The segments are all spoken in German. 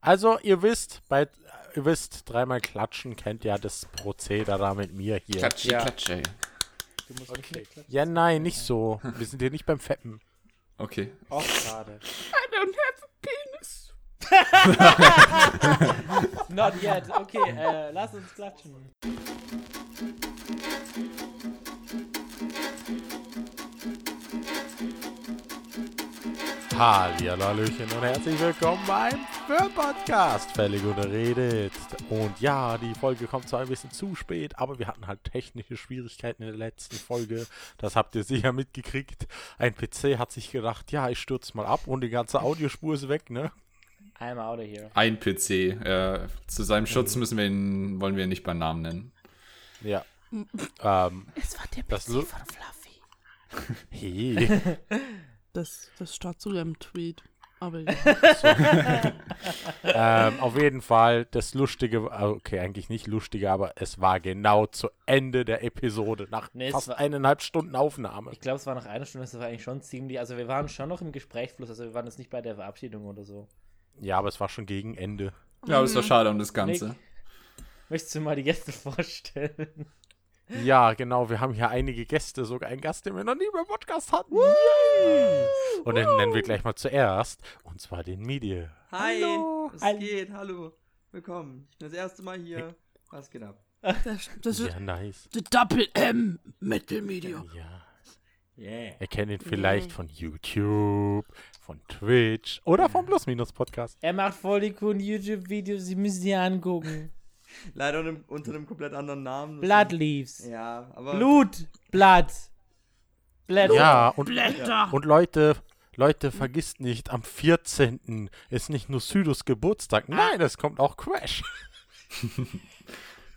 Also, ihr wisst, bei, ihr wisst, dreimal klatschen kennt ja das Prozedere da mit mir hier. Klatsche, Ja. klatsche. Du musst Okay. Ja, nein, nicht so. Wir sind hier nicht beim Feppen. Okay. Och, schade. I don't have a penis. Not yet. Okay, äh, lass uns klatschen. Hallihallöchen und herzlich willkommen beim Film-Podcast. Völlig unterredet. Und ja, die Folge kommt zwar ein bisschen zu spät, aber wir hatten halt technische Schwierigkeiten in der letzten Folge. Das habt ihr sicher mitgekriegt. Ein PC hat sich gedacht, ja, ich stürze mal ab und die ganze Audiospur ist weg, ne? I'm out of here. Ein PC. Äh, zu seinem Schutz müssen wir ihn, wollen wir ihn nicht beim Namen nennen. Ja. ähm, Es war der Das PC von Fluffy. hey. Das, das stand sogar im Tweet. Aber ja. ähm, auf jeden Fall das Lustige, okay, eigentlich nicht Lustige, aber es war genau zu Ende der Episode, nach Nee, fast war- eineinhalb Stunden Aufnahme. Ich glaube, es war nach einer Stunde, das war eigentlich schon ziemlich. Also, wir waren schon noch im Gesprächsfluss, also, wir waren jetzt nicht bei der Verabschiedung oder so. Ja, aber es war schon gegen Ende. Ja, aber es war schade um das Ganze. Nick. Möchtest du mal die Gäste vorstellen? Ja, genau, wir haben hier einige Gäste, sogar einen Gast, den wir noch nie beim Podcast hatten. Yay! Und den nennen wir gleich mal zuerst, und zwar den Midi. Hi, Hallo. was Hallo. geht? Hallo, willkommen. Ich bin das erste Mal hier. Was geht ab? Das, das ist Ja, nice. der Double M Metal Media. Ja. Yeah. Ihr kennt ihn vielleicht von YouTube, von Twitch oder vom Plus-Minus-Podcast. Er macht voll die coolen YouTube-Videos, sie müssen sie angucken. Leider unter einem, komplett anderen Namen. Blood Leaves. Ja, aber. Blut. Blatt. Blätter. Ja, und, Blätter. und Leute, Leute, vergisst nicht, am 14. ist nicht nur Sydos Geburtstag, nein, es kommt auch Crash.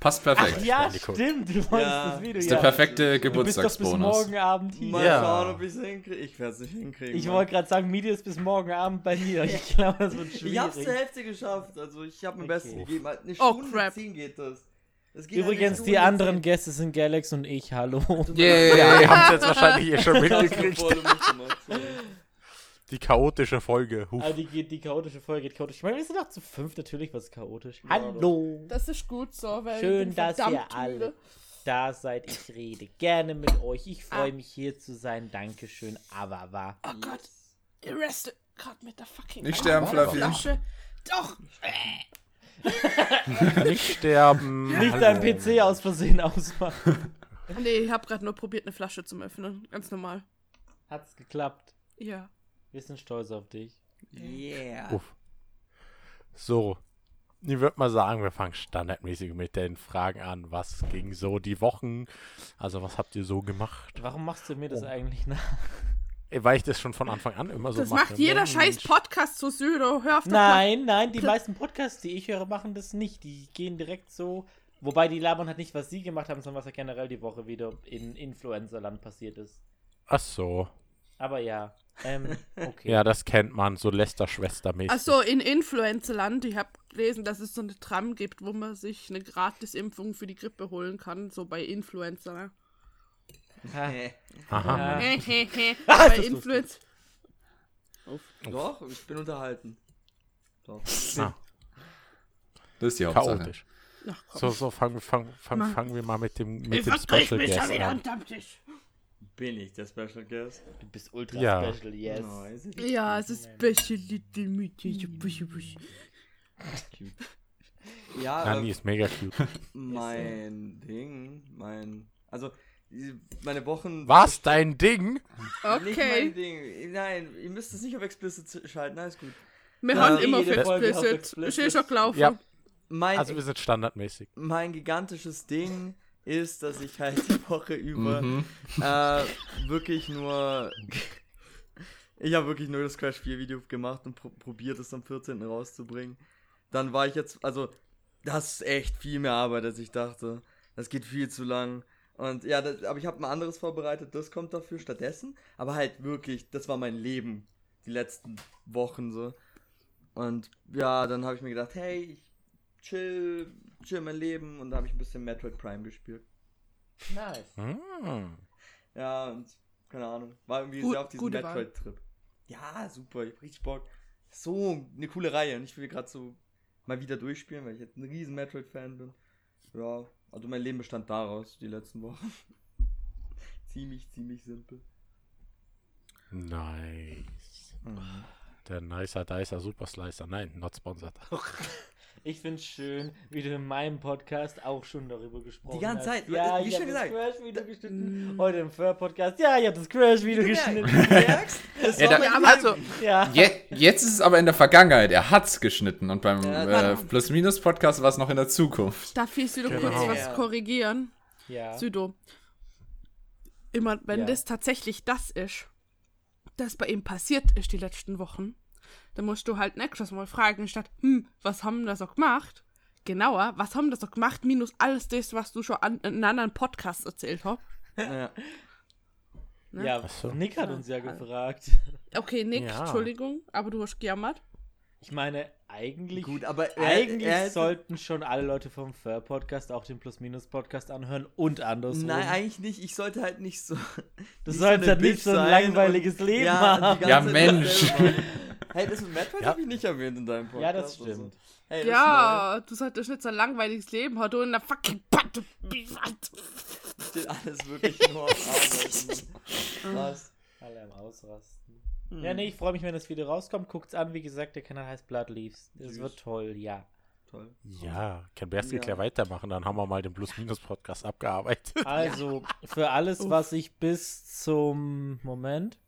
Passt perfekt. Ach ja, stimmt. Du wolltest Ja. das Video. ist ja. der perfekte Du bist doch bis Geburtstagsbonus. morgen Abend hier. Mal Ja. schauen, ob ich es hinkriege. Ich werde es nicht hinkriegen. Ich wollte gerade sagen, Media ist bis morgen Abend bei mir. Ich glaube, das wird schwierig. Ich hab's zur Hälfte geschafft. Also, ich habe mein Okay. Bestes gegeben. Eine Oh, Stunde crap. ziehen geht das. Übrigens, die anderen. Gäste sind Galax und ich. Hallo. Yeah. Ja, ihr habt es jetzt wahrscheinlich eh schon mitgekriegt. Die chaotische Folge. Huch. Also die, die chaotische Folge geht chaotisch. Ich meine, wir sind auch zu fünf, natürlich was chaotisch. Hallo. Das ist gut so, weil Schön, dass ihr alle müde. da seid. Ich rede gerne mit euch. Ich freue mich hier zu sein. Dankeschön. Aber war. Oh Gott, ihr restet gerade mit der fucking Nicht sterben, Fluffy. Flasche. Doch. Nicht sterben. Nicht dein PC aus Versehen ausmachen. Nee, ich habe gerade nur probiert, eine Flasche zu öffnen. Ganz normal. Hat's geklappt. Ja. Wir sind stolz auf dich. Yeah. Uff. So. Ich würde mal sagen, wir fangen standardmäßig mit den Fragen an. Was ging so die Wochen? Also, was habt ihr so gemacht? Warum machst du mir das Oh. eigentlich nach? Äh, Weil ich das schon von Anfang an immer so Das mache. macht jeder Mensch. scheiß Podcast zu Südo. Hör auf Nein, nein, die Pl- meisten Podcasts, die ich höre, machen das nicht. Die gehen direkt so. Wobei die labern halt nicht, was sie gemacht haben, sondern was ja generell die Woche wieder in Influencerland passiert ist. Ach so. Aber ja. Ähm, okay. Ja, das kennt man, so Lester-Schwester-mäßig. Achso, in Influencerland, ich habe gelesen, dass es so eine Tram gibt, wo man sich eine Gratisimpfung für die Grippe holen kann, so bei Influencer. Ne? Ha. Aha. Ja. bei Influencer. Doch, ich bin unterhalten. Doch. Ah, Das ist Hauptsache. chaotisch. Ach. So, so, fangen fang, fang, fangen wir mal mit dem, mit Ich dem Special mich schon Guest an. Bin ich der Special Guest? Du bist ultra Ja. special, yes. Nice. Ja, es ist Special Little Meeting. Ja, Nani aber ist mega cute. mein Ding, mein. Also, meine Wochen. Was, dein Ding? Nicht mein Okay. Ding. Nein, ihr müsst es nicht auf Explicit schalten, alles gut. Wir haben immer auf Explicit. Ist schon gelaufen. Ja. Mein, Also, wir sind standardmäßig. mein gigantisches Ding ist, dass ich halt die Woche über Mhm. äh, wirklich nur. ich habe wirklich nur das Crash 4 Video gemacht und pro probiert es am 14. rauszubringen. Dann war ich jetzt, also, das ist echt viel mehr Arbeit, als ich dachte. Das geht viel zu lang. Und ja, das, aber ich habe ein anderes vorbereitet, das kommt dafür stattdessen. Aber halt wirklich, das war mein Leben die letzten Wochen so. Und ja, dann habe ich mir gedacht, hey, ich chill, chill mein Leben. Und da habe ich ein bisschen Metroid Prime gespielt. Nice. Hm. Ja, und keine Ahnung. War irgendwie Gut- sehr auf diesem. Metroid-Trip. Ja, super, ich hab richtig Bock. So eine coole Reihe. Und ich will gerade so mal wieder durchspielen, weil ich jetzt ein riesen Metroid-Fan bin. Ja, also mein Leben bestand daraus, die letzten Wochen. ziemlich, ziemlich simpel. Nice. Der Nicer Dicer Super Slicer. Nein, not sponsored. Ich finde es schön, wie du in meinem Podcast auch schon darüber gesprochen hast. Die ganze Zeit, Ja, wie ich schon habe das gesagt. Crash-Video geschnitten. Heute im Fur-Podcast. Ja, ich habe das Crash-Video geschnitten. merkst? Das Ja, da, also, Ja. je, jetzt ist es aber in der Vergangenheit. Er hat's geschnitten und beim Ja, äh. Plus-Minus-Podcast war es noch in der Zukunft. Darf ich wieder Genau. kurz was Ja. korrigieren? ja. Südo. Immer, wenn Ja. das tatsächlich das ist, das bei ihm passiert ist die letzten Wochen, dann musst du halt nächstes Mal fragen, statt, hm, was haben das so gemacht? Genauer, was haben das so gemacht, minus alles das, was du schon an, in anderen Podcasts erzählt hast. ja. Ne? Ja, so. Nick hat uns ja gefragt. Okay, Nick, Ja. Entschuldigung, aber du hast gejammert. Ich meine, eigentlich, Gut, aber er- eigentlich er sollten schon alle Leute vom Fur-Podcast auch den Plus-Minus-Podcast anhören und andersrum. Nein, eigentlich nicht. Ich sollte halt nicht so. Du nicht sollst halt nicht so ein langweiliges und- Leben ja, haben. Ja, Mensch. Hey, das mit Metroid Ja. habe ich nicht erwähnt in deinem Podcast. Ja, das also. stimmt. Hey, das Ja, du solltest nicht so ein langweiliges Leben haben, du in der fucking Patte. steht alles wirklich nur auf Arbeiten. Was? Alle am Ausrasten. Hm. Ja, nee, ich freue mich, wenn das Video rauskommt. Guckt's an, wie gesagt, der Kanal heißt Blood Leaves. Das Süß. wird toll, ja. Toll. Ja, können wir erst Ja. gleich weitermachen, dann haben wir mal den Plus-Minus-Podcast abgearbeitet. Also, für alles, was ich bis zum Moment,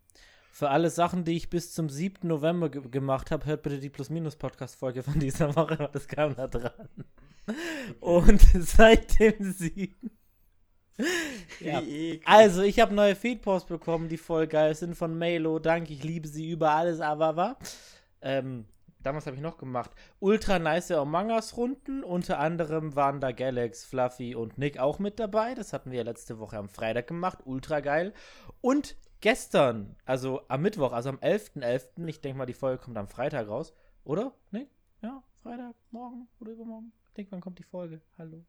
für alle Sachen, die ich bis zum 7. November ge gemacht habe, hört bitte die Plus-Minus-Podcast-Folge von dieser Woche, das kam da dran. Und seit dem 7. ja. Also, ich habe neue Feedposts bekommen, die voll geil sind von Melo. Danke, ich liebe sie über alles, aber war. Ähm, damals habe ich noch gemacht. Ultra nice Among Us Runden. Unter anderem waren da Galax, Fluffy und Nick auch mit dabei. Das hatten wir ja letzte Woche am Freitag gemacht. Ultra geil. Und gestern, also am Mittwoch, also am 11.11., ich denke mal, die Folge kommt am Freitag raus. Oder? Nick? Ja, Freitag, morgen oder übermorgen. Ich denke, wann kommt die Folge? Hallo.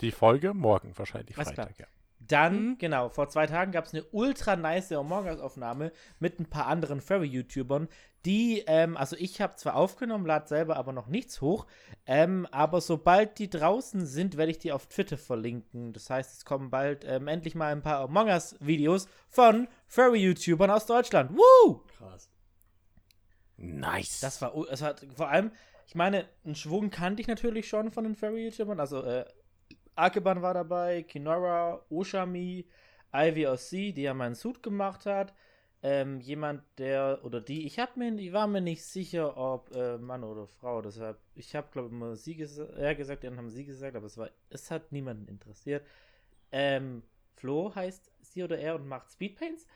Die Folge morgen wahrscheinlich. Freitag, ja. Dann, Mhm. genau, vor zwei Tagen gab es eine ultra nice Among Us-Aufnahme mit ein paar anderen Furry-YouTubern, die, ähm, also ich habe zwar aufgenommen, lad selber aber noch nichts hoch, ähm, aber sobald die draußen sind, werde ich die auf Twitter verlinken. Das heißt, es kommen bald ähm, endlich mal ein paar Among Us-Videos von Furry-YouTubern aus Deutschland. Woo! Krass. Nice. Das war, es war vor allem, ich meine, einen Schwung kannte ich natürlich schon von den Furry-YouTubern. Also, äh, Akeban war dabei, Kinora, Oshami, Ivy aus C, die ja meinen Suit gemacht hat. Ähm, jemand, der, oder die, ich hab mir, ich war mir nicht sicher, ob äh, Mann oder Frau, deshalb, ich habe glaube immer sie gesagt, er gesagt, anderen haben sie gesagt, aber es war, es hat niemanden interessiert. Ähm, Flo heißt sie oder er und macht Speedpaints.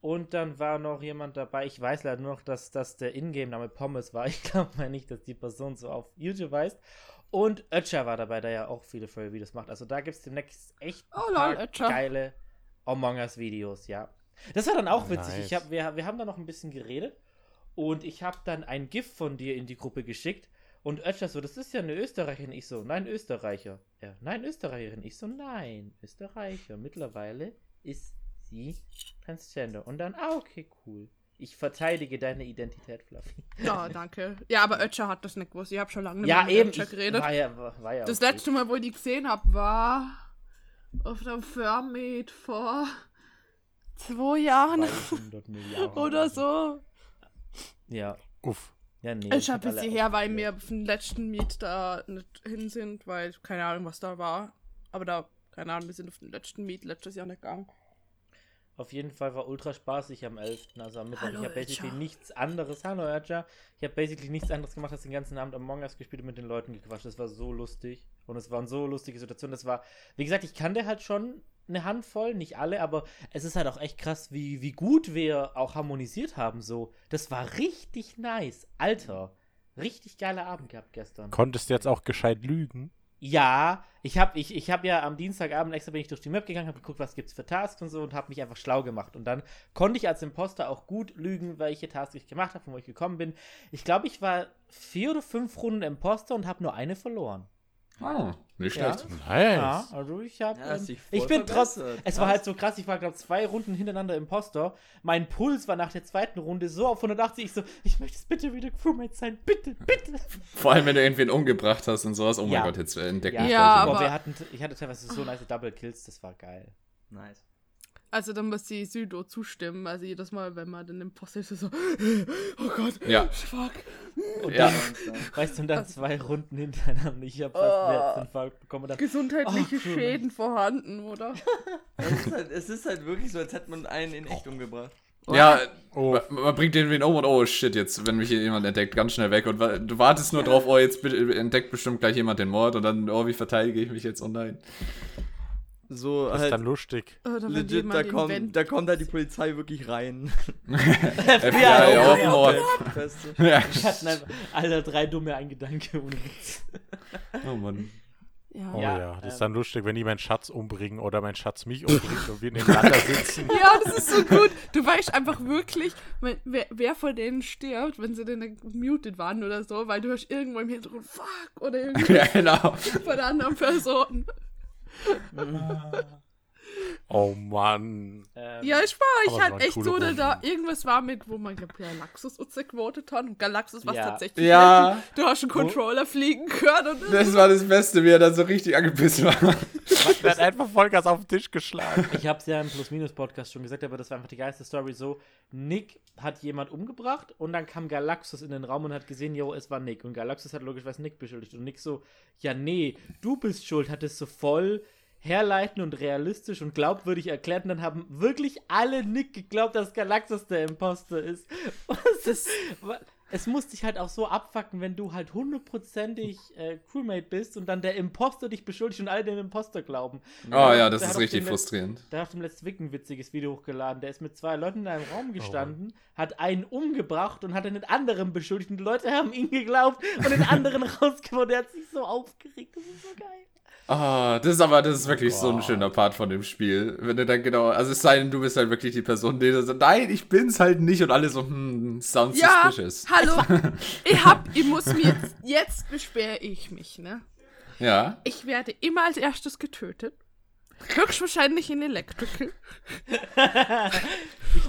Und dann war noch jemand dabei, ich weiß leider nur noch, dass das der Ingame-Name Pommes war. Ich glaube mal nicht, dass die Person so auf YouTube heißt. Und Ötscher war dabei, der ja auch viele Furry-Videos macht. Also da gibt es demnächst echt Oh, lol, geile Among Us-Videos, ja. Das war dann auch witzig. Nice. Ich hab, wir, wir haben da noch ein bisschen geredet und ich habe dann ein GIF von dir in die Gruppe geschickt und Ötscher so, das ist ja eine Österreicherin. Ich so, nein, Österreicher. Ja, nein, Österreicherin. Ich so, nein, Österreicher. Mittlerweile ist sie Transgender. Und dann, ah, okay, cool. Ich verteidige deine Identität, Fluffy. Ja, danke. Ja, aber Ötscher hat das nicht gewusst. Ich habe schon lange nicht Ja, mit eben. Ötscher Ich, geredet. war ja, war, ja Das okay. letzte Mal, wo ich die gesehen habe, war auf der Fairmeet vor zwei Jahren 200 Milliarden. oder so. Ja. Uff. Ja, nee. ist schon ein hab alle bisschen her, weil wir vom letzten Meet da nicht hin sind, weil keine Ahnung, was da war. Aber da, keine Ahnung, wir sind auf den letzten Meet letztes Jahr nicht gegangen. Auf jeden Fall war ultra spaßig am 11. Also am Mittwoch. Hallo, ich habe basically nichts anderes. Hallo, Erja. Ich habe basically nichts anderes gemacht, als den ganzen Abend Among Us gespielt und mit den Leuten gequatscht. Das war so lustig. Und es waren so lustige Situationen. Das war, wie gesagt, ich kannte halt schon eine Handvoll, nicht alle, aber es ist halt auch echt krass, wie, wie gut wir auch harmonisiert haben. So, das war richtig nice. Alter, richtig geiler Abend gehabt gestern. Konntest du jetzt auch gescheit lügen? Ja, ich habe ich, ich hab ja am Dienstagabend extra bin ich durch die Map gegangen, habe geguckt, was gibt's für Tasks und so und habe mich einfach schlau gemacht. Und dann konnte ich als Imposter auch gut lügen, welche Tasks ich gemacht habe, von wo ich gekommen bin. Ich glaube, ich war vier oder fünf Runden Imposter und habe nur eine verloren. Oh, nicht Ja. schlecht. Nice. Ja, also ich habe. Ja, ähm, ich bin trotz. verbessert. Es war halt so krass, ich war, glaube zwei Runden hintereinander Imposter. Mein Puls war nach der zweiten Runde so auf 180, ich so, ich möchte es bitte wieder Crewmate sein, bitte, bitte. Vor allem, wenn du irgendwen umgebracht hast und sowas. Oh mein Ja. Gott, jetzt entdecken Ja, wir Ja, Boah, aber- wir hatten, ich hatte teilweise so nice Double Kills, das war geil. Nice. Also dann muss die Südo zustimmen. Also jedes Mal, wenn man den Imposter ist, so, oh Gott, Ja. fuck. Und Ja. dann, weißt du, und dann zwei Runden hintereinander, ich habe fast einen Herzinfarkt bekommen. Dann, Gesundheitliche Oh. Schäden vorhanden, oder? Es ist, halt, es ist halt wirklich so, als hätte man einen in echt umgebracht. Ja, Oh. man, man bringt den wen um und oh shit, jetzt, wenn mich hier jemand entdeckt, ganz schnell weg. Und du wartest nur drauf, oh, jetzt entdeckt bestimmt gleich jemand den Mord und dann, oh, wie verteidige ich mich jetzt? Oh nein. So Das ist halt dann lustig. Oder wenn legit, da kommt, da kommt halt die Polizei wirklich rein. FBI ja, auf. Feste. Ja. einfach alle drei dumme Eingedanke ohne Witz. Oh Mann. Ja. Oh Ja, ja, das ist ähm. dann lustig, wenn die meinen Schatz umbringen oder mein Schatz mich umbringt und wir nebeneinander sitzen. Ja, das ist so gut. Du weißt einfach wirklich, wer, wer von denen stirbt, wenn sie denn muted waren oder so, weil du hörst irgendwo im Hintergrund fuck oder irgendwie Ja, genau. von der anderen Person. 嗯 Oh Mann. Ähm, Ja, ich war, ich halt waren echt so, da, da irgendwas war mit, wo man, Galaxus uns gewotet hat und Galaxus was Ja. tatsächlich. Ja. Du hast einen Controller fliegen können und Das war das Beste, wie er dann so richtig angepisst war. Der hat einfach Vollgas auf den Tisch geschlagen. Ich habe es ja im Plus-Minus-Podcast schon gesagt, aber das war einfach die geilste Story so. Nick hat jemand umgebracht und dann kam Galaxus in den Raum und hat gesehen, jo, es war Nick. Und Galaxus hat logischerweise Nick beschuldigt. Und Nick so, ja, nee, du bist schuld, hat es so voll herleiten und realistisch und glaubwürdig erklärt. Und dann haben wirklich alle Nick geglaubt, dass Galaxus der Imposter ist. Es, ist es muss dich halt auch so abfacken, wenn du halt hundertprozentig äh, Crewmate bist und dann der Imposter dich beschuldigt und alle dem Imposter glauben. Oh ja, das Der hat ist richtig frustrierend. der hat dem letzten Wick ein witziges Video hochgeladen. Der ist mit zwei Leuten in einem Raum gestanden, hat einen umgebracht und hat einen anderen beschuldigt. Und die Leute haben ihn geglaubt und den anderen rausgeworfen. Der hat sich so aufgeregt. Das ist so geil. Ah, das ist aber, das ist wirklich so ein schöner Part von dem Spiel. Wenn du dann genau, also es sei denn, du bist halt wirklich die Person, die so, nein, ich bin's halt nicht und alle so, hm, sounds Ja, suspicious. hallo, ich hab, ich muss mir jetzt, jetzt beschwere ich mich, ne? Ja. Ich werde immer als erstes getötet. Höchstwahrscheinlich in Electrical.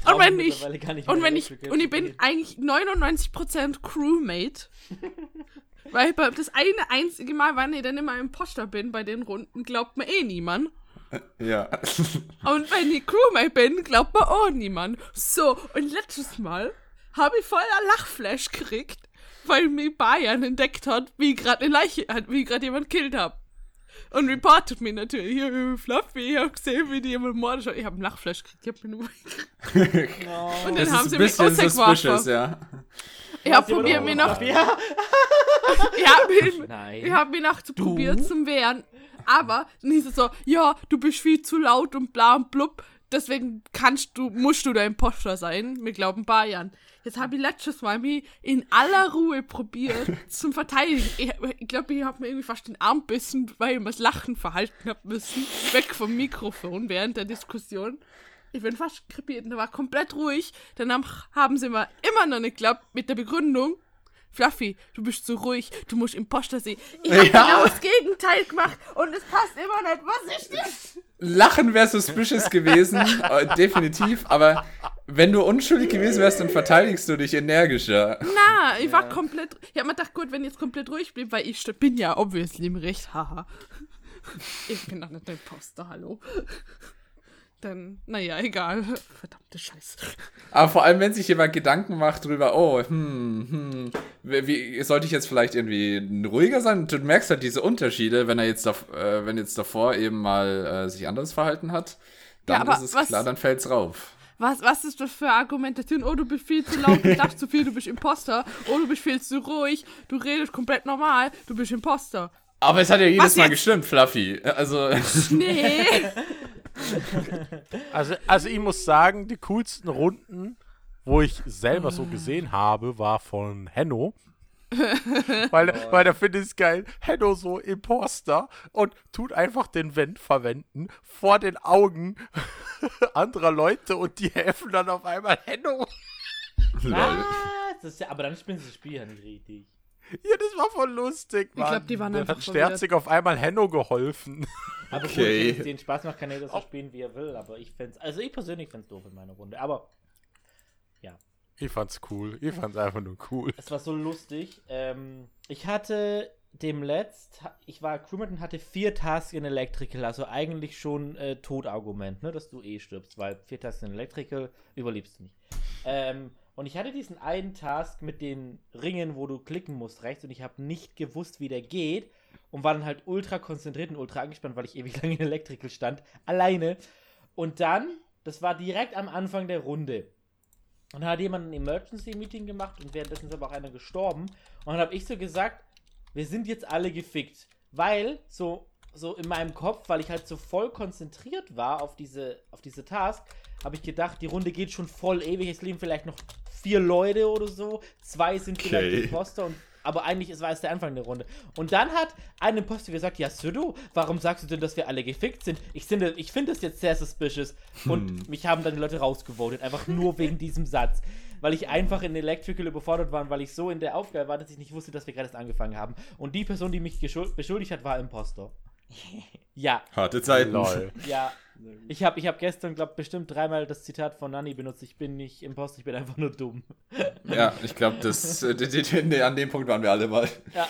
Und wenn ich, und wenn ich, und ich bin eigentlich 99% Crewmate. weil bei das eine einzige Mal, wann ich dann immer Imposter bin bei den Runden, glaubt mir eh niemand. Ja. Und wenn ich Crewmate bin, glaubt mir auch niemand. So, und letztes Mal habe ich voll ein Lachflash gekriegt, weil mir Bayern entdeckt hat, wie gerade eine Leiche, wie gerade jemand killt hab. Und reportet mir natürlich, hier, Fluffy, ich hab gesehen, wie die jemand mordet hat. Ich hab einen Lachflash gekriegt, ich hab mir nur Und Das dann haben ist sie mich ausgeworfen. ja. Ich hab Hast du probiert, mir noch- ich hab mich, ich hab mich noch zu probiert zum Wehren. Aber dann hieß es so, ja, du bist viel zu laut und bla und blub. Deswegen kannst du, musst du der Imposter sein. Wir glauben Bayern. Jetzt habe ich letztes Mal mich in aller Ruhe probiert zum Verteidigen. Ich, ich glaube, ich habe mir irgendwie fast den Arm bissen, weil ich mir das Lachen verhalten habe müssen. Weg vom Mikrofon während der Diskussion. Ich bin fast krepiert und da war komplett ruhig. Danach haben sie mir immer noch nicht geglaubt mit der Begründung, Fluffy, du bist zu ruhig, du musst Imposter sehen. Ich habe Ja. genau das Gegenteil gemacht und es passt immer nicht. Was ist das? Lachen wäre suspicious gewesen, äh, definitiv, aber wenn du unschuldig gewesen wärst, dann verteidigst du dich energischer. Na, ich war komplett. Ich habe mir gedacht, gut, wenn ich jetzt komplett ruhig blieb, weil ich bin ja obviously im Recht, haha. Ich bin doch nicht der Imposter, hallo. Dann, naja, egal. Verdammte Scheiße. Aber vor allem, wenn sich jemand Gedanken macht drüber, oh, hm, hm, wie, sollte ich jetzt vielleicht irgendwie ruhiger sein? Du merkst halt diese Unterschiede, wenn er jetzt, dav- äh, wenn jetzt davor eben mal äh, sich anders verhalten hat, dann Ja, aber ist es was- klar, dann fällt's rauf. Was, was ist das für Argumentation? Oh, du bist viel zu laut, du lachst zu viel, du bist Imposter. Oh, du bist viel zu ruhig, du redest komplett normal, du bist Imposter. Aber es hat ja jedes Was Mal jetzt? gestimmt, Fluffy. Also, Nee. Also, also ich muss sagen, die coolsten Runden, wo ich selber so gesehen habe, war von Henno. weil, weil da finde ich es geil. Henno so Imposter und tut einfach den Vent verwenden vor den Augen anderer Leute und die helfen dann auf einmal Henno. lol. Ah, das ist ja, aber dann spielen sie das Spiel ja nicht richtig. Ja, das war voll lustig, Mann. glaub, die waren Dann einfach hat Sterzig auf einmal Henno geholfen. Aber Okay. gut, wenn es den Spaß macht, kann er das so spielen, wie er will. Aber ich fände also ich persönlich fände es doof in meiner Runde. Aber Ich fand's cool. Ich fand's einfach nur cool. es war so lustig. Ähm, ich hatte dem letzt, ich war Crewmate und hatte vier Tasks in Electrical, also eigentlich schon äh, Todargument, ne, dass du eh stirbst, weil vier Tasks in Electrical überlebst du nicht. Ähm, und ich hatte diesen einen Task mit den Ringen, wo du klicken musst rechts und ich habe nicht gewusst, wie der geht und war dann halt ultra konzentriert und ultra angespannt, weil ich ewig lange in Electrical stand, alleine. Und dann, das war direkt am Anfang der Runde. Und dann hat jemand ein Emergency-Meeting gemacht und währenddessen ist aber auch einer gestorben. Und dann habe ich so gesagt, wir sind jetzt alle gefickt. Weil, so, so in meinem Kopf, weil ich halt so voll konzentriert war auf diese, auf diese Task, habe ich gedacht, die Runde geht schon voll ewig. Es leben vielleicht noch vier Leute oder so. Zwei sind Okay. vielleicht Imposter und aber eigentlich ist, war es der Anfang der Runde. Und dann hat ein Imposter gesagt, ja, Sudo, warum sagst du denn, dass wir alle gefickt sind? Ich finde ich finde das jetzt sehr suspicious. Und mich haben dann die Leute rausgevotet, einfach nur wegen diesem Satz. Weil ich einfach in Electrical überfordert war und weil ich so in der Aufgabe war, dass ich nicht wusste, dass wir gerade erst angefangen haben. Und die Person, die mich beschuldigt hat, war Imposter. ja, Harte Zeiten. Lol. ja. Ich habe ich hab gestern, glaube bestimmt dreimal das Zitat von Nani benutzt. Ich bin nicht Imposter, ich bin einfach nur dumm. Ja, ich glaube, das äh, die, die, nee, an dem Punkt waren wir alle mal. Ja.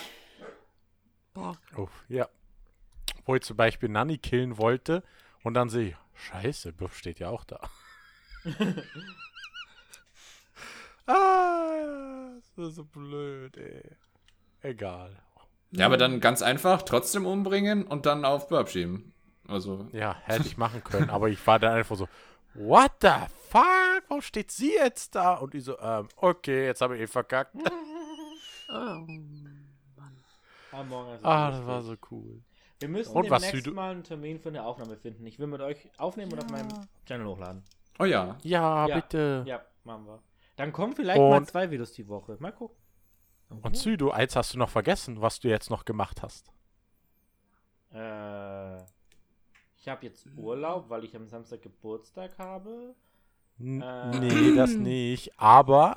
Boah. Oh, ja. Wo ich zum Beispiel Nanny killen wollte und dann sehe ich, scheiße, Buff steht ja auch da. ah, das ist so blöd, ey. Egal. Ja, aber dann ganz einfach, trotzdem umbringen und dann auf Burp schieben. Also, Ja, hätte ich machen können, aber ich war dann einfach so, what the fuck, warum steht sie jetzt da? Und ich so, ähm, okay, jetzt habe ich eh verkackt. Oh, ist Ah, das war so cool. Wir müssen Und demnächst mal einen Termin für eine Aufnahme finden. Ich will mit euch aufnehmen und auf meinem Channel hochladen. oh ja. Ja, Ja. bitte. Ja, machen wir. Dann kommen vielleicht mal Und- zwei Videos die Woche. Mal gucken. Und Südo, eins hast du noch vergessen, was du jetzt noch gemacht hast. Äh, ich habe jetzt Urlaub, weil ich am Samstag Geburtstag habe. N Äh. Nee, das nicht. Aber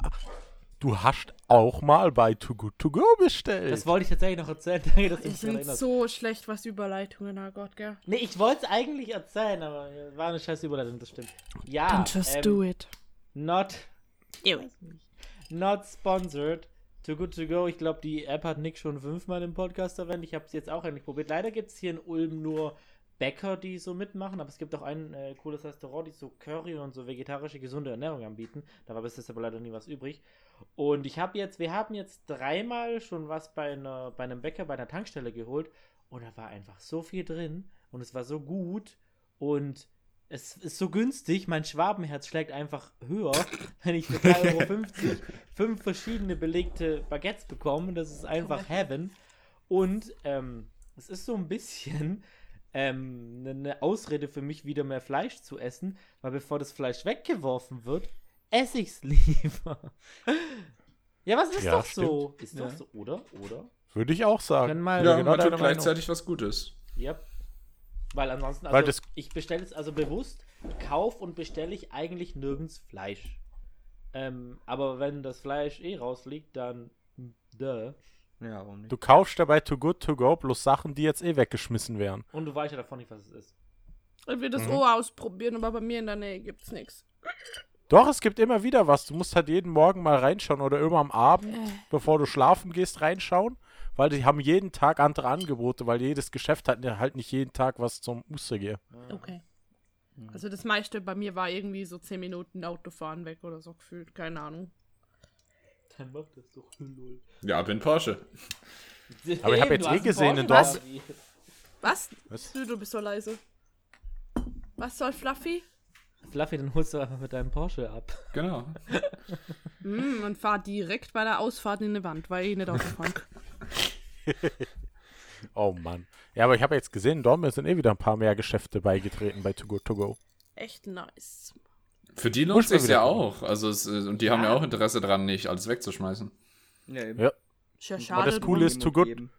du hast auch mal bei Too Good To Go bestellt. Das wollte ich tatsächlich noch erzählen. Danke, dass du ich bin so schlecht, was Überleitungen, oh Gott, gell? Nee, ich wollte es eigentlich erzählen, aber äh, war eine scheiß Überleitung, das stimmt. Ja, Dann just ähm, do it. not, Do it. not sponsored. Too Good To Go. Ich glaube, die App hat Nick schon fünfmal im Podcast erwähnt. Ich habe es jetzt auch endlich probiert. Leider gibt es hier in Ulm nur Bäcker, die so mitmachen, aber es gibt auch ein äh, cooles Restaurant, die so Curry und so vegetarische, gesunde Ernährung anbieten. Da war bis jetzt aber leider nie was übrig. Und ich habe jetzt, wir haben jetzt dreimal schon was bei, einer, bei einem Bäcker, bei einer Tankstelle geholt und da war einfach so viel drin und es war so gut und es ist so günstig, mein Schwabenherz schlägt einfach höher, wenn ich für 3,50 Euro fünf verschiedene belegte Baguettes bekomme. Das ist einfach Heaven. Und ähm, es ist so ein bisschen ähm, eine Ausrede für mich, wieder mehr Fleisch zu essen, weil bevor das Fleisch weggeworfen wird, esse ich es lieber. ja, was ist Ja, doch so? Ist doch Ja. so, oder? Oder? Würde ich auch sagen. Mal- Ja, genau tut Meinung. gleichzeitig was Gutes. Yep. Weil ansonsten, also Weil das- ich bestelle es also bewusst, kauf und bestelle ich eigentlich nirgends Fleisch. Ähm, aber wenn das Fleisch eh rausliegt, dann duh. Ja, warum nicht? Du kaufst dabei Too Good To Go bloß Sachen, die jetzt eh weggeschmissen wären. Und du weißt ja davon nicht, was es ist. Ich will das Mhm. auch ausprobieren, aber bei mir in der Nähe gibt's nichts. Doch, es gibt immer wieder was. Du musst halt jeden Morgen mal reinschauen oder immer am Abend, Äh. bevor du schlafen gehst, reinschauen. Weil die haben jeden Tag andere Angebote, weil jedes Geschäft hat ja halt nicht jeden Tag was zum Mustergehe. Okay. Also das meiste bei mir war irgendwie so 10 Minuten Autofahren weg oder so gefühlt, keine Ahnung. Dann macht das doch null. Ja, bin Porsche. Aber ich hab Eben, jetzt eh gesehen, in Gabi. Was? Was? Du, du bist so leise. Was soll Fluffy? Fluffy, dann holst du einfach mit deinem Porsche ab. Genau. Mm, und fahr direkt bei der Ausfahrt in eine Wand, weil ich nicht Autofahren kann. Oh Mann. Ja, aber ich habe jetzt gesehen, Dortmund sind eh wieder ein paar mehr Geschäfte beigetreten bei Too Good To Go. Echt nice. Für die lohnt sich ja auch. Also es, äh, und die haben ja auch Interesse dran, nicht alles wegzuschmeißen. Ja, eben. Ja. Ja Aber schade. das Coole ist, Too Good, geben.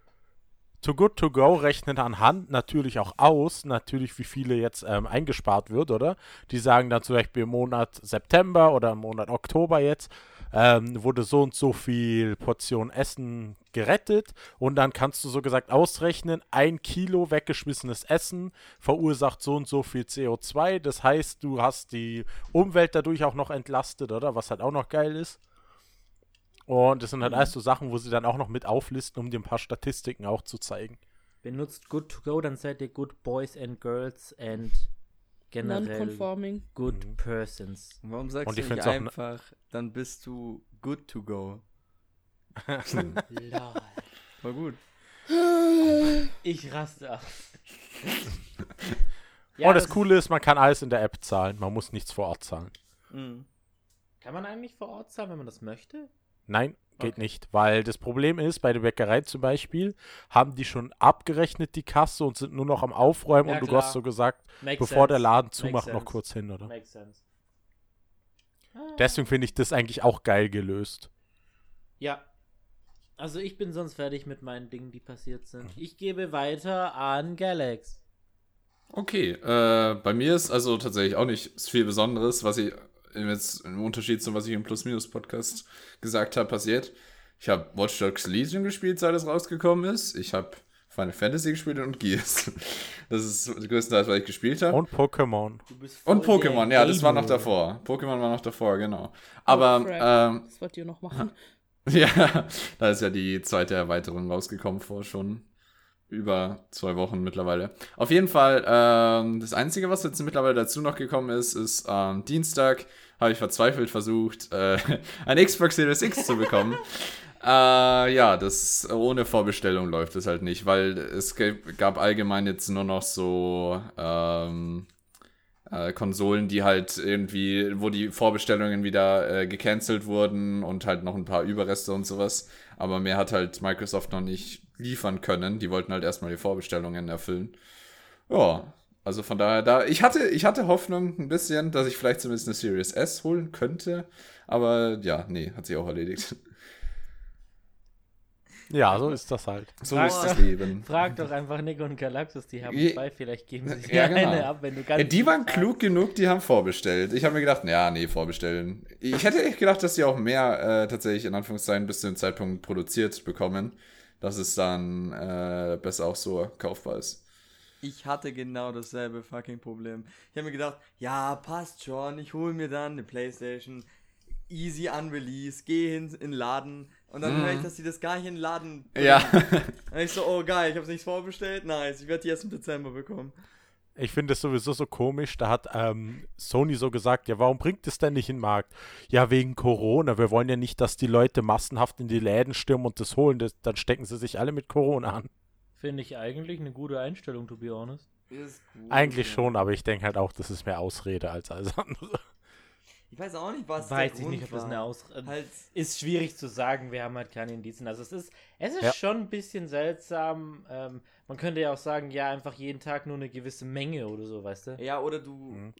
Too Good To Go rechnet anhand natürlich auch aus, natürlich wie viele jetzt ähm, eingespart wird, oder? Die sagen dann zum Beispiel im Monat September oder im Monat Oktober jetzt, ähm, wurde so und so viel Portion Essen gerettet und dann kannst du so gesagt ausrechnen, ein Kilo weggeschmissenes Essen verursacht so und so viel CO2. Das heißt, du hast die Umwelt dadurch auch noch entlastet, oder? Was halt auch noch geil ist. Und das sind halt alles so Sachen, wo sie dann auch noch mit auflisten, um dir ein paar Statistiken auch zu zeigen. Benutzt Good to Go, dann seid ihr Good Boys and Girls and generell Non-conforming. Good Mhm. Persons. Warum sagst Und du ich nicht ne- einfach, dann bist du good to go? Lol. War gut. Ich raste aus. und das Coole ist, man kann alles in der App zahlen. Man muss nichts vor Ort zahlen. Mhm. Kann man eigentlich vor Ort zahlen, wenn man das möchte? Nein, geht Okay. nicht. Weil das Problem ist, bei der Bäckerei zum Beispiel, haben die schon abgerechnet die Kasse und sind nur noch am Aufräumen Ja, und du klar. hast so gesagt, Makes bevor der sense. Laden Makes zumacht, noch kurz hin, oder? Makes sense. Ah. Deswegen finde ich das eigentlich auch geil gelöst. Ja. Also ich bin sonst fertig mit meinen Dingen, die passiert sind. Mhm. Ich gebe weiter an Galax. Okay, äh, bei mir ist also tatsächlich auch nicht viel Besonderes, was ich jetzt im Unterschied zu was ich im Plus-Minus-Podcast gesagt habe, passiert. Ich habe Watch Dogs Legion gespielt, seit es rausgekommen ist. Ich habe Final Fantasy gespielt und Gears. Das ist das größte Teil, was ich gespielt habe. Und Pokémon. Und Pokémon, ja, das war noch davor. Pokémon war noch davor, genau. Aber, Oh, ähm, Das wollt ihr noch machen. ja, da ist ja die zweite Erweiterung rausgekommen vor schon über zwei Wochen mittlerweile. Auf jeden Fall, ähm, das Einzige, was jetzt mittlerweile dazu noch gekommen ist, ist ähm, Dienstag habe ich verzweifelt versucht, äh, ein Xbox Series X zu bekommen. Äh, ja, das ohne Vorbestellung läuft es halt nicht, weil es gab allgemein jetzt nur noch so ähm, äh, Konsolen, die halt irgendwie, wo die Vorbestellungen wieder äh, gecancelt wurden und halt noch ein paar Überreste und sowas. Aber mehr hat halt Microsoft noch nicht liefern können. Die wollten halt erstmal die Vorbestellungen erfüllen. Ja, also von daher, da ich hatte, ich hatte Hoffnung ein bisschen, dass ich vielleicht zumindest eine Series S holen könnte. Aber ja, nee, hat sich auch erledigt. Ja, so ist das halt. So Frag ist doch- das Leben. Frag doch einfach Nick und Galaxus, die haben zwei, vielleicht geben sie dir Ja, genau. eine ab, wenn du ganz Ja, die waren fragst. klug genug, die haben vorbestellt. Ich habe mir gedacht, ja, nee, vorbestellen. Ich hätte echt gedacht, dass die auch mehr äh, tatsächlich in Anführungszeichen bis zu dem Zeitpunkt produziert bekommen, dass es dann äh, besser auch so kaufbar ist. Ich hatte genau dasselbe fucking Problem. Ich habe mir gedacht, ja, passt schon, ich hole mir dann eine Playstation. Easy Unrelease, geh hin in den Laden und dann höre ich, dass die das gar nicht in den Laden bringen. Ja, Und ich so, oh geil, ich habe nichts vorbestellt, nice, ich werde die erst im Dezember bekommen. Ich finde es sowieso so komisch. Da hat ähm, Sony so gesagt, ja, warum bringt es denn nicht in den Markt? Ja, wegen Corona. Wir wollen ja nicht, dass die Leute massenhaft in die Läden stürmen und das holen. Das, dann stecken sie sich alle mit Corona an. Finde ich eigentlich eine gute Einstellung, to be honest. Ist gut. Eigentlich schon, aber ich denke halt auch, das ist mehr Ausrede als alles andere. Ich weiß auch nicht, was Weiß der ich Grund nicht, ob das eine Ausrede Halt, ist. schwierig zu sagen, wir haben halt keine Indizien. Also es ist, es ist Ja. schon ein bisschen seltsam. Ähm, man könnte ja auch sagen, ja, einfach jeden Tag nur eine gewisse Menge oder so, weißt du? ja, oder du, Mhm.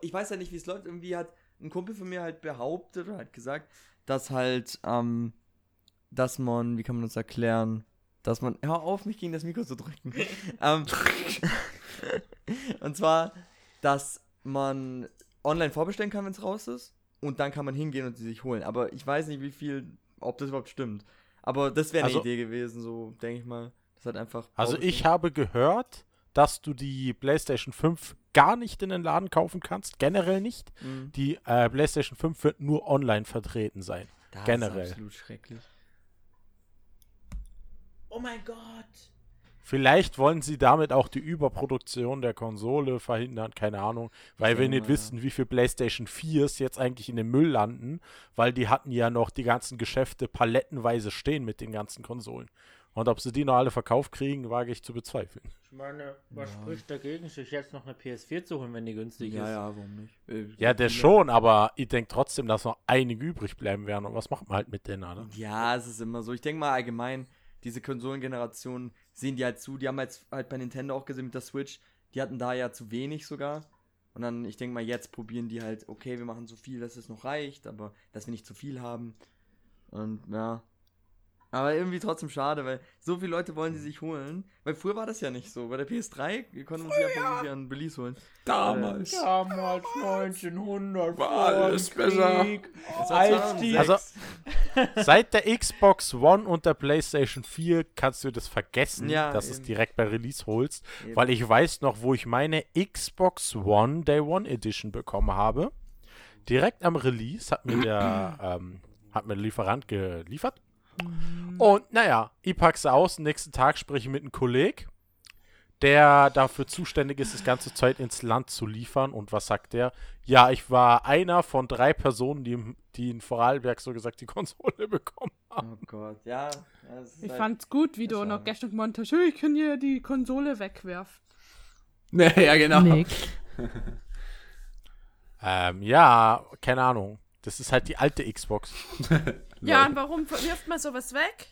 ich weiß ja nicht, wie es läuft, irgendwie hat ein Kumpel von mir halt behauptet oder halt gesagt, dass halt, ähm, dass man, wie kann man das erklären, dass man, hör auf, mich gegen das Mikro zu drücken. ähm, und zwar, dass man online vorbestellen kann, wenn es raus ist. Und dann kann man hingehen und sie sich holen. Aber ich weiß nicht, wie viel, ob das überhaupt stimmt. Aber das wäre eine Also- Idee gewesen, so denke ich mal. Das hat einfach. Also ich habe gehört, dass du die PlayStation 5 gar nicht in den Laden kaufen kannst, generell nicht. Mhm. Die äh, PlayStation 5 wird nur online vertreten sein. Das generell. ist absolut schrecklich. Oh mein Gott! Vielleicht wollen sie damit auch die Überproduktion der Konsole verhindern, keine Ahnung, weil wir denke nicht mal, wissen, wie viel PlayStation 4s jetzt eigentlich in den Müll landen, weil die hatten ja noch die ganzen Geschäfte palettenweise stehen mit den ganzen Konsolen. Und ob sie die noch alle verkauft kriegen, wage ich zu bezweifeln. Ich meine, was Ja. spricht dagegen, sich jetzt noch eine PS4 zu holen, wenn die günstig Ja, ist? ja, warum nicht? Äh, Ja, der schon, aber ich denke trotzdem, dass noch einige übrig bleiben werden. Und was macht man halt mit denen, oder? Ja, es ist immer so. Ich denke mal allgemein, diese Konsolengeneration sehen die halt zu. Die haben jetzt halt bei Nintendo auch gesehen mit der Switch. Die hatten da ja zu wenig sogar. Und dann, ich denke mal, jetzt probieren die halt, okay, wir machen so viel, dass es noch reicht, aber dass wir nicht zu viel haben. Und ja. Aber irgendwie trotzdem schade, weil so viele Leute wollen die sich holen. Weil früher war das ja nicht so. Bei der PS3 wir konnten uns ja irgendwie einen Release holen. Damals. Damals 1900 War alles besser. Als die 2006. Also, seit der Xbox One und der PlayStation 4 kannst du das vergessen, Ja, dass du es eben. direkt bei Release holst, Eben. weil ich weiß noch, wo ich meine Xbox One Day One Edition bekommen habe. Direkt am Release hat mir der, ähm, hat mir der Lieferant geliefert. Und naja, ich pack's aus. Nächsten Tag spreche ich mit einem Kollegen, der dafür zuständig ist, das ganze Zeug ins Land zu liefern. Und was sagt der? Ja, ich war einer von drei Personen, die, die in Vorarlberg so gesagt die Konsole bekommen haben. Oh Gott, ja. Ich halt- fand's gut, wie du noch gestern gemeint hast, "Hey, ich kann hier die Konsole wegwerfen. ja, genau. Nick. Ähm, ja, keine Ahnung. Das ist halt die alte Xbox. Ja, und warum wirft man sowas weg?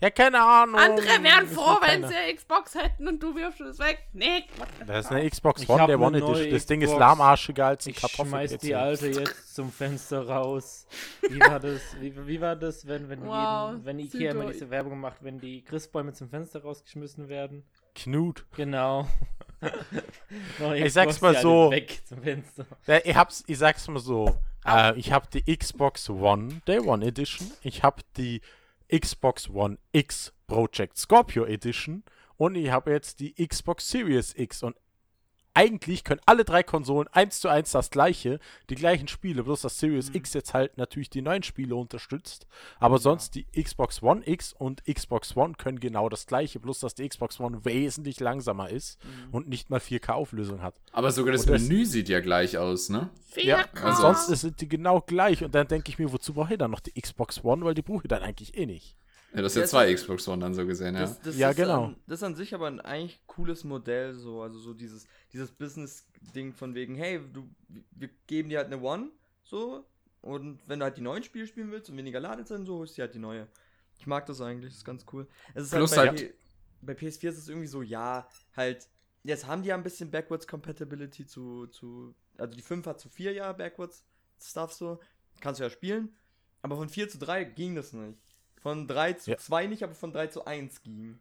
Ja, keine Ahnung. Andere wären froh, wenn sie eine Xbox hätten und du wirfst es weg. Nick. Das ist eine Xbox One, der One Edition. Das Ding ist lahmarschiger als ein Ich schmeiß Kartoffel. die alte jetzt zum Fenster raus. Wie war das, wie, wie war das wenn, wenn, Wow, jeden, wenn Ikea immer diese Werbung macht, wenn die Christbäume zum Fenster rausgeschmissen werden? Knut. Genau. Ich sag's mal so. Weg zum Fenster. Ja, ich hab's, ich sag's mal so. Äh, ich hab die Xbox One Day One Edition. Ich hab die Xbox One X Project Scorpio Edition. Und ich habe jetzt die Xbox Series X. Und eigentlich können alle drei Konsolen eins zu eins das gleiche, die gleichen Spiele, bloß dass Series X jetzt halt natürlich die neuen Spiele unterstützt. Aber sonst die Xbox One X und Xbox One können genau das gleiche, bloß dass die Xbox One wesentlich langsamer ist und nicht mal 4K Auflösung hat. Aber sogar das das- Menü sieht ja gleich aus, ne? 4K. also- Ansonsten sind die genau gleich und dann denke ich mir, wozu brauche ich dann noch die Xbox One, weil die brauche ich dann eigentlich eh nicht. Ja, das ist ja zwei Xbox One dann so gesehen, ja. Das, das Ja, ist genau. An, das ist an sich aber ein eigentlich cooles Modell, so, also so dieses, dieses Business-Ding von wegen, hey, du, wir geben dir halt eine One, so, und wenn du halt die neuen Spiele spielen willst und weniger Ladezeit und so, holst du dir halt die neue. Ich mag das eigentlich, das ist ganz cool. Es ist Plus halt, bei, halt- bei PS4 ist es irgendwie so, ja, halt, jetzt haben die ja ein bisschen Backwards Compatibility zu, zu, also die 5 hat zu 4 Jahre Backwards Stuff so, kannst du ja spielen, aber von 4 zu 3 ging das nicht. Von 3 zu Ja. 2 nicht, aber von 3 zu 1 ging.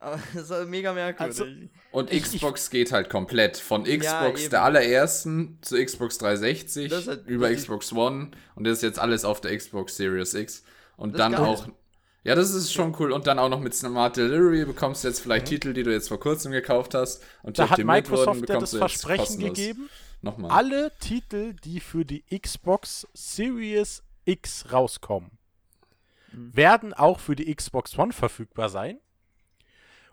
Aber das ist halt mega merkwürdig. Also, Und Ich- Xbox geht halt komplett. Von Xbox eben. der allerersten zu Xbox 360 Das ist halt über Xbox One und das ist jetzt alles auf der Xbox Series X. Und dann auch. Ja, das ist schon cool. Und dann auch noch mit Smart Delivery bekommst du jetzt vielleicht Titel, die du jetzt vor kurzem gekauft hast und die Mhm. Da hat Microsoft ja das bekommst du jetzt Versprechen kostenlos. gegeben, Nochmal. alle Titel, die für die Xbox Series X rauskommen, Mhm. werden auch für die Xbox One verfügbar sein.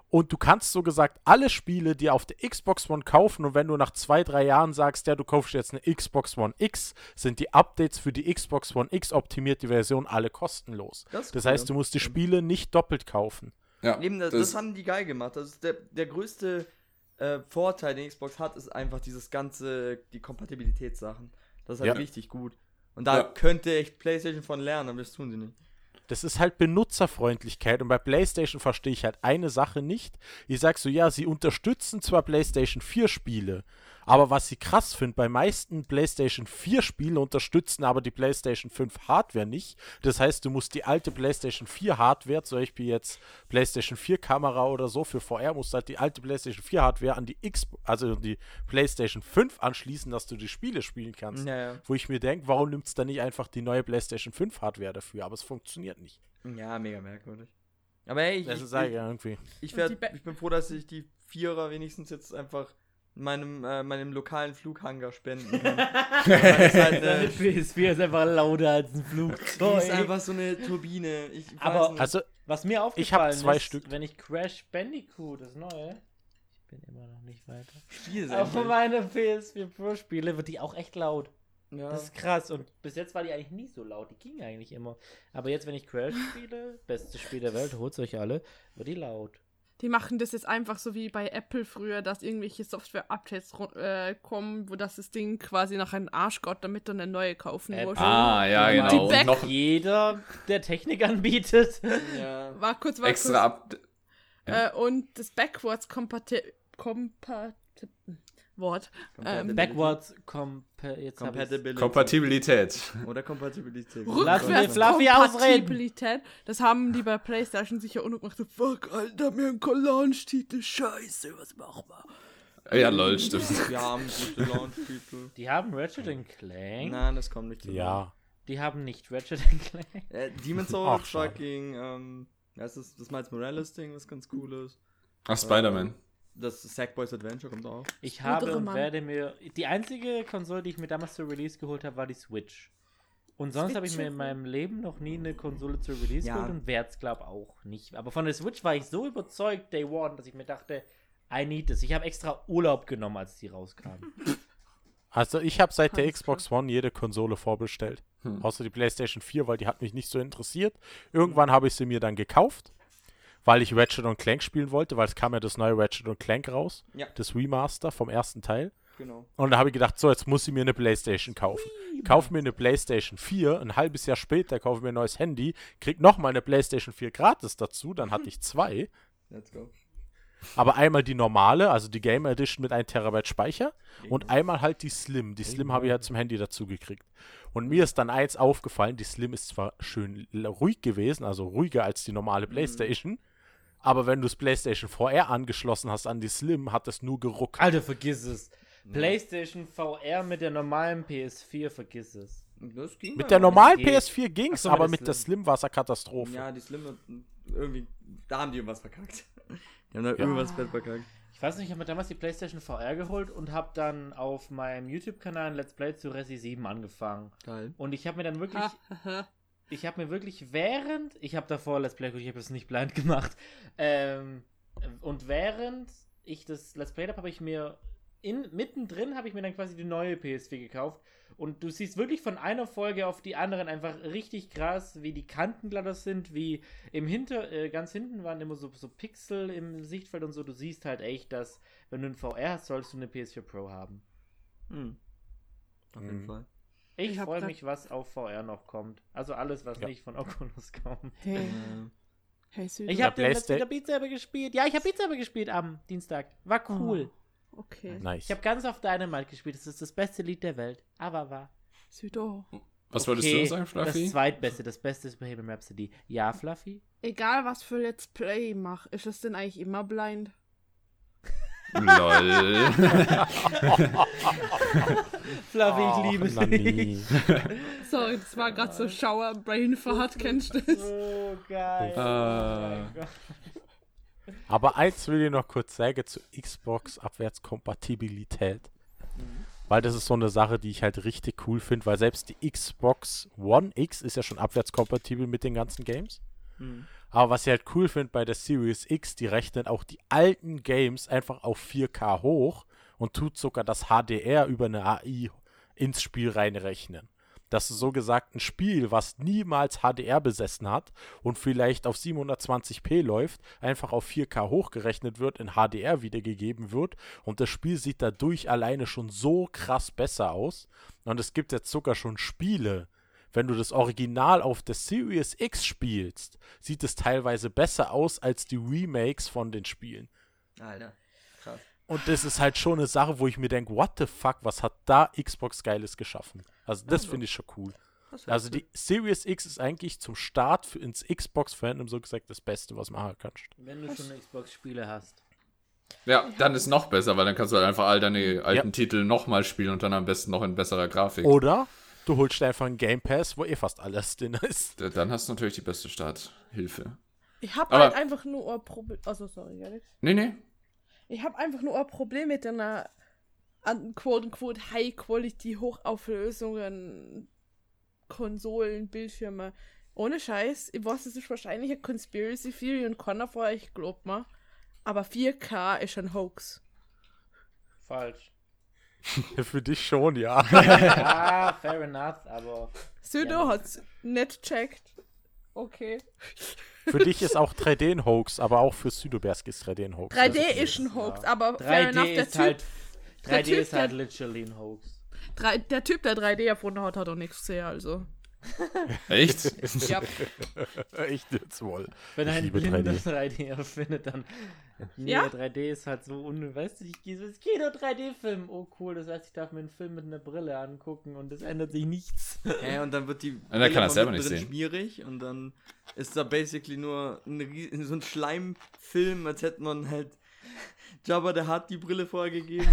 Und du kannst so gesagt alle Spiele dir auf der Xbox One kaufen und wenn du nach zwei, drei Jahren sagst, ja, du kaufst jetzt eine Xbox One X, sind die Updates für die Xbox One X optimierte Version alle kostenlos. Das Das cool. heißt, du musst die Spiele nicht doppelt kaufen. ja, Eben, das, das haben die geil gemacht. Ist der, der größte äh, Vorteil, den Xbox hat, ist einfach dieses ganze, die Kompatibilitätssachen. Das ist halt Ja. richtig gut. Und da Ja. könnte echt PlayStation von lernen, aber das tun sie nicht. Das ist halt Benutzerfreundlichkeit und bei PlayStation verstehe ich halt eine Sache nicht. Ich sag so, ja, sie unterstützen zwar PlayStation 4 Spiele, aber was ich krass finde, bei meisten PlayStation 4 Spiele unterstützen aber die PlayStation 5 Hardware nicht. Das heißt, du musst die alte PlayStation 4 Hardware, zum Beispiel jetzt PlayStation 4 Kamera oder so für VR, musst du halt die alte PlayStation 4 Hardware an die X, also die PlayStation 5 anschließen, dass du die Spiele spielen kannst. Naja. Wo ich mir denke, warum nimmt es dann nicht einfach die neue PlayStation 5 Hardware dafür? Aber es funktioniert nicht. Ja, mega merkwürdig. Aber hey, ich, ich, ich, ja irgendwie. ich, werd, ich bin froh, dass ich die Vierer wenigstens jetzt einfach meinem, äh, meinem lokalen Flughanger spenden kann. das ist halt eine, PS4 ist einfach lauter als ein die Flugzeug. ist einfach so eine Turbine. Ich weiß Aber- nicht. Also, Was mir Ich aufgefallen hab zwei ist, Stück. wenn ich Crash Bandicoot, das neue, ich bin immer noch nicht weiter, Spiel auf meine PS4 Pro spiele, wird die auch echt laut. ja. Das ist krass. Und bis jetzt war die eigentlich nie so laut. Die ging eigentlich immer. Aber jetzt, wenn ich Crash spiele, bestes Spiel der Welt, holt euch alle, wird die laut. Die machen das jetzt einfach so wie bei Apple früher, dass irgendwelche Software-Updates äh, kommen, wo das das Ding quasi nach einem Arsch geht, damit du eine neue kaufen Apple. musst. Ah, ja, Die genau. Und noch Jeder, der Technik anbietet. ja. War kurz, war extra kurz. ab. Äh, und das Backwards Kompati Kompati Wort. Ähm, Backwards compa jetzt. Compatibility. Kompatibilität. Oder Kompatibilität. Lass Fluffy ausreden. Rückwärtskompatibilität. Das haben die bei PlayStation sicher auch noch gemacht. So, fuck, Alter, mir ein Collage-Titel. Scheiße, was machen wir? Ja, lol, stimmt. Wir haben gute Launch-Titel. Die haben Ratchet Clank. Nein, das kommt nicht so Ja. Die haben nicht Ratchet Clank. Äh, Demon's Souls fucking, ähm, das ist das Miles Morales Ding, was ganz cool ist. Ach, Spider-Man. Das Sackboys Adventure kommt auch. Ich habe und werde mir. Die einzige Konsole, die ich mir damals zur Release geholt habe, war die Switch. Und sonst habe ich mir in meinem Leben noch nie eine Konsole zur Release Ja. geholt und werde es, glaube auch nicht. Aber von der Switch war ich so überzeugt, Day One, dass ich mir dachte, I need this. Ich habe extra Urlaub genommen, als die rauskam. Also ich habe seit der Xbox One jede Konsole vorbestellt. Hm. Außer die PlayStation 4, weil die hat mich nicht so interessiert. Irgendwann habe ich sie mir dann gekauft, weil ich Ratchet und Clank spielen wollte, weil es kam ja das neue Ratchet und Clank raus. Ja. Das Remaster vom ersten Teil. Genau. Und da habe ich gedacht, so, jetzt muss ich mir eine Playstation kaufen. Kauf mir eine Playstation 4, ein halbes Jahr später kaufe mir ein neues Handy, krieg nochmal eine Playstation 4 gratis dazu, dann hatte ich zwei. Let's go. Aber einmal die normale, also die Gamer Edition mit 1 Terabyte Speicher und einmal halt die Slim. Die Slim habe ich halt zum Handy dazu gekriegt. Und mir ist dann eins aufgefallen, die Slim ist zwar schön ruhig gewesen, also ruhiger als die normale Playstation, aber wenn du das Playstation VR angeschlossen hast an die Slim, hat es nur geruckt. Alter, vergiss es. PlayStation VR mit der normalen PS4, vergiss es. Das ging Mit der normalen geht. PS4 ging's, so, aber mit der Slim. Slim war es eine Katastrophe. Ja, die Slim irgendwie, da haben die irgendwas verkackt. Die haben da irgendwas fett verkackt. Ich weiß nicht, ich habe mir damals die PlayStation VR geholt und habe dann auf meinem YouTube-Kanal ein Let's Play zu Resi 7 angefangen. Geil. Und ich habe mir dann wirklich, ich habe mir wirklich während, ich habe davor Let's Play, ich habe es nicht blind gemacht, ähm, und während ich das Let's Play habe, habe ich mir in, mittendrin habe ich mir dann quasi die neue PS4 gekauft. Und du siehst wirklich von einer Folge auf die anderen einfach richtig krass, wie die Kanten glatter sind, wie im Hinter, äh, ganz hinten waren immer so, so Pixel im Sichtfeld und so. Du siehst halt echt, dass, wenn du ein VR hast, solltest du eine PS4 Pro haben. Hm. Auf jeden Mhm. Fall. Ich, Ich freue mich, was auf VR noch kommt. Also alles, was Ja. nicht von Oculus kommt. Hey, Äh, hey, Süd. Ich habe den letzten wieder Beat Saber gespielt. Ja, ich habe Beat Saber gespielt am Dienstag. War cool. Okay. Nice. Ich habe ganz auf Dynamite gespielt. Das ist das beste Lied der Welt. Aber war. Südo. Was wolltest Okay, du sagen, Fluffy? Das zweitbeste. Das beste ist Bohemian Rhapsody. Ja, Fluffy? Egal, was für Let's Play ich mach, ist es denn eigentlich immer blind? Lol. Fluffy, Ach, ich liebe na dich. Sorry, das war gerade so Schauer Brain Fart, kennst du das? So geil. Ah. Oh mein Gott. Aber eins will ich noch kurz sagen zu Xbox Abwärtskompatibilität. Weil das ist so eine Sache, die ich halt richtig cool finde, weil selbst die Xbox One X ist ja schon abwärtskompatibel mit den ganzen Games. hm. Aber was ich halt cool finde bei der Series X, die rechnet auch die alten Games einfach auf 4K hoch und tut sogar das HDR über eine AI ins Spiel reinrechnen. Dass so gesagt ein Spiel, was niemals HDR besessen hat und vielleicht auf 720p läuft, einfach auf 4K hochgerechnet wird, in HDR wiedergegeben wird und das Spiel sieht dadurch alleine schon so krass besser aus. Und es gibt jetzt sogar schon Spiele, wenn du das Original auf der Series X spielst, sieht es teilweise besser aus als die Remakes von den Spielen. Alter. Krass. Und das ist halt schon eine Sache, wo ich mir denke, what the fuck, was hat da Xbox Geiles geschaffen? Also das finde ich schon cool. Also die Series X ist eigentlich zum Start für, ins Xbox-Fandom so gesagt das Beste, was man machen kannst. Wenn du schon Xbox-Spiele hast. Ja, dann ist noch besser, weil dann kannst du halt einfach all deine alten Titel nochmal spielen und dann am besten noch in besserer Grafik. Oder du holst einfach einen Game Pass, wo eh fast alles drin ist. Dann hast du natürlich die beste Starthilfe. Ich hab Aber- halt einfach nur ein Problem. Also, sorry, Alex. Nee, nee. Ich hab einfach nur ein Problem mit einer an quote-unquote High-Quality Hochauflösungen Konsolen, Bildschirme. Ohne Scheiß, ich weiß, es ist wahrscheinlich eine Conspiracy Theory und keiner von euch glaubt mir. Aber 4K ist ein Hoax. Falsch. Für dich schon, ja. ja, fair enough, aber. Südo Ja. hat's nicht checkt. Okay. Für dich ist auch 3D ein Hoax, aber auch für Südobersk ist 3D ein Hoax. 3D Also, ist ein Hoax, aber fair enough, 3D der ist Typ, halt. der 3D Typ, ist halt literally ein Hoax. der Typ, der 3D erfunden hat, hat auch nichts gesehen, also. Echt? Ja, Echt jetzt wohl. wenn Ich ein Blinder 3D. 3D erfindet, dann. Nee, Ja? 3D ist halt so un. Weißt du, ich gehe so ins Kino 3D-Film. Oh, cool, das heißt, ich darf mir einen Film mit einer Brille angucken und es ändert sich nichts. Ja, und dann wird die dann kann er selber nicht sehen. schmierig und dann ist da basically nur ein, so ein Schleimfilm, als hätte man halt Jabba der hat die Brille vorgegeben.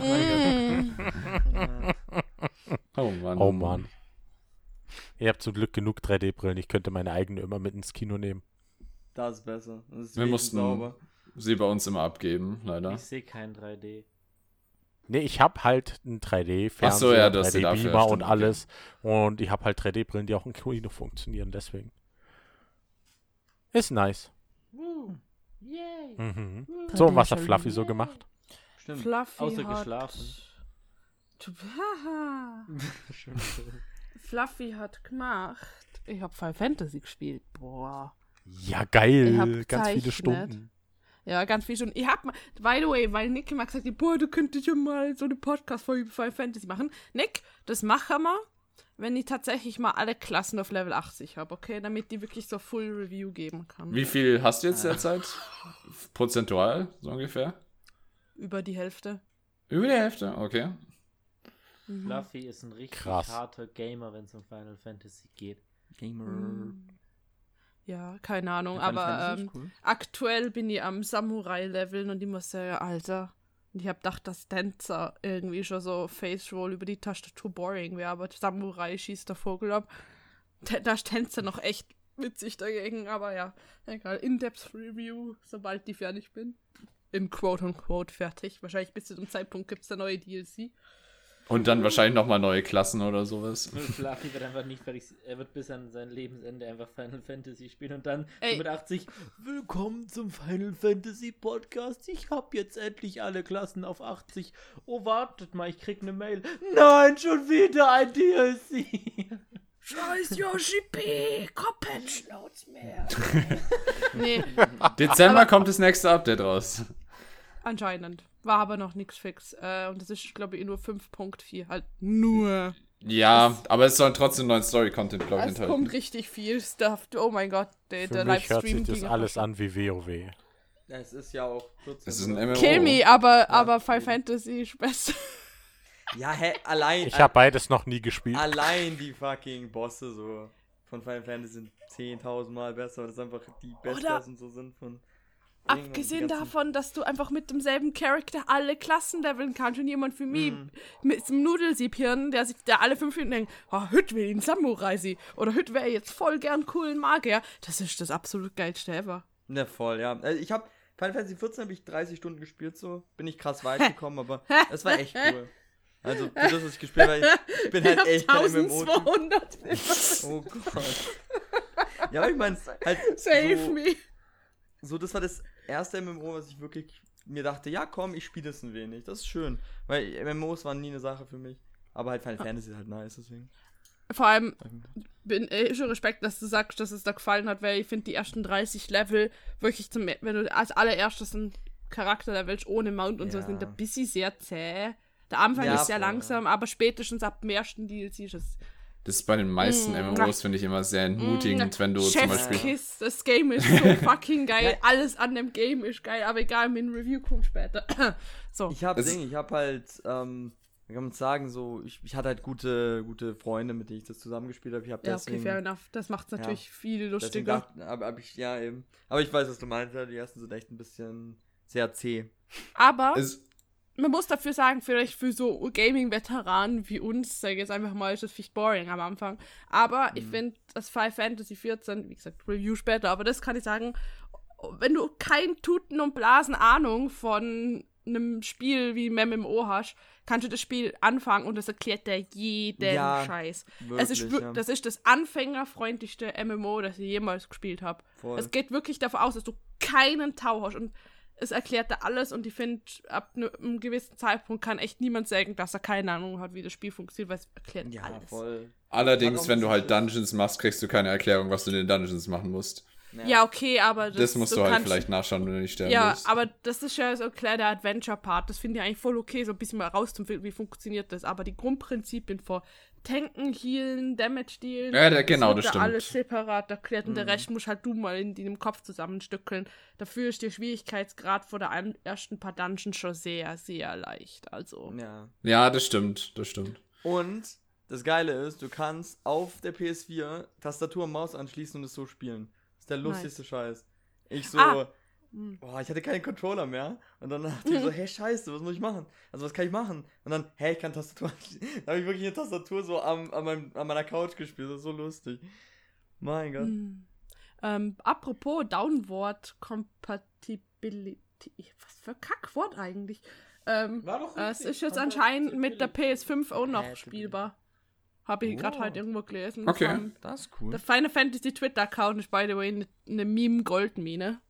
Mm. Oh Mann. Oh Mann. Ihr habt zum Glück genug 3D-Brillen. Ich könnte meine eigene immer mit ins Kino nehmen. Das ist besser. Das ist Wir mussten sauber. sie bei uns immer abgeben, leider. Ich sehe kein 3D. Nee, ich habe halt einen 3D-Fernseher, Ach so, ja, du hast den dafür, 3D-Beamer und okay. alles. Und ich habe halt 3D-Brillen, die auch im Kino funktionieren, deswegen. Ist nice. Woo. Yay. Mhm. So, und was hat Fluffy so gemacht? Stimmt. Fluffy Außer hat... geschlafen. Haha. Fluffy hat gemacht. Ich habe Final Fantasy gespielt. Boah. Ja, geil. Ganz viele. Stunden. Ja, ganz viel schon. Ich hab mal, by the way, weil Nick immer gesagt hat, boah, du könntest ja mal so eine Podcast-Folge über Final Fantasy machen. Nick, das machen wir, wenn ich tatsächlich mal alle Klassen auf Level 80 habe, okay? Damit die wirklich so Full Review geben kann. Wie viel hast du jetzt derzeit? Prozentual, so ungefähr? Über die Hälfte. Über die Hälfte, okay. Mhm. Fluffy ist ein richtig Krass. harter Gamer, wenn es um Final Fantasy geht. Gamer. Mhm. Ja, keine Ahnung, Final aber ähm, cool. aktuell bin ich am Samurai-Leveln und ich muss sagen, Alter. Und ich hab gedacht, dass Tänzer irgendwie schon so Face Roll über die Tastatur boring wäre, aber Samurai schießt der Vogel ab. Da ist Tänzer noch echt witzig dagegen, aber ja, egal. In-Depth Review, sobald die fertig bin. In quote unquote fertig. Wahrscheinlich bis zu dem Zeitpunkt gibt's da neue DLC. Und dann wahrscheinlich nochmal neue Klassen oder sowas. Fluffy wird einfach nicht fertig. Er wird bis an sein Lebensende einfach Final Fantasy spielen und dann Ey. so mit 80. Willkommen zum Final Fantasy Podcast. Ich hab jetzt endlich alle Klassen auf 80. Oh, wartet mal, ich krieg eine Mail. Nein, schon wieder ein DLC. Scheiß Yoshi P! Koppenschnauz mehr! nee, Dezember kommt das nächste Update raus. anscheinend. War aber noch nichts fix. Äh, und das ist, glaube ich, nur 5.4. Halt nur. Ja, aber es soll trotzdem neuen Story-Content, glaube ich, Es enthalten. kommt richtig viel Stuff. Oh mein Gott, der, Für der mich hört Livestream sich das alles an wie WoW. Es ist ja auch 14. Es ist ein? MMO. Kill me, aber, aber Ja. Final Fantasy ist besser. Ja, hä, allein. Ich habe beides noch nie gespielt. Allein die fucking Bosse so von Final Fantasy sind 10.000 Mal besser, weil das einfach die Bestklassen so sind von. Abgesehen davon, dass du einfach mit demselben Charakter alle Klassen leveln kannst und jemand für mich Mhm. mit dem Nudelsiebhirn, der sich der alle fünf Minuten denkt, oh, heute will ich ein Samurai sie oder heute wäre jetzt voll gern coolen Magier. Das ist das absolut geilste ever. Ne, voll, ja. Also ich habe Final Fantasy 14 habe ich 30 Stunden gespielt so. Bin ich krass weit gekommen, aber es war echt cool. Also, für das, ich gespielt habe, ich, ich bin halt echt kein MMO. -Typ. 1200. Oh Gott. Ja, aber ich meine, halt. Save so, me. So, das war das erste MMO, was ich wirklich mir dachte, ja komm, ich spiele das ein wenig. Das ist schön. Weil MMOs waren nie eine Sache für mich. Aber halt Final Fantasy ist halt nice, deswegen. Vor allem bin äh, schon Respekt, dass du sagst, dass es da gefallen hat, weil ich finde die ersten 30 Level wirklich zum, wenn du als allererstes einen Charakter levelst ohne Mount und so Ja. sind ein bisschen sehr zäh. Der Anfang Ja, ist sehr voll, langsam, aber spätestens ab dem ersten DLC ist es. Das ist bei den meisten Mm. MMOs, finde ich, immer sehr entmutigend, wenn du zum Beispiel. Chefskiss, das Game ist so fucking geil. Alles an dem Game ist geil, aber egal, mit dem Review kommt später. so. Ich habe Ding, ich habe halt, ähm, wie kann man sagen, so, ich, ich hatte halt gute, gute Freunde, mit denen ich das zusammengespielt habe. Ich habe Ja, okay, deswegen, fair enough. Das macht es natürlich viel deswegen lustiger. dachte, aber, aber ich, ja eben. Aber ich weiß, was du meinst, ja, die ersten sind echt ein bisschen sehr zäh. Aber Es, man muss dafür sagen, vielleicht für so Gaming-Veteranen wie uns, sage ich jetzt einfach mal, ist das vielleicht boring am Anfang. Aber ich finde, das Final Fantasy 14, wie gesagt, Review später, aber das kann ich sagen, wenn du kein Tuten und Blasen Ahnung von einem Spiel wie MMO hast, kannst du das Spiel anfangen und das erklärt dir jeden Ja, Scheiß. Wirklich, es ist, ja. Das ist das anfängerfreundlichste MMO, das ich jemals gespielt habe. Es geht wirklich davon aus, dass du keinen Tau hast und es erklärt da alles und ich finde, ab ne- einem gewissen Zeitpunkt kann echt niemand sagen, dass er keine Ahnung hat, wie das Spiel funktioniert, weil es erklärt ja, alles. voll. allerdings, wenn du halt Dungeons machst, kriegst du keine Erklärung, was du in den Dungeons machen musst. Ja, okay, aber das, Das, musst du, halt vielleicht nachschauen, wenn du nicht sterben Ja, willst. aber das ist ja so ein kleiner Adventure-Part. Das finde ich eigentlich voll okay, so ein bisschen mal rauszufinden, wie funktioniert das. Aber die Grundprinzipien von Tanken, Healen, Damage dealen. Ja, da- genau, das da stimmt. alles separat erklärt und der Mhm. Rest musst halt du mal in deinem Kopf zusammenstückeln. Dafür ist der Schwierigkeitsgrad vor der ersten paar Dungeons schon sehr, sehr leicht. Also. Ja. Ja, das stimmt, das stimmt. Und das Geile ist, du kannst auf der PS4 Tastatur und Maus anschließen und es so spielen. Das ist der lustigste Scheiß. Ich so, Ah. Hm. boah, ich hatte keinen Controller mehr. Und dann dachte ich so, hey, scheiße, was muss ich machen? Also, was kann ich machen? Und dann, hey, ich kann Tastatur anschließen. Dann habe ich wirklich eine Tastatur so am, an, meinem, an meiner Couch gespielt. Das ist so lustig. Mein Gott. Hm. Ähm, apropos Downward Compatibility. Was für ein Kackwort eigentlich. Ähm, War doch äh, es ist jetzt anscheinend mit der billig. PS5 auch noch Äh, spielbar. Habe ich gerade Oh. heute irgendwo gelesen. Okay. Das ist cool. Der Final Fantasy Twitter-Account ist, by the way, eine ne Meme-Goldmine.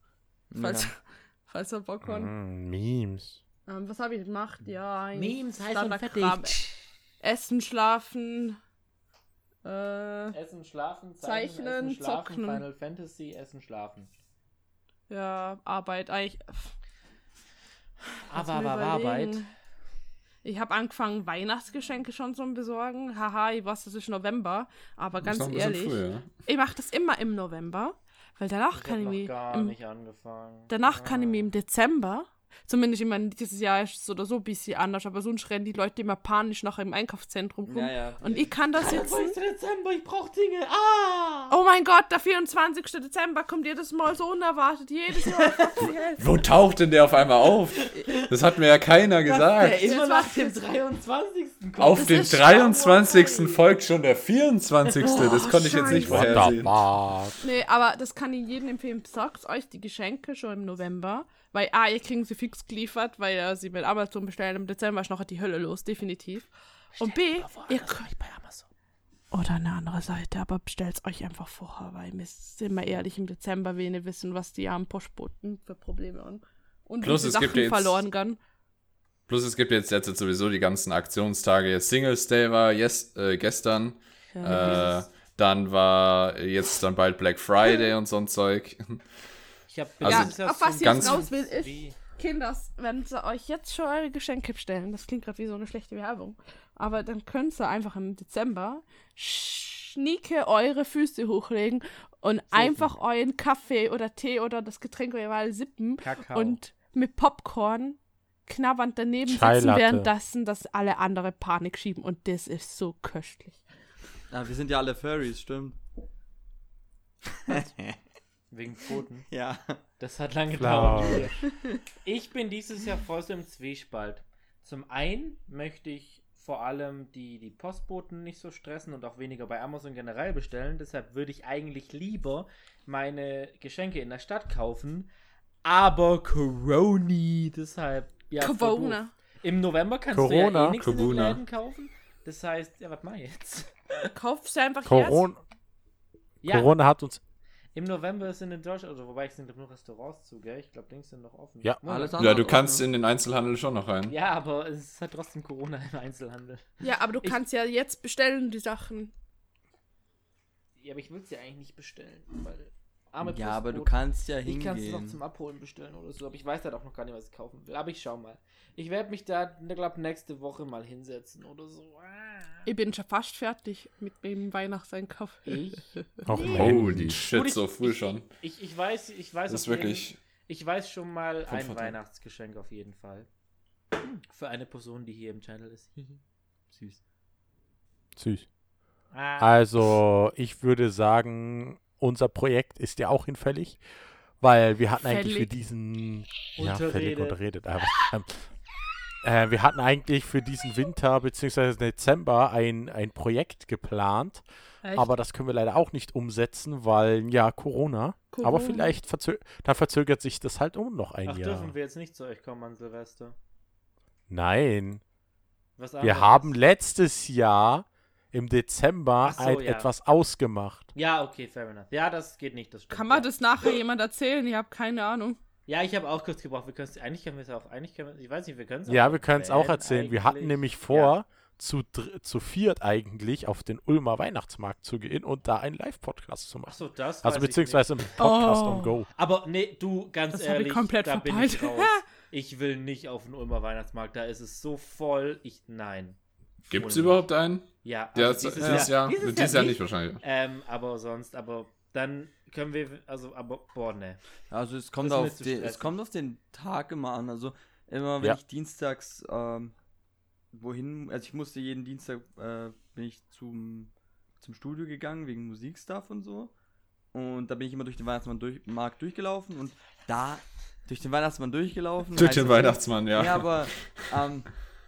Falls, Ja. falls ihr Bock habt. Mm, Memes. Ähm, was habe ich gemacht? Ja, ein Memes heiß und fertig. Essen, schlafen. Äh, Essen, schlafen, Zeichnen, essen, schlafen, zocken. Final Fantasy, essen, schlafen. ja, Arbeit. Eigentlich. Aber, aber, Arbeit. Ich habe angefangen, Weihnachtsgeschenke schon zu besorgen. Haha, ich weiß, das ist November. Aber ganz ehrlich, früher. ich mache das immer im November. Weil danach Ich kann ich mich. gar Im, nicht angefangen. danach kann ich Ah. mich im Dezember. Zumindest, ich meine, dieses Jahr ist es so oder so ein bisschen anders, aber sonst rennen die Leute immer panisch nachher im Einkaufszentrum rum. Ja, ja. Und ich kann da sitzen. 23. Dezember, ich brauch Dinge. Ah! Oh mein Gott, der 24. Dezember kommt jedes Mal so unerwartet. Jedes Hälfte. Wo taucht denn der auf einmal auf? Das hat mir ja keiner Der gesagt. immer Jetzt nach macht dem es- 23. kommt. Auf Das den ist 23. Schauerei. folgt schon der 24. Das Oh, konnte ich jetzt nicht vorhersehen. Wunderbar. Nee, aber das kann ich jedem empfehlen. Sagt euch die Geschenke schon im November. Weil, ah, ihr kriegen sie fix geliefert, weil ihr sie mit Amazon bestellen. Im Dezember ist noch die Hölle los, definitiv. Und B, ihr könnt. bei Amazon. Oder eine andere Seite, aber bestellt euch einfach vorher, weil wir sind mal ehrlich, im Dezember wenig wissen, was die armen Postboten für Probleme haben. Und Plus, wie es gibt Sachen jetzt- verloren gehen. Plus es gibt jetzt, jetzt sowieso die ganzen Aktionstage. Singles Day war yes, äh, gestern. Ja. Äh, dann war jetzt dann bald Black Friday und so ein Zeug. Ich hab Also- Jahr auf was ich jetzt raus will, ist, Kinders, wenn sie euch jetzt schon eure Geschenke bestellen, das klingt gerade wie so eine schlechte Werbung, aber dann könnt ihr einfach im Dezember schnieke eure Füße hochlegen und einfach euren Kaffee oder Tee oder das Getränk eurer Wahl sippen Kakao. und mit Popcorn knabbernd daneben sitzen, währenddessen das alle andere Panik schieben und das ist so köstlich. Ja, wir sind ja alle Furries, stimmt. Wegen Pfoten. Ja. Das hat lange Klar. gedauert. Ich bin dieses Jahr voll so im Zwiespalt. Zum einen möchte ich vor allem die, die Postboten nicht so stressen und auch weniger bei Amazon generell bestellen. Deshalb würde ich eigentlich lieber meine Geschenke in der Stadt kaufen. Aber Coroni, deshalb. Ja, Corona. Im November kannst Corona, du ja eh nichts in den Corona. Läden kaufen. Das heißt, ja, was mach ich jetzt? Kaufst du einfach jetzt? Corona, Ja, Corona hat uns. Im November sind in Deutschland, also wobei ich sind nur Restaurants zu, gell? Ich glaube, Dings sind noch offen. Ja. Moment. Alles Ja, andere du hat kannst offen. in den Einzelhandel schon noch rein. Ja, aber es ist halt trotzdem Corona im Einzelhandel. Ja, aber du Ich- kannst ja jetzt bestellen, die Sachen. Ja, aber ich will es ja eigentlich nicht bestellen, weil arme Ja, aber du kannst ja Ich kann es noch hingehen. zum Abholen bestellen oder so, aber ich weiß halt auch noch gar nicht, was ich kaufen will. Aber ich schau mal. Ich werde mich da, glaube nächste Woche mal hinsetzen oder so. Ah. Ich bin schon fast fertig mit dem Weihnachtseinkauf. Ich? Auch Holy shit, so früh ich, schon. Ich, ich weiß, ich weiß Das ist wirklich. Ich weiß schon mal ein. Weihnachtsgeschenk auf jeden Fall. Für eine Person, die hier im Channel ist. Süß. Süß. Ah, Also, ich würde sagen, unser Projekt ist ja auch hinfällig, weil wir hatten eigentlich für Fällig. diesen. Ja, fällig unterredet. Aber, ähm, äh, wir hatten eigentlich für diesen Winter bzw. Dezember ein, ein Projekt geplant, Echt? aber das können wir leider auch nicht umsetzen, weil ja Corona. Aber Corona. vielleicht verzö dann verzögert sich das halt um noch ein Ach, Jahr. dürfen wir jetzt nicht zu euch kommen an Silvester? Nein, Was wir haben letztes Jahr im Dezember so, ein, ja. etwas ausgemacht. Ja, okay, fair enough. Ja, das geht nicht, das stimmt. Kann man ja. das nachher jemand erzählen? Ich habe keine Ahnung. Ja, ich habe auch kurz gebraucht. Wir können's, eigentlich können wir es auch, eigentlich können wir, ich weiß nicht, wir können es Ja, wir können es auch erzählen. Wir hatten eigentlich. nämlich vor, zu, dr- zu viert eigentlich auf den Ulmer Weihnachtsmarkt zu gehen und da einen Live-Podcast zu machen. Achso, das. Also weiß ich beziehungsweise einen Podcast Oh. on Go. Aber nee, du, ganz Das hab ich ehrlich, komplett da bin ich verpeilt. raus. Ich will nicht auf den Ulmer Weihnachtsmarkt, da ist es so voll. Ich, nein. Gibt es überhaupt einen? Ja, Ja, also dieses, dieses Jahr, dieses, Jahr, nicht wahrscheinlich. Ähm, aber sonst, aber dann können wir, also, aber, boah, ne. Also es kommt, Das auf den, es kommt auf den Tag immer an. Also immer wenn Ja. ich dienstags ähm, wohin, also ich musste jeden Dienstag äh, bin ich zum, zum Studio gegangen wegen Musikstuff und so. Und da bin ich immer durch den Weihnachtsmann durch, Markt durchgelaufen und da durch den Weihnachtsmann durchgelaufen. Durch den Weihnachtsmann, ja. Ja, aber ähm,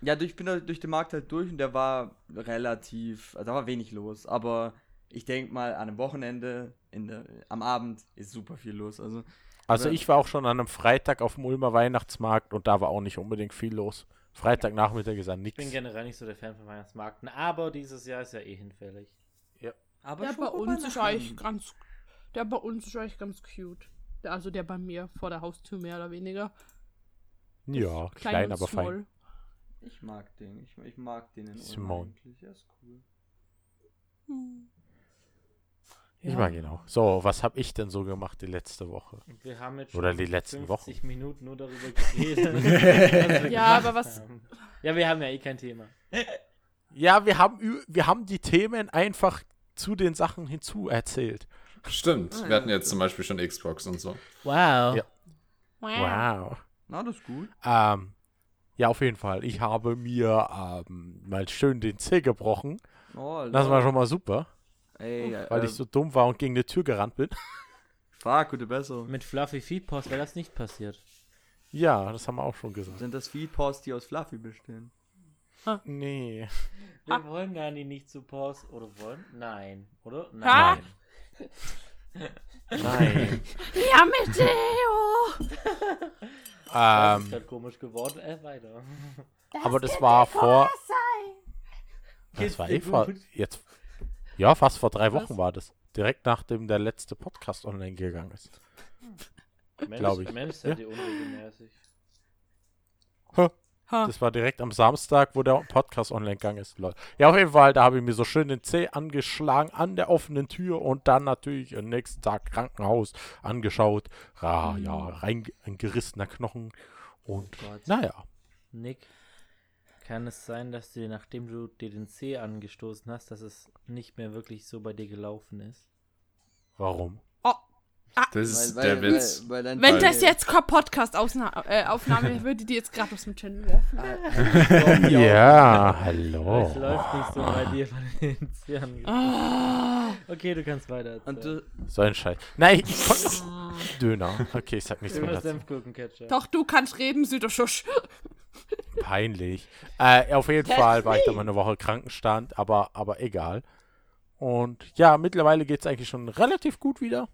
ja, ich bin da durch den Markt halt durch und der war relativ, also da war wenig los. Aber ich denke mal, an einem Wochenende, in der, am Abend ist super viel los. Also Also Ja. ich war auch schon an einem Freitag auf dem Ulmer Weihnachtsmarkt und da war auch nicht unbedingt viel los. Freitagnachmittag ist an Ich bin nichts. generell nicht so der Fan von Weihnachtsmarkten, aber dieses Jahr ist ja eh hinfällig. Aber Der bei uns ist eigentlich ganz. Der bei uns ist eigentlich ganz cute. Der, also der bei mir vor der Haustür mehr oder weniger. Ja, Klein klein, aber fein. Ich mag den. Ich, ich mag den in Simone. eigentlich. Er ist cool. Hm. Ich mag ihn auch. So, was habe ich denn so gemacht die letzte Woche? Wir haben jetzt Oder schon die letzten 50 Minuten nur darüber geredet. Ja, aber was- haben. Ja, wir haben ja eh kein Thema. Ja, wir haben, ü- wir haben die Themen einfach zu den Sachen hinzu erzählt. Stimmt. Ah, Wir ja. hatten jetzt zum Beispiel schon Xbox und so. Wow. Ja. Wow. Na, das ist gut. Ähm, ja, auf jeden Fall. Ich habe mir ähm, mal schön den Zeh gebrochen. Oh, Das war schon mal super, Ey, weil äh, ich so dumm war und gegen die Tür gerannt bin. Fuck, gute Besserung. Mit Fluffy Feed Post wäre das nicht passiert. Ja, das haben wir auch schon gesagt. Sind das Feedposts, die aus Fluffy bestehen? Nee. Wir wollen gar nicht, nicht zu Post. Oder wollen? Nein. Oder? Ha? Nein. Nein. Ja, Matteo! Das ist ähm, komisch geworden. Äh, weiter. aber das war vor. Das Geht's war eh vor. Jetzt. Ja, fast vor drei Was? Wochen war das. Direkt nachdem der letzte Podcast online gegangen ist. Mensch, Glaub ich. Mensch, seid ihr unregelmäßig. Ha. Das war direkt am Samstag, wo der Podcast online gegangen ist. Lol. Ja, auf jeden Fall, da habe ich mir so schön den Zeh angeschlagen an der offenen Tür und dann natürlich am nächsten Tag Krankenhaus angeschaut. Ah, ja, rein ein gerissener Knochen. Und naja, Nick, kann es sein, dass dir, nachdem du dir den Zeh angestoßen hast, dass es nicht mehr wirklich so bei dir gelaufen ist? warum? Das ist der Witz. Weil, weil dein Wenn Weil- das jetzt Podcast-Aufnahme würde die jetzt gerade aus dem Channel werfen. Ja, Es hallo. läuft nicht so bei dir von den Zähnen. Ah. Okay, du kannst weiter du, So ein Scheiß. Nein, ich konnte. Döner. Okay, ich sag nichts mehr dazu. Senfgurkenketchup. Doch, du kannst reden, Süderschusch. Peinlich. Äh, auf jeden Fall war ich da mal eine Woche Krankenstand, aber, aber egal. Und ja, mittlerweile geht es eigentlich schon relativ gut wieder.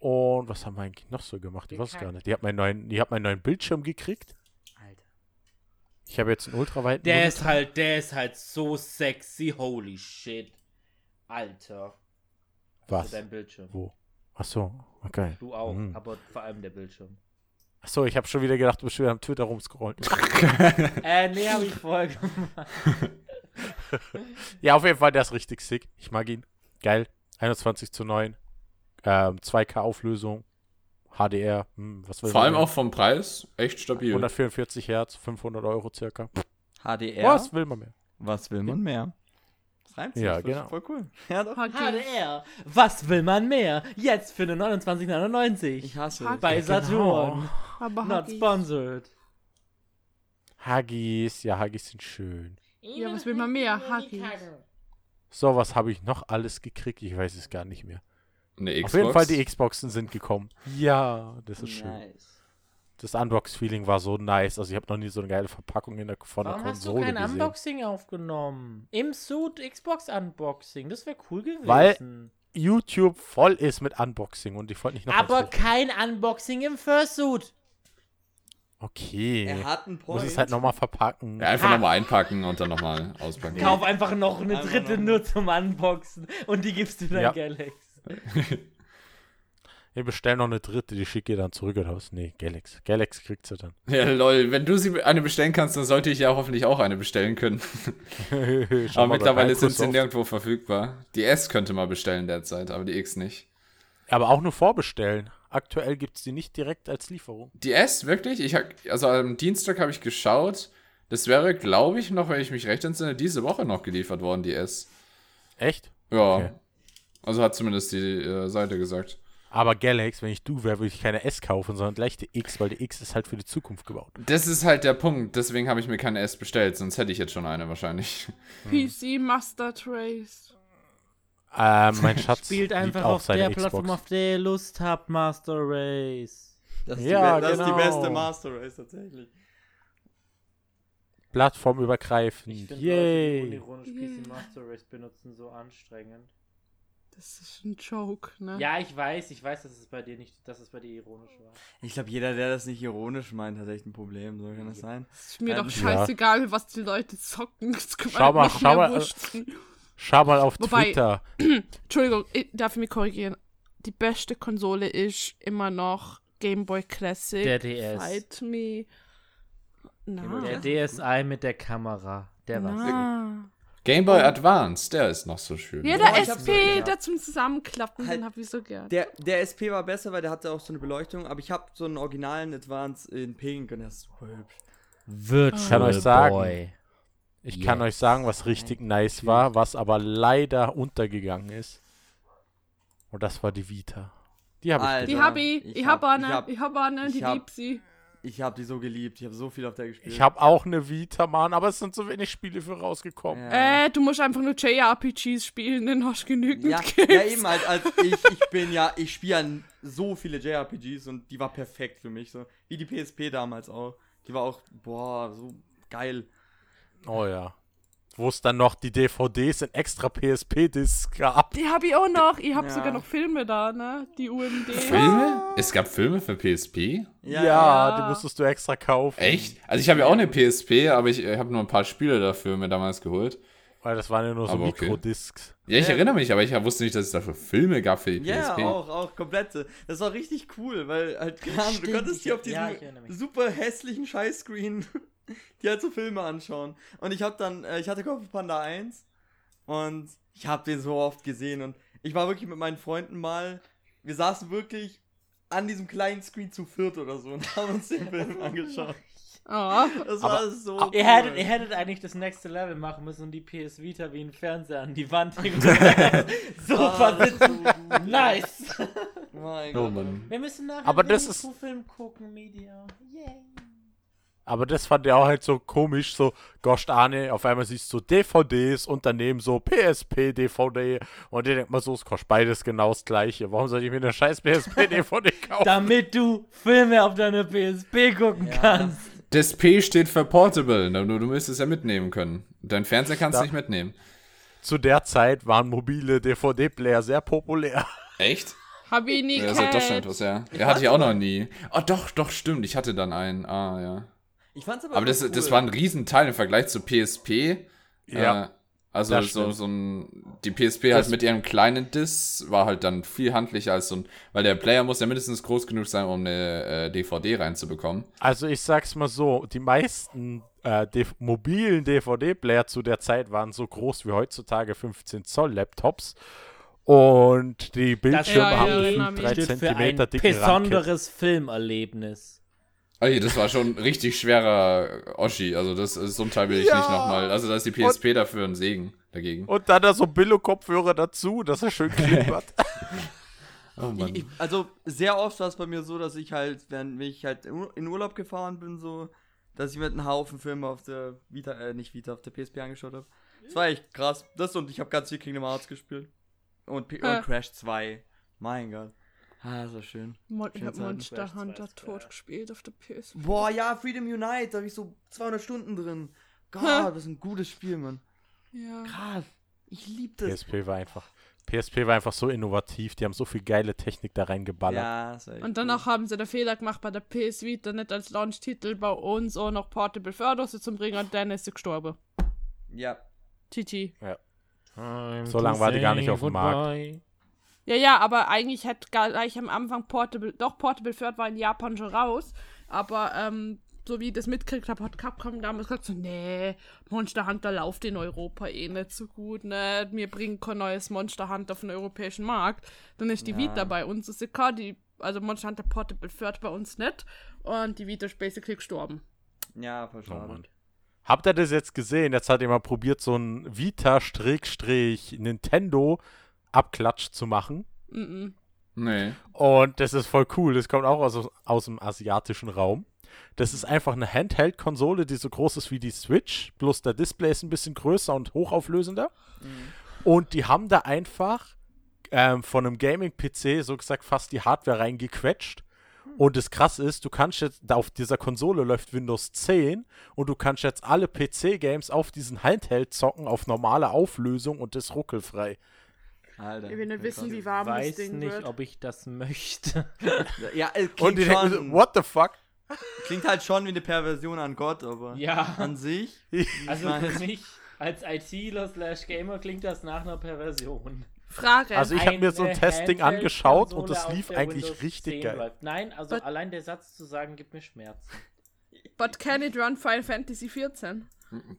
Und was haben wir eigentlich noch so gemacht? Ich weiß es gar nicht. Ich habe meinen neuen, ich hab meinen neuen Bildschirm gekriegt. Alter. Ich habe jetzt einen ultraweiten. Der Monitor. ist halt, der ist halt so sexy, holy shit. Alter. Was? Also dein Bildschirm. Wo? Ach so, okay. Du auch, Mhm. aber vor allem der Bildschirm. Ach so, ich habe schon wieder gedacht, du bist schon wieder am Twitter rumscrollen. äh, nee, hab ich vorher gemacht. ja, auf jeden Fall, der ist richtig sick. Ich mag ihn. Geil. 21 zu 9. Ähm, 2K Auflösung. HDR. Hm, was will Vor man allem mehr? auch vom Preis echt stabil. 144 Hertz, 500 Euro circa. HDR? Was will man mehr? Was will man mehr? Das reimt sich. Ja, das genau. Voll cool. Ja, doch. HDR. Was will man mehr? Jetzt für eine 29,99. Ich hasse es. Bei Genau. Saturn. Aber Not Huggies. sponsored. Huggies, ja, Huggies sind schön. Ja, was will man mehr? Huggies. So, was habe ich noch alles gekriegt? Ich weiß es gar nicht mehr. Eine Xbox. Auf jeden Fall, die Xboxen sind gekommen. Ja, das ist schön. Nice. Das Unbox-Feeling war so nice. Also, ich habe noch nie so eine geile Verpackung in der, von Warum der hast du Konsole kein gesehen. Unboxing aufgenommen? Im Suit Xbox Unboxing. Das wäre cool gewesen. Weil- YouTube voll ist mit Unboxing und ich wollte nicht noch Aber kein Unboxing im Fursuit. Okay. Er hat einen Point. Muss es halt nochmal verpacken. Ja, einfach nochmal einpacken und dann nochmal auspacken. Kauf einfach noch eine Einfach dritte noch- nur zum Unboxen und die gibst du dann Ja. Galax. Ich bestelle noch eine dritte, die schicke ich dann zurück oder was? Nee, Galax. Galax kriegt sie dann. Ja, lol. Wenn du sie eine bestellen kannst, dann sollte ich ja hoffentlich auch eine bestellen können. Aber mittlerweile sind sie nirgendwo verfügbar. Die S könnte mal bestellen derzeit, aber die X nicht. Aber auch nur vorbestellen. Aktuell gibt es die nicht direkt als Lieferung. Die S, wirklich? Ich hab, also am Dienstag habe ich geschaut. Das wäre, glaube ich, noch, wenn ich mich recht entsinne, diese Woche noch geliefert worden, die S. Echt? Ja. Okay. Also hat zumindest die äh, Seite gesagt. Aber Galax, wenn ich du wäre, würde ich keine S kaufen, sondern gleich die X, weil die X ist halt für die Zukunft gebaut. Das ist halt der Punkt. Deswegen habe ich mir keine S bestellt, sonst hätte ich jetzt schon eine wahrscheinlich. PC Master Trace. Ähm, mein Schatz Spielt einfach auf seine der Xbox. Plattform, auf der ihr Lust habt, Master Race. Das ist, Ja, die, das ist die genau. beste Master Race tatsächlich. Plattformübergreifend. Ich finde Yay. Leute, die unironisch Yay. PC Master Race benutzen, so anstrengend. Das ist ein Joke, ne? Ja, ich weiß, ich weiß, dass es bei dir nicht, dass es bei dir ironisch war. Ich glaube, jeder, der das nicht ironisch meint, hat echt ein Problem. So kann das sein. Es ist mir Ähm, doch scheißegal, was die Leute zocken. Es kann Schau mal, schau mehr mal, wurscht sein. Schau mal auf Wobei- Twitter. Entschuldigung, ich darf ich mich korrigieren. Die beste Konsole ist immer noch Game Boy Classic. Der DS. Fight Me. Na. Der DSi mit der Kamera, der war's. Game Boy Advance, der ist noch so schön. Ja, der ich hab's SP, so gern. der zum Zusammenklappen, Halt- den hab ich so gern. Der, der SP war besser, weil der hatte auch so eine Beleuchtung, aber ich habe so einen originalen Advance in Pink und der ist super hübsch. Virtual kann euch sagen, Boy. Ich kann Yes. euch sagen, was richtig nice war, was aber leider untergegangen ist. Und das war die Vita. Die habe ich. Die hab ich, Ich ich, hab- eine, ich hab- ich hab eine, ich die hab- lieb sie. Ich habe die so geliebt, ich habe so viel auf der gespielt. Ich habe auch eine Vita, Mann, aber es sind so wenig Spiele für rausgekommen. Ja. Äh, du musst einfach nur JRPGs spielen, dann hast du genügend ja, ja, eben, als, als ich, ich bin ja, ich spiele ja so viele JRPGs und die war perfekt für mich, so wie die PSP damals auch. Die war auch, boah, so geil. Oh ja. Wo es dann noch die DVDs in extra PSP-Discs gab. Die hab ich auch noch. Ich hab Ja. sogar noch Filme da, ne? Die UMD. Filme? Es gab Filme für PSP? Ja, ja. die musstest du extra kaufen. Echt? Also ich habe ja auch eine PSP, aber ich äh, habe nur ein paar Spiele dafür mir damals geholt. Weil das waren ja nur so Aber okay. Mikrodiscs. Ja, ich Ja. erinnere mich, aber ich wusste nicht, dass es dafür Filme gab für die Ja, PSP. auch, auch, komplette. Das war richtig cool, weil halt, keine Ahnung, du konntest hier auf diesem ja, super hässlichen Scheißscreen die halt so Filme anschauen. Und ich hab dann, äh, ich hatte Kung Fu Panda 1 und ich hab den so oft gesehen und ich war wirklich mit meinen Freunden mal, wir saßen wirklich an diesem kleinen Screen zu viert oder so und haben uns den Film angeschaut. Oh. Das Aber- war so cool. Ihr hättet, ihr hättet eigentlich das nächste Level machen müssen und die PS Vita wie ein Fernseher an die Wand hängen. so Ah, das ist so versitzen. Nice. Mein Oh Gott. Mann. Wir müssen nachher Aber den das ist- Film gucken, Media. Yay. Aber das fand er auch halt so komisch, so, gosh, Arne, auf einmal siehst du DVDs und daneben so PSP, DVD und dir denkt man so, es kostet beides genau das gleiche. Warum soll ich mir eine scheiß PSP, DVD kaufen? Damit du Filme auf deiner PSP gucken Ja. kannst. Das P steht für Portable, du, du müsstest ja mitnehmen können. Dein Fernseher kannst du nicht mitnehmen. Zu der Zeit waren mobile DVD-Player sehr populär. Echt? Hab ich nie Ja, das ist doch schon gehabt. etwas, ja. Ja, hatte ich auch noch nie. Oh, doch, doch, stimmt. Ich hatte dann einen. Ah, ja. Ich fand's aber, Aber das, cool. das war ein Riesenteil im Vergleich zur PSP. Ja, Äh, also das so, so ein, die PSP halt Das- mit ihrem kleinen Disc war halt dann viel handlicher als so ein, weil der Player muss ja mindestens groß genug sein, um eine äh, DVD reinzubekommen. Also ich sag's mal so, die meisten äh, mobilen DVD-Player zu der Zeit waren so groß wie heutzutage 15 Zoll Laptops. Und die Bildschirme ja, haben ja, gefühlt erinnere mich. 3 Steht für ein Zentimeter dicken besonderes Filmerlebnis. Ey, das war schon ein richtig schwerer Oschi. Also das ist so ein Teil will ich Ja. nicht nochmal. Also da ist die PSP dafür ein Segen dagegen. Und dann da so Billo-Kopfhörer dazu, dass er schön klimpert. Oh Mann. Ich, ich, also sehr oft war es bei mir so, dass ich halt, wenn ich halt in Ur- in Urlaub gefahren bin, so, dass ich mit einem Haufen Filme auf der Vita, äh, nicht Vita, auf der PSP angeschaut habe. Das war echt krass. Das und ich habe ganz viel Kingdom Hearts gespielt. Und, P Äh. und Crash 2. Mein Gott. Ah, war schön. Mon ich Schöne hab. Monster Hunter 2 ist tot geil. gespielt auf der PS. Boah, ja, Freedom Unite, da habe ich so 200 Stunden drin. Gott, das ist ein gutes Spiel, Mann. Ja. Krass. Ich lieb das. PSP war einfach. PSP war einfach so innovativ, die haben so viel geile Technik da reingeballert. Ja, Und danach haben sie den Fehler gemacht bei der PS Vita nicht als Launch-Titel bei uns auch noch Portable Förders zu bringen und dann ist sie gestorben. cool. Ja. Titi. So lang war die gar nicht auf dem Markt. Ja, ja, aber eigentlich hätte gleich am Anfang Portable, doch Portable Third war in Japan schon raus, aber ähm, so wie ich das mitgekriegt habe, hat Capcom damals gesagt so, nee, Monster Hunter läuft in Europa eh nicht so gut, ne, wir bringen kein neues Monster Hunter auf den europäischen Markt. Dann ist die Ja. Vita bei uns, das ist klar, die, also Monster Hunter Portable Third bei uns nicht und die Vita ist basically gestorben. Ja, voll Oh. Habt ihr das jetzt gesehen? Jetzt hat jemand probiert, so ein Vita-Nintendo-Abklatsch zu machen. Mhm. Nee. Und das ist voll cool. Das kommt auch aus, aus dem asiatischen Raum. Das ist einfach eine Handheld-Konsole, die so groß ist wie die Switch, bloß der Display ist ein bisschen größer und hochauflösender. Und die haben da einfach ähm, von einem Gaming-PC so gesagt fast die Hardware reingequetscht. Und das krasse ist, du kannst jetzt, auf dieser Konsole läuft Windows 10 und du kannst jetzt alle PC-Games auf diesen Handheld zocken auf normale Auflösung und das ruckelfrei. Alter. Ich will nicht wissen, wie Ich warm das weiß Ding nicht, wird. ob ich das möchte. Ja, es Und klingt die denken so, schon, what the fuck? klingt halt schon wie eine Perversion an Gott, aber ja. an sich. Also für mich als ITler slash Gamer klingt das nach einer Perversion. Frage. Also ich habe mir so ein Testing angeschaut und das lief eigentlich Windows richtig 10 geil. läuft. Nein, also But- allein der Satz zu sagen gibt mir Schmerzen. But can it run Final Fantasy 14?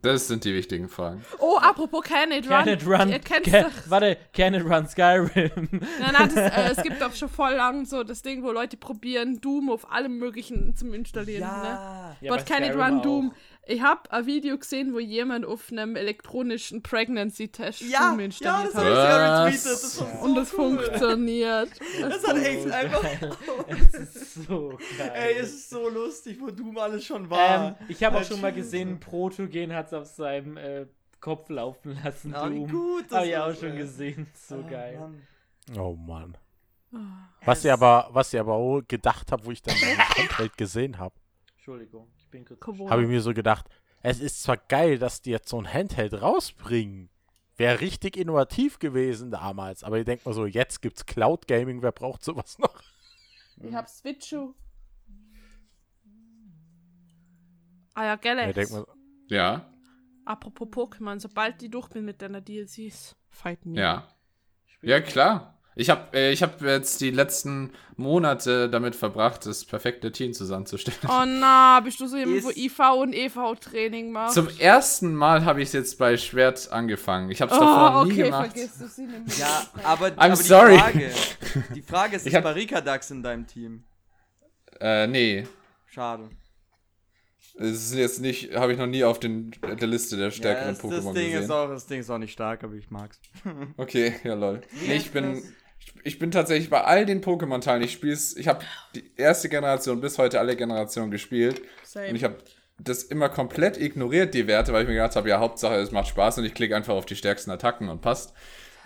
Das sind die wichtigen Fragen. Oh, apropos Can it run. Can it run? Ihr Can, doch. warte, Can it run Skyrim? Nein, nein, das, äh, es gibt doch schon voll lang so das Ding, wo Leute probieren, Doom auf allem möglichen zum Installieren. Ne? Ja. Ja, But bei can it Skyrim run auch. Doom? Ich habe ein Video gesehen, wo jemand auf einem elektronischen Pregnancy-Test Ja, Doom ja, installiert das hat. Das war so Und das cool. funktioniert. Das hat echt einfach. Es ist so geil. Ey, es ist so lustig, wo Doom alles schon war. ähm, ich habe auch schon mal gesehen, Protogen hat es auf seinem äh, Kopf laufen lassen. Wie Doom. gut das Habe ich auch ist, schon ey. gesehen. So Ah, geil. Mann. Oh Mann. Ah. Was ich aber, was ich aber auch gedacht habe, wo ich dann den Handheld gesehen habe, Entschuldigung, ich bin kurz. Habe ich mir so gedacht, es ist zwar geil, dass die jetzt so ein Handheld rausbringen. Wäre richtig innovativ gewesen damals, aber ich denke mal so, jetzt gibt's Cloud Gaming, wer braucht sowas noch? Ich hab Switchu. Ah ja, denk mal, Ja, Apropos Pokémon, sobald die durch bin mit deiner DLCs, fight me. ja. Ja, klar. Ich habe äh, ich hab jetzt die letzten Monate damit verbracht, das perfekte Team zusammenzustellen. Oh na, bist du so jemand, wo IV und EV-Training macht? Zum ersten Mal habe ich es jetzt bei Schwert angefangen. Ich habe es oh, davor nie okay, gemacht. vergiss du sie nicht. Ja, aber, I'm aber die sorry. Frage. Die Frage ist, Ich ist hab- Barrikadax in deinem Team? Äh, nee. Schade. Es ist jetzt nicht, habe ich noch nie auf den, der Liste der Ja, stärkeren das, das Pokémon Ding gesehen. ist auch, das Ding ist auch nicht stark, aber ich mag's. Okay, ja lol. Nee, ich bin? Ich bin tatsächlich bei all den Pokémon-Teilen, ich spiel's, ich habe die erste Generation bis heute alle Generationen gespielt Same. und ich habe das immer komplett ignoriert, die Werte, weil ich mir gedacht habe, ja, Hauptsache es macht Spaß und ich klicke einfach auf die stärksten Attacken und passt.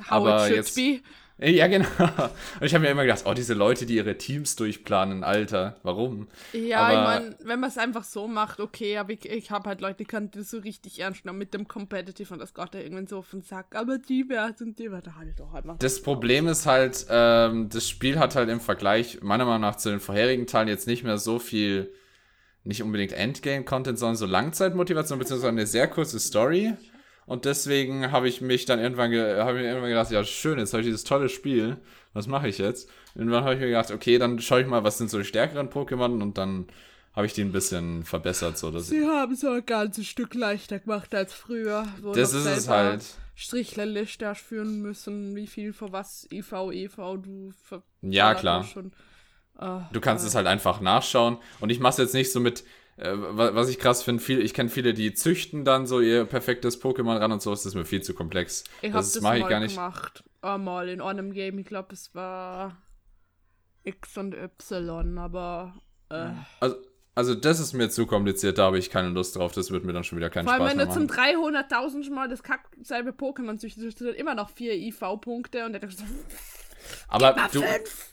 How aber it should jetzt- be. Ja, genau. Und ich habe mir immer gedacht, oh, diese Leute, die ihre Teams durchplanen, Alter, warum? Ja, Aber- ich meine, wenn man es einfach so macht, okay, aber ich, ich habe halt Leute, die können das so richtig ernst nehmen mit dem Competitive und das geht da irgendwann so auf den Sack. Aber die Werte und die Werte halt doch einfach. Das Problem ist halt, ähm, das Spiel hat halt im Vergleich, meiner Meinung nach, zu den vorherigen Teilen jetzt nicht mehr so viel, nicht unbedingt Endgame-Content, sondern so Langzeitmotivation, beziehungsweise eine sehr kurze Story. Und deswegen habe ich mich dann irgendwann, ge hab ich mir irgendwann gedacht, ja, schön, jetzt habe ich dieses tolle Spiel. Was mache ich jetzt? Irgendwann habe ich mir gedacht, okay, dann schaue ich mal, was sind so die stärkeren Pokémon und dann habe ich die ein bisschen verbessert, so dass Sie haben es ein ganzes Stück leichter gemacht als früher. Wo Das ist es halt. Strichlerliste hast führen müssen, wie viel für was IV, EV du Ja, klar. Schon. Ah, Du kannst es halt einfach nachschauen. Und ich mache es jetzt nicht so mit, äh, wa- was ich krass finde, viel, ich kenne viele, die züchten dann so ihr perfektes Pokémon ran und so, ist das mir viel zu komplex. Ich das das, mache ich gar nicht. gemacht. Einmal in einem Game. Ich glaube, es war X und Y, aber. Äh, Also, also das ist mir zu kompliziert, da habe ich keine Lust drauf, das wird mir dann schon wieder keinen Vor allem, Spaß wenn du zum machen. 300.000 Mal das kack selbe Pokémon züchtest, hast du dann immer noch vier IV-Punkte und dann denkst du, Aber du, fünf.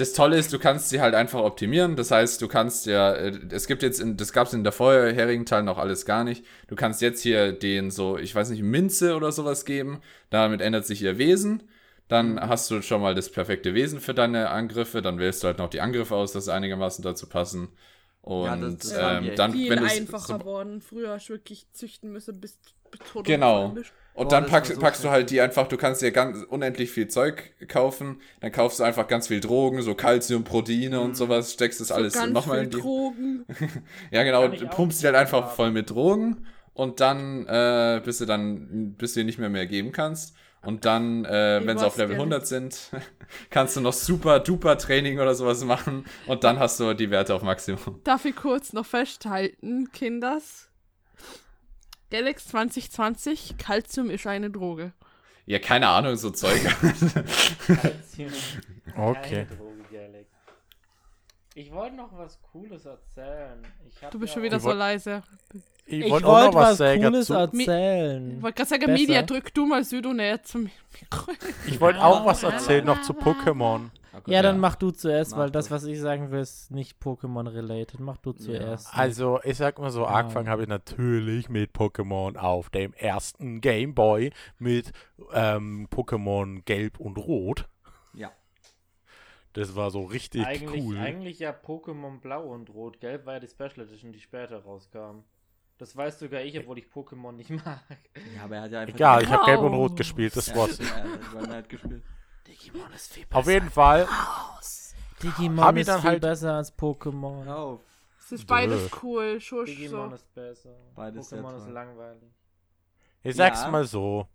Das Tolle ist, du kannst sie halt einfach optimieren. Das heißt, du kannst ja, äh, es gibt jetzt, in, das gab es in der vorherigen Teil noch alles gar nicht. Du kannst jetzt hier den so, ich weiß nicht, Minze oder sowas geben. Damit ändert sich ihr Wesen. Dann hast du schon mal das perfekte Wesen für deine Angriffe. Dann wählst du halt noch die Angriffe aus, dass sie einigermaßen dazu passen. Und Ja, das- das ähm, dann, viel wenn einfacher so, geworden. Früher hast du wirklich züchten müssen, bis, tot Genau. bist. Und Boah, dann packst, so packst du halt die einfach, du kannst dir ganz unendlich viel Zeug kaufen, dann kaufst du einfach ganz viel Drogen, so Calcium, Proteine und sowas, steckst das alles so ganz nochmal in die. Drogen. Ja, genau, auch pumpst die halt einfach haben. voll mit Drogen und dann, äh, bis du dann, bis du dir nicht mehr mehr geben kannst. Und dann, äh, wenn sie auf Level gar 100 sind, kannst du noch super duper Training oder sowas machen und dann hast du die Werte auf Maximum. Darf ich kurz noch festhalten, Kinders? Galax 2020, Calcium ist eine Droge. Ja, keine Ahnung, so Zeug. Calcium. Okay. Keine Droge, Galax. Ich wollte noch was Cooles erzählen. Ich Du bist ja schon wieder Ich so wollt- leise. Ich, Ich wollte noch was was. Cooles Zu, Ich erzählen. wollte gerade sagen, Besser. Media, drück du mal Südo näher zum Mikro. ich wollte auch was erzählen noch zu Pokémon. Ja, dann Ja. mach du zuerst, Mach weil du. das, was ich sagen will, ist nicht Pokémon-related. Mach du zuerst. Also, ich sag mal so, Ja. angefangen habe ich natürlich mit Pokémon auf dem ersten Game Boy mit ähm, Pokémon Gelb und Rot. Ja. Das war so richtig eigentlich, cool. eigentlich ja Pokémon Blau und Rot. Gelb war ja die Special Edition, die später rauskam. Das weiß sogar ich, obwohl ich Pokémon nicht mag. Ja, aber er hat ja einfach. Egal, ich habe Gelb und. Rot gespielt, das ja, war's. Ja, er hat halt gespielt. Digimon ist viel Auf jeden Fall, Digimon Hab ich ist viel halt- besser als Pokémon. Hör auf. Es ist beides Dö. cool. Schusch, Digimon so. ist besser. Beides Pokémon ist langweilig. ich sag's Ja. mal so.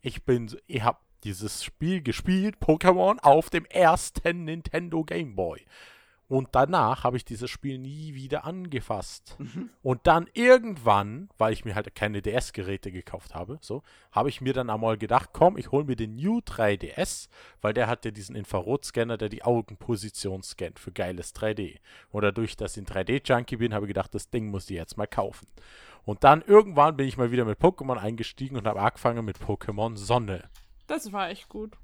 Ich bin, so- ich habe dieses Spiel gespielt, Pokémon, auf dem ersten Nintendo Game Boy. Und danach habe ich dieses Spiel nie wieder angefasst. Und dann irgendwann, weil ich mir halt keine DS-Geräte gekauft habe, so, habe ich mir dann einmal gedacht, komm, ich hole mir den New 3DS, weil der hat ja diesen Infrarotscanner, der die Augenposition scannt für geiles 3D. Und dadurch, dass ich ein 3D-Junkie bin, habe ich gedacht, das Ding muss ich jetzt mal kaufen. Und dann irgendwann bin ich mal wieder mit Pokémon eingestiegen und habe angefangen mit Pokémon Sonne. Das war echt gut.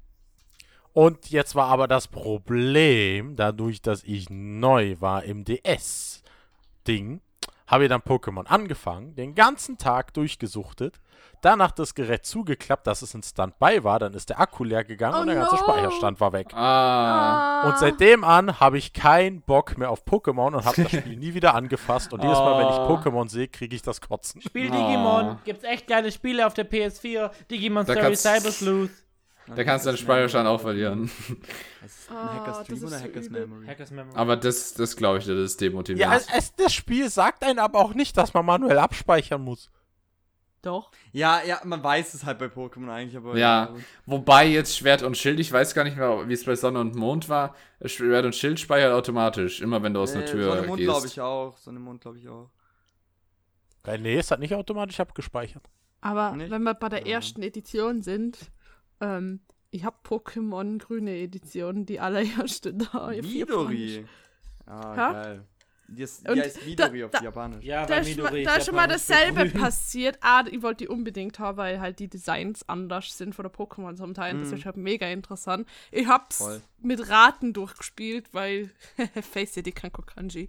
Und jetzt war aber das Problem, dadurch, dass ich neu war im DS-Ding, habe ich dann Pokémon angefangen, den ganzen Tag durchgesuchtet, danach das Gerät zugeklappt, dass es in Standby war, dann ist der Akku leer gegangen Oh und der ganze no. Speicherstand war weg. Ah. Und seitdem an habe ich keinen Bock mehr auf Pokémon und habe das Spiel nie wieder angefasst. Und jedes Mal, wenn ich Oh. Pokémon sehe, kriege ich das Kotzen. Spiel. Digimon. Gibt's echt geile Spiele auf der PS4. Digimon Da Story Cyber Sleuth. Da kannst du deinen Speicherstand auch verlieren. Das ist ein Ah, Hackers das Dream ist oder so Hackers übel. Memory? Hackers Memory. Aber das, das glaube ich dir, das ist demotivierend. Ja, es, es, das Spiel sagt einen aber auch nicht, dass man manuell abspeichern muss. Doch. Ja, ja, man weiß es halt bei Pokémon eigentlich, aber. Ja. Wobei jetzt Schwert und Schild, ich weiß gar nicht mehr, wie es bei Sonne und Mond war. Schwert und Schild speichert automatisch, immer wenn du aus Nee, einer Tür so einen Mund glaube gehst. ich auch. So einen Mund glaube ich auch. Äh, nee, es hat nicht automatisch abgespeichert. Aber Nicht? wenn wir bei der Ja. ersten Edition sind, ähm, ich habe Pokémon grüne Edition, die allererste da. Midori. Ah, Ha? geil. Die, ist, die heißt Midori da- auf da- Japanisch. ja, Da Midori da ist schon mal dasselbe grün. passiert. Ah, ich wollte die unbedingt haben, weil halt die Designs anders sind von der Pokémon zum Teil. Das Mhm. ist halt mega interessant. Ich hab's Voll. mit Raten durchgespielt, weil Face die kein Kokanji.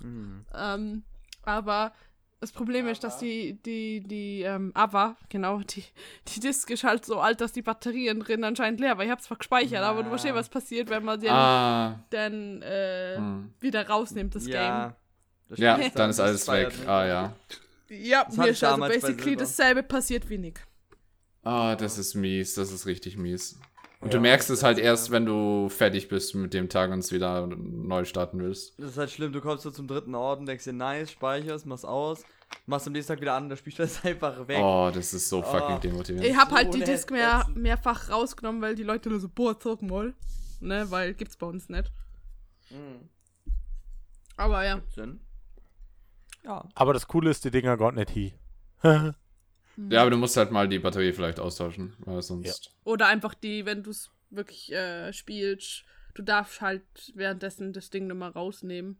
Mhm. Ähm, aber das Problem ist, dass die, die, die, ähm, aber, genau, die, die Disk ist halt so alt, dass die Batterien drin anscheinend leer war. Ich hab's zwar gespeichert, aber du verstehst, was passiert, wenn man den Ah. dann äh, Hm. wieder rausnimmt, das ja. Das Ja, Spiel dann ist alles weg. expired, ne? Ah ja. Game. Ja, Das mir ist also basically dasselbe passiert wie Nick. Ah, das ist mies, das ist richtig mies. Und Ja, du merkst es halt das- erst, wenn du fertig bist mit dem Tag und es wieder neu starten willst. Das ist halt schlimm, du kommst so zum dritten Orden, denkst dir, nice, speicherst, machst aus, machst am nächsten Tag wieder an, der Spielstand ist einfach weg. Oh, das ist so fucking Oh. demotivierend. Ich hab So halt die eine Disk mehr, mehrfach rausgenommen, weil die Leute nur so, boah, zock mal. Ne, weil gibt's bei uns nicht. Mhm. Aber ja. Sinn. Ja. Aber das Coole ist, die Dinger gehen nicht hi. Ja, aber du musst halt mal die Batterie vielleicht austauschen, weil sonst. Oder einfach die, wenn du es wirklich äh, spielst, du darfst halt währenddessen das Ding nochmal rausnehmen.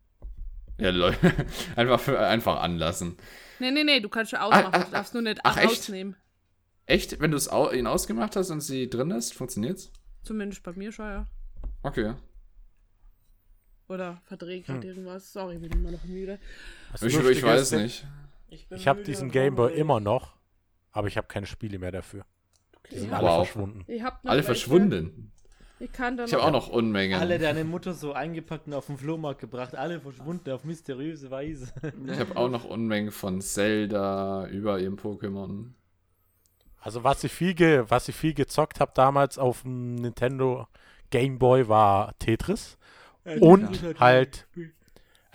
Ja, Leute. einfach, für, einfach anlassen. Nee, nee, nee, du kannst schon ausmachen, ah, du darfst nur nicht ach, echt? rausnehmen. Echt? Wenn du es au ihn ausgemacht hast und sie drin ist, funktioniert's? Zumindest bei mir schon, ja. Okay. Oder verdrehe gerade Hm. irgendwas. Sorry, bin immer noch müde. Ich, ich weiß nicht. Ich, Ich habe diesen Gameboy immer noch, aber ich habe keine Spiele mehr dafür. Die sind Ja. alle Wow. verschwunden. Ich hab noch Alle welche. verschwunden. Ich Ich habe auch noch Unmengen. Alle deine Mutter so eingepackt und auf den Flohmarkt gebracht. Alle verschwunden auf mysteriöse Weise. Ich habe auch noch Unmengen von Zelda über ihrem Pokémon. Also was ich viel, ge was ich viel gezockt habe damals auf dem Nintendo Game Boy war Tetris. Und halt,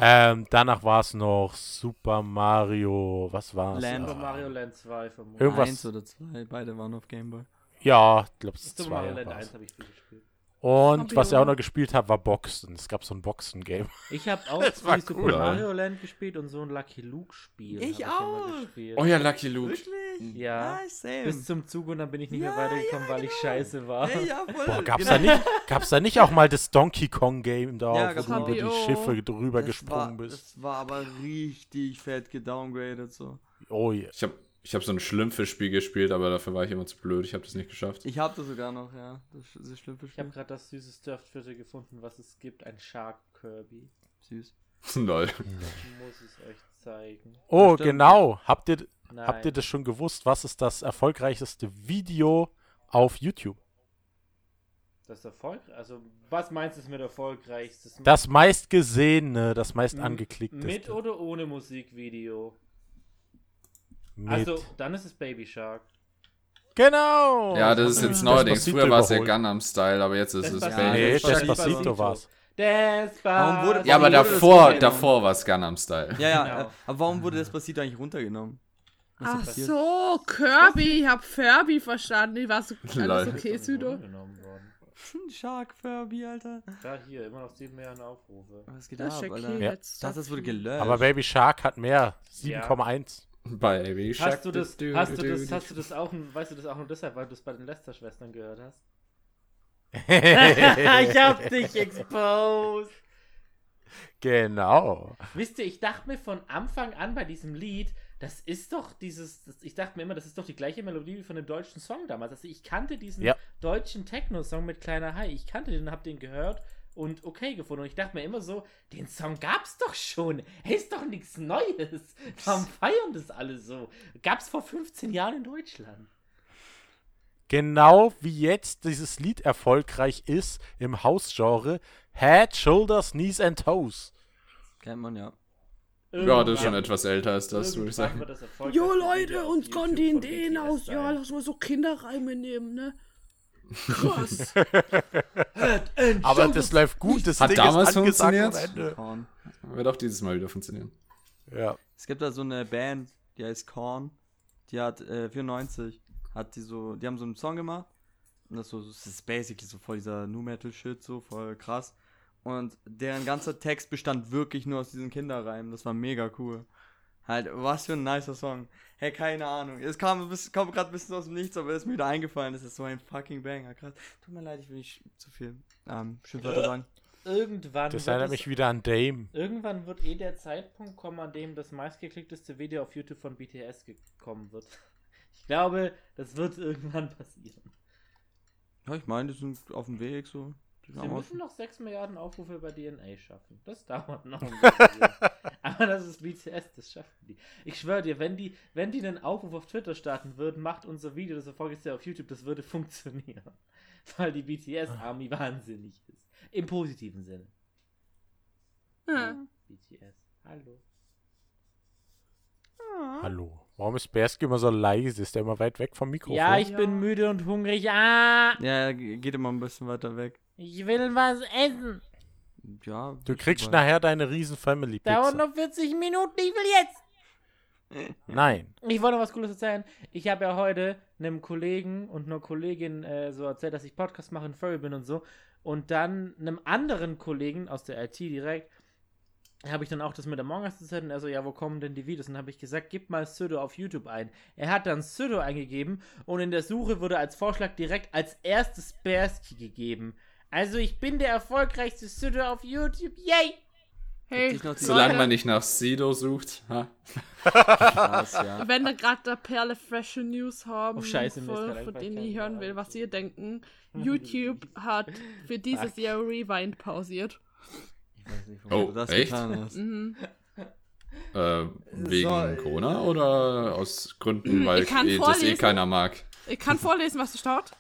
ähm, danach war es noch Super Mario, was war es? Land. Super Mario Land 2 vermutlich. Irgendwas- Eins oder zwei, beide waren auf Gameboy. Ja, ich glaube es ist Super zwei. Mario Land war's. 1 habe ich viel gespielt. Und ich was ich auch noch gespielt habe, war Boxen. Es gab so ein Boxen-Game. Ich habe auch Das war Super cool, Mario Land gespielt und so ein Lucky Luke Spiel. Ich auch. gespielt. Oh ja, Lucky Luke. Wirklich? Ja. Nice. Bis zum Zug und dann bin ich nicht Ja, mehr weitergekommen, ja, weil ich genau. scheiße war. Ja, ja, voll. Boah, gab's Genau. da nicht, gab's da nicht auch mal das Donkey Kong Game da, Ja, wo du über die. Schiffe drüber Das gesprungen war, bist? Das war aber richtig fett gedowngradet so. Oh ja. Ich habe ich hab so ein Schlümpfe-Spiel gespielt, aber dafür war ich immer zu blöd. Ich habe das nicht geschafft. Ich hab das sogar noch, ja. Das, das ist schlimm für Ich habe gerade das süße Stuffed gefunden, was es gibt. Ein Shark Kirby. Süß. Lol. Ich muss es euch zeigen. Oh, genau. Habt ihr, Nein. habt ihr das schon gewusst? Was ist das erfolgreichste Video auf YouTube? Das Erfolg? Also, was meinst du mit erfolgreichstes? Das meistgesehene, das meist angeklickteste. Mit oder ohne Musikvideo? Mit. Also, dann ist es Baby Shark. genau. Ja, das ist jetzt Despacito neuerdings. Früher war es ja. Gangnam Style, aber jetzt ist es Despacito. Ja, Baby. Nee, Despacito. Despacito war's. Despacito. Warum wurde- Ja, aber Warum wurde das davor, davor war es Gangnam Style. Ja, ja. Genau. Aber warum wurde das passiert eigentlich runtergenommen? Was ist Ach passiert? so, Kirby, ich hab Furby verstanden. Ich war so alles okay, Südo. Worden. Shark Furby, Alter. Da hier, immer noch 7 Millionen Aufrufe. Was geht Das ab, Alter? Ja. jetzt. Ich dachte, das wurde gelöscht. Aber Baby Shark hat mehr. 7,1. Bei Baby Shark. Hast du das, hast du das, hast du das auch, weißt du das auch nur deshalb, weil du es bei den Lester-Schwestern gehört hast? ich hab dich exposed. genau. Wisst ihr, ich dachte mir von Anfang an bei diesem Lied, das ist doch dieses, das, ich dachte mir immer, das ist doch die gleiche Melodie wie von dem deutschen Song damals. Also ich kannte diesen Ja. deutschen Techno-Song mit Kleiner Hai, ich kannte den, hab den gehört und okay gefunden. Und ich dachte mir immer so, den Song gab's doch schon. Hey, ist doch nichts Neues. Warum feiern das alle so? Gab's vor 15 Jahren in Deutschland. Genau wie jetzt dieses Lied erfolgreich ist im Hausgenre Head, Shoulders, Knees and Toes. Kennt man ja. Ja, das ist schon Irgendwann- etwas älter als das, würde ich irgendwann sagen. Jo Leute, uns Ideen BTS aus. Ja, lass mal so Kinderreime nehmen, ne? Krass. Aber das läuft gut. Das Hat Ding damals ist funktioniert? Wird auch dieses Mal wieder funktionieren. Ja. Es gibt da so eine Band, die heißt Korn. Die hat äh, 94. Hat die so, die haben so einen Song gemacht. Und das, so, das ist basically so voll dieser Nu Metal Shit, so voll krass. Und deren ganzer Text bestand wirklich nur aus diesen Kinderreimen. Das war mega cool. Halt, was für ein nicer Song. Hey, keine Ahnung. Es kam, kam gerade ein bisschen aus dem Nichts, aber es ist mir wieder eingefallen. Das ist so ein fucking Banger. Krass. Tut mir leid, ich will nicht zu viel ähm, Schimpfwörter sagen. Irgendwann Das wird erinnert mich wieder an Dame. Irgendwann wird eh der Zeitpunkt kommen, an dem das meistgeklickteste Video auf YouTube von BTS gekommen wird. Ich glaube, das wird irgendwann passieren. Ja, ich meine, die sind auf dem Weg so. Sie müssen noch 6 Milliarden Aufrufe bei DNA schaffen. Das dauert noch ein bisschen. Aber das ist BTS, das schaffen die. Ich schwöre dir, wenn die, wenn die einen Aufruf auf Twitter starten würden, macht unser Video, das erfolgreichste auf YouTube, das würde funktionieren. Weil die BTS-Army wahnsinnig ist. Im positiven Sinne. Ja. BTS. Hallo. Hallo. Warum ist Berski immer so leise? Ist der immer weit weg vom Mikrofon? Ja, ich bin müde und hungrig. Ah, Ja, ge- geht immer ein bisschen weiter weg. ich will was essen. Ja. Du ist kriegst vorbei. nachher deine riesen Family Dauert Pizza. noch 40 Minuten, ich will jetzt. Nein. Ich wollte noch was Cooles erzählen. Ich habe ja heute einem Kollegen und einer Kollegin äh, so erzählt, dass ich Podcast mache und Furry bin und so. Und dann einem anderen Kollegen aus der IT direkt habe ich dann auch das mit Among Us erzählt und er so, ja, wo kommen denn die Videos? Und dann habe ich gesagt, gib mal Pseudo auf YouTube ein. Er hat dann Pseudo eingegeben und in der Suche wurde als Vorschlag direkt als erstes Bearski gegeben. Also ich bin der erfolgreichste Pseudo auf YouTube. Yay! Hey, Solange man nicht nach Sido sucht. Ha? Krass, ja. Wenn wir gerade der Perle frische News haben, Oh, scheiße, voll, von denen ich hören will, was ihr denken. YouTube hat für dieses Jahr Rewind pausiert. Ich weiß nicht, Oh, warum du das echt? getan hast. Mhm. Äh, wegen So, Corona oder aus Gründen, weil Ich kann eh, das eh keiner mag? Ich kann vorlesen, was da steht.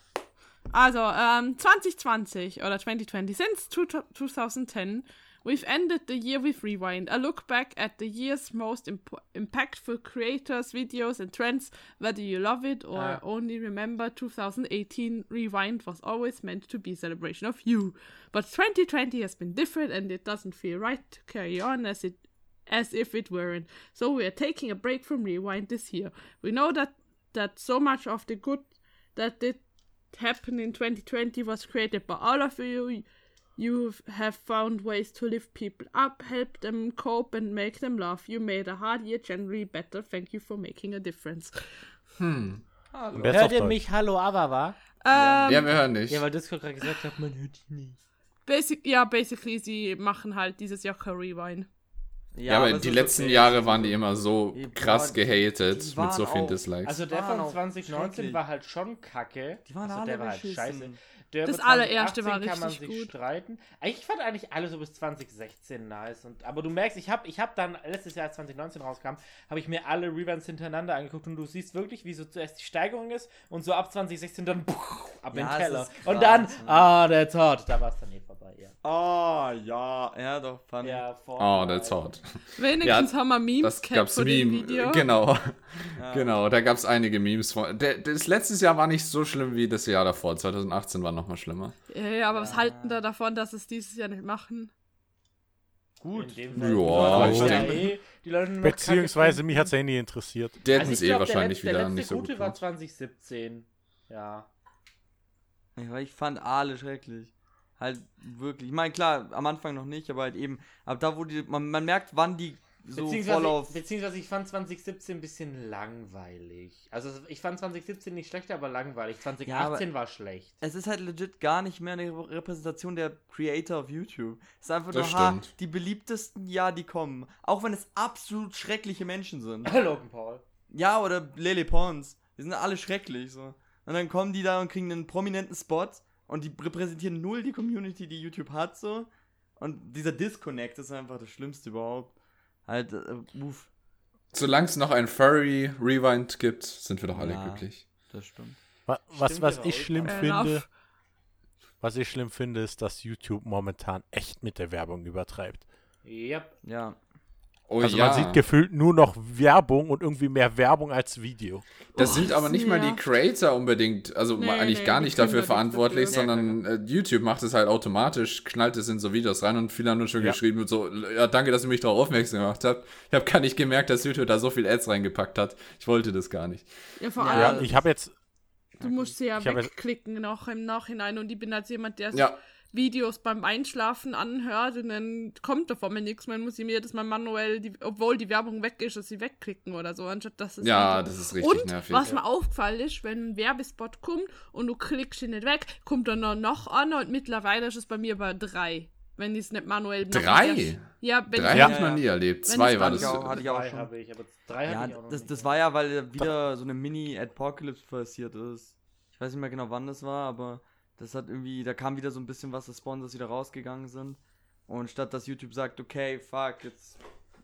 Also, ähm, 2020 oder 2020, since two, 2010, we've ended the year with Rewind, a look back at the year's most imp impactful creators, videos, and trends. Whether you love it or Ah. only remember 2018, Rewind was always meant to be a celebration of you. But 2020 has been different, and it doesn't feel right to carry on as it as if it weren't. So we are taking a break from Rewind this year. We know that that so much of the good that did happened in 2020 was created by all of you. You have found ways to lift people up, help them cope, and make them laugh. You made a hard year generally better. Thank you for making a difference. Und jetzt Hört ihr mich? Hallo, Avava? Ähm, Ja, wir hören dich. Ja, weil Discord gerade gesagt hat, man hört ihn nicht. basic, ja, basically, sie machen halt dieses Jahr kein Rewind. Ja, aber es die ist letzten okay. Jahre waren die immer so Die krass waren- gehatet mit so vielen auch- Dislikes. Also der von auch 2019 schrecklich. war halt schon kacke. Die waren also alle der war halt scheiße. Der Das allererste 2018 war kann man richtig sich gut. streiten. Ich fand eigentlich alle so bis 2016 nice. Und, aber du merkst, ich habe ich hab dann letztes Jahr, als 2019 rauskam, habe ich mir alle Revamps hintereinander angeguckt und du siehst wirklich, wie so zuerst die Steigerung ist und so ab 2016 dann puh, ab in Ja, den es Keller. Und dann, ne? ah, that's hot. Da war es dann eh vorbei, ja. Ah, ja. Ja, doch, fand Ja, Oh, that's hot. Wenigstens Ja, haben wir Memes Das gehabt gab's Meme. Video. Genau. Ja. Genau, da gab es einige Memes. Von, der, das letztes Jahr war nicht so schlimm wie das Jahr davor. 2018 war noch mal schlimmer. Ja, ja, aber was halten da davon, dass es dieses Jahr nicht machen? Gut. In dem Ja, ich denke- eh, Beziehungsweise mich hat es eh nie interessiert. Der Also ich eh glaub, wahrscheinlich der letzte, wieder der nicht letzte so gut gute war gemacht. 2017. Ja. Ja, ich fand alle schrecklich. Halt wirklich. Ich meine, klar, am Anfang noch nicht, aber halt eben. Aber da, wo die. Man, man merkt, wann die so voll beziehungsweise, auf. beziehungsweise ich fand 2017 ein bisschen langweilig. Also ich fand 2017 nicht schlecht, aber langweilig. 2018 war schlecht. Es ist halt legit gar nicht mehr eine Repräsentation der Creator auf YouTube. Es ist einfach Das nur, ha, stimmt. die beliebtesten, ja, die kommen. Auch wenn es absolut schreckliche Menschen sind. Logan Paul. Ja, oder Lele Pons. Die sind alle schrecklich, so. Und dann kommen die da und kriegen einen prominenten Spot und die repräsentieren null die Community, die YouTube hat, so. Und dieser Disconnect ist einfach das Schlimmste überhaupt. Halt, äh, uff, Solange es noch ein Furry Rewind gibt, sind wir doch alle Ja. glücklich. das stimmt. Wa- Was, was ja ich schlimm finde, was ich schlimm finde, ist, dass YouTube momentan echt mit der Werbung übertreibt. Yep. Ja. Oh also ja. man sieht gefühlt nur noch Werbung und irgendwie mehr Werbung als Video. Das Oh, sind aber nicht mal die nervt. Creator unbedingt, also Nee, eigentlich nee, gar nicht dafür verantwortlich, dafür. sondern äh, YouTube macht es halt automatisch, knallt es in so Videos rein und viele haben nur schon Ja. geschrieben, so, ja, danke, dass ihr mich darauf aufmerksam gemacht habt. Ich habe gar nicht gemerkt, dass YouTube da so viel Ads reingepackt hat. Ich wollte das gar nicht. Ja, vor allem, Ja, ich habe jetzt, du musst sie ja wegklicken noch im Nachhinein und ich bin als jemand, der sich Ja, Videos beim Einschlafen anhört und dann kommt davon mir nichts mehr, muss ich mir jedes Mal manuell, die, obwohl die Werbung weg ist, dass sie wegklicken oder so, anstatt dass es ja, halt- das ist richtig und nervig. was mir aufgefallen ist, wenn ein Werbespot kommt und du klickst ihn nicht weg, kommt dann noch, noch an und mittlerweile ist es bei mir bei drei. Wenn ich es nicht manuell Drei? Ja, wenn Drei Ja. habe ich noch nie erlebt. Wenn Zwei war das. Ja, hatte ich auch Drei schon. habe ich, aber drei Ja, ich auch noch das, nicht. das war ja, weil wieder so eine Mini-Apocalypse passiert ist. Ich weiß nicht mehr genau, wann das war, aber das hat irgendwie, da kam wieder so ein bisschen was, dass Sponsors wieder rausgegangen sind. Und statt dass YouTube sagt, okay, fuck, jetzt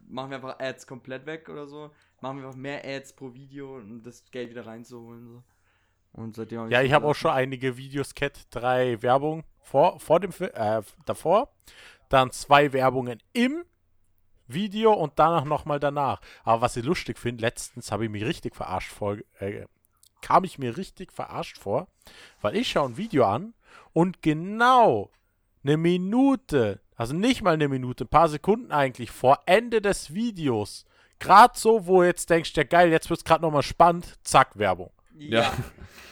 machen wir einfach Ads komplett weg oder so, machen wir einfach mehr Ads pro Video, um das Geld wieder reinzuholen. So. Und seitdem hab ja, ich habe auch schon einige Videos, Cat, drei Werbung vor, vor dem, äh, davor, dann zwei Werbungen im Video und danach nochmal danach. Aber was ich lustig finde, letztens habe ich mich richtig verarscht vor, äh, kam ich mir richtig verarscht vor, weil ich schaue ein Video an und genau eine Minute, also nicht mal eine Minute, ein paar Sekunden eigentlich vor Ende des Videos, gerade so, wo du jetzt denkst, ja geil, jetzt wird es gerade nochmal spannend, zack, Werbung. Ja.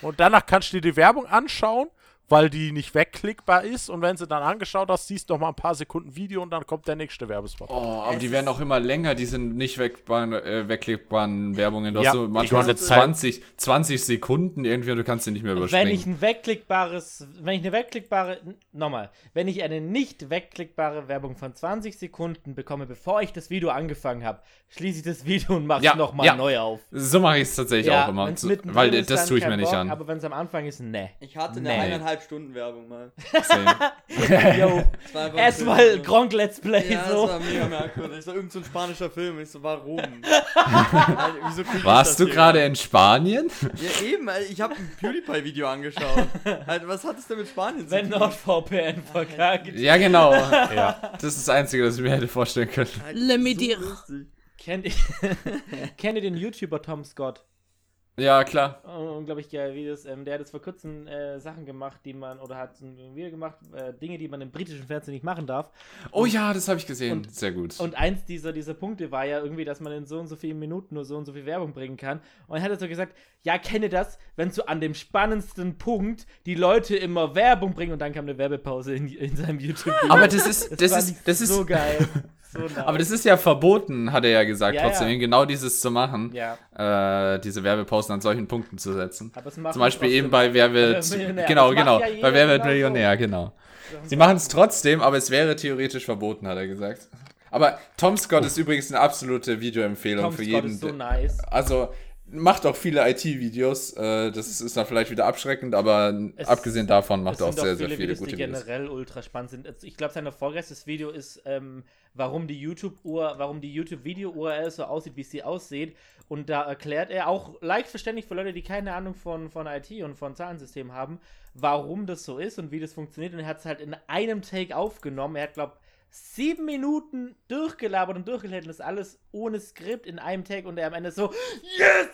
Und danach kannst du dir die Werbung anschauen, weil die nicht wegklickbar ist. Und wenn sie dann angeschaut hast, siehst du noch mal ein paar Sekunden Video und dann kommt der nächste Werbespot. Oh, aber Es die werden auch immer länger, die sind nicht wegklickbaren, äh, wegklickbaren Werbungen. Du Ja, hast so manchmal so ganze Zeit. 20, 20 Sekunden irgendwie und du kannst sie nicht mehr Wenn überspringen. ich ein wegklickbares, wenn ich eine wegklickbare, nochmal, wenn ich eine nicht wegklickbare Werbung von 20 Sekunden bekomme, bevor ich das Video angefangen habe, schließe ich das Video und mache es Ja, nochmal ja. neu auf. so mache ich es tatsächlich auch immer. weil das tue ich mir nicht Bock, an. Aber wenn es am Anfang ist, ne. Ich hatte eine Nee. eineinhalb Stunden Werbung mal. Yo, erstmal so- Gronk Let's Play Ja, so. das war mega merkwürdig. Das war irgend so ein spanischer Film. Ich so, warum? Das Warst du gerade in Spanien? Ja, eben, ich habe ein PewDiePie-Video angeschaut. halt, was hat es denn mit Spanien Wenn NordVPN verkackt. Ja, genau. Ja. Das ist das Einzige, das ich mir hätte vorstellen können. Halt, Le Medir. lustig. Kennt ihr, kennt ihr den YouTuber Tom Scott? Ja, klar. unglaublich geile Videos. Ähm, der hat jetzt vor kurzem äh, Sachen gemacht, die man, oder hat ein Video gemacht, äh, Dinge, die man im britischen Fernsehen nicht machen darf. Oh ja, das habe ich gesehen. und- Sehr gut. Und eins dieser, dieser Punkte war ja irgendwie, dass man in so und so vielen Minuten nur so und so viel Werbung bringen kann. Und er hat so gesagt, ja, kenne das, wenn so an dem spannendsten Punkt die Leute immer Werbung bringen und dann kam eine Werbepause in, in seinem YouTube-Video. aber das ist, das, fand ist, das ist, so geil. So aber das ist ja verboten, hat er ja gesagt, Ja, trotzdem, ja. genau dieses zu machen. Ja, Äh, diese Werbepausen an solchen Punkten zu setzen. Zum Beispiel eben bei Wer wird, Millionär. genau, Das genau, bei Wer wird. Millionär, genau. Sie machen es trotzdem, aber es wäre theoretisch verboten, hat er gesagt. Aber Tom Scott ist übrigens eine absolute Videoempfehlung Tom für Scott jeden. ist so nice. Also macht auch viele IT-Videos. Äh, das ist dann vielleicht wieder abschreckend, aber Es- abgesehen davon macht er auch sehr, sehr viele Videos, gute die Videos. generell ultra spannend sind. Also Ich glaube, sein vorletztes Video ist, ähm, warum die YouTube-Uhr, warum die YouTube-Video-URL so aussieht, wie sie aussieht. Und da erklärt er auch leicht verständlich für Leute, die keine Ahnung von, von IT und von Zahlensystemen haben, warum das so ist und wie das funktioniert. Und er hat es halt in einem Take aufgenommen. Er hat, glaube sieben Minuten durchgelabert und durchgelädt und das alles ohne Skript in einem Take und er am Ende so, yes,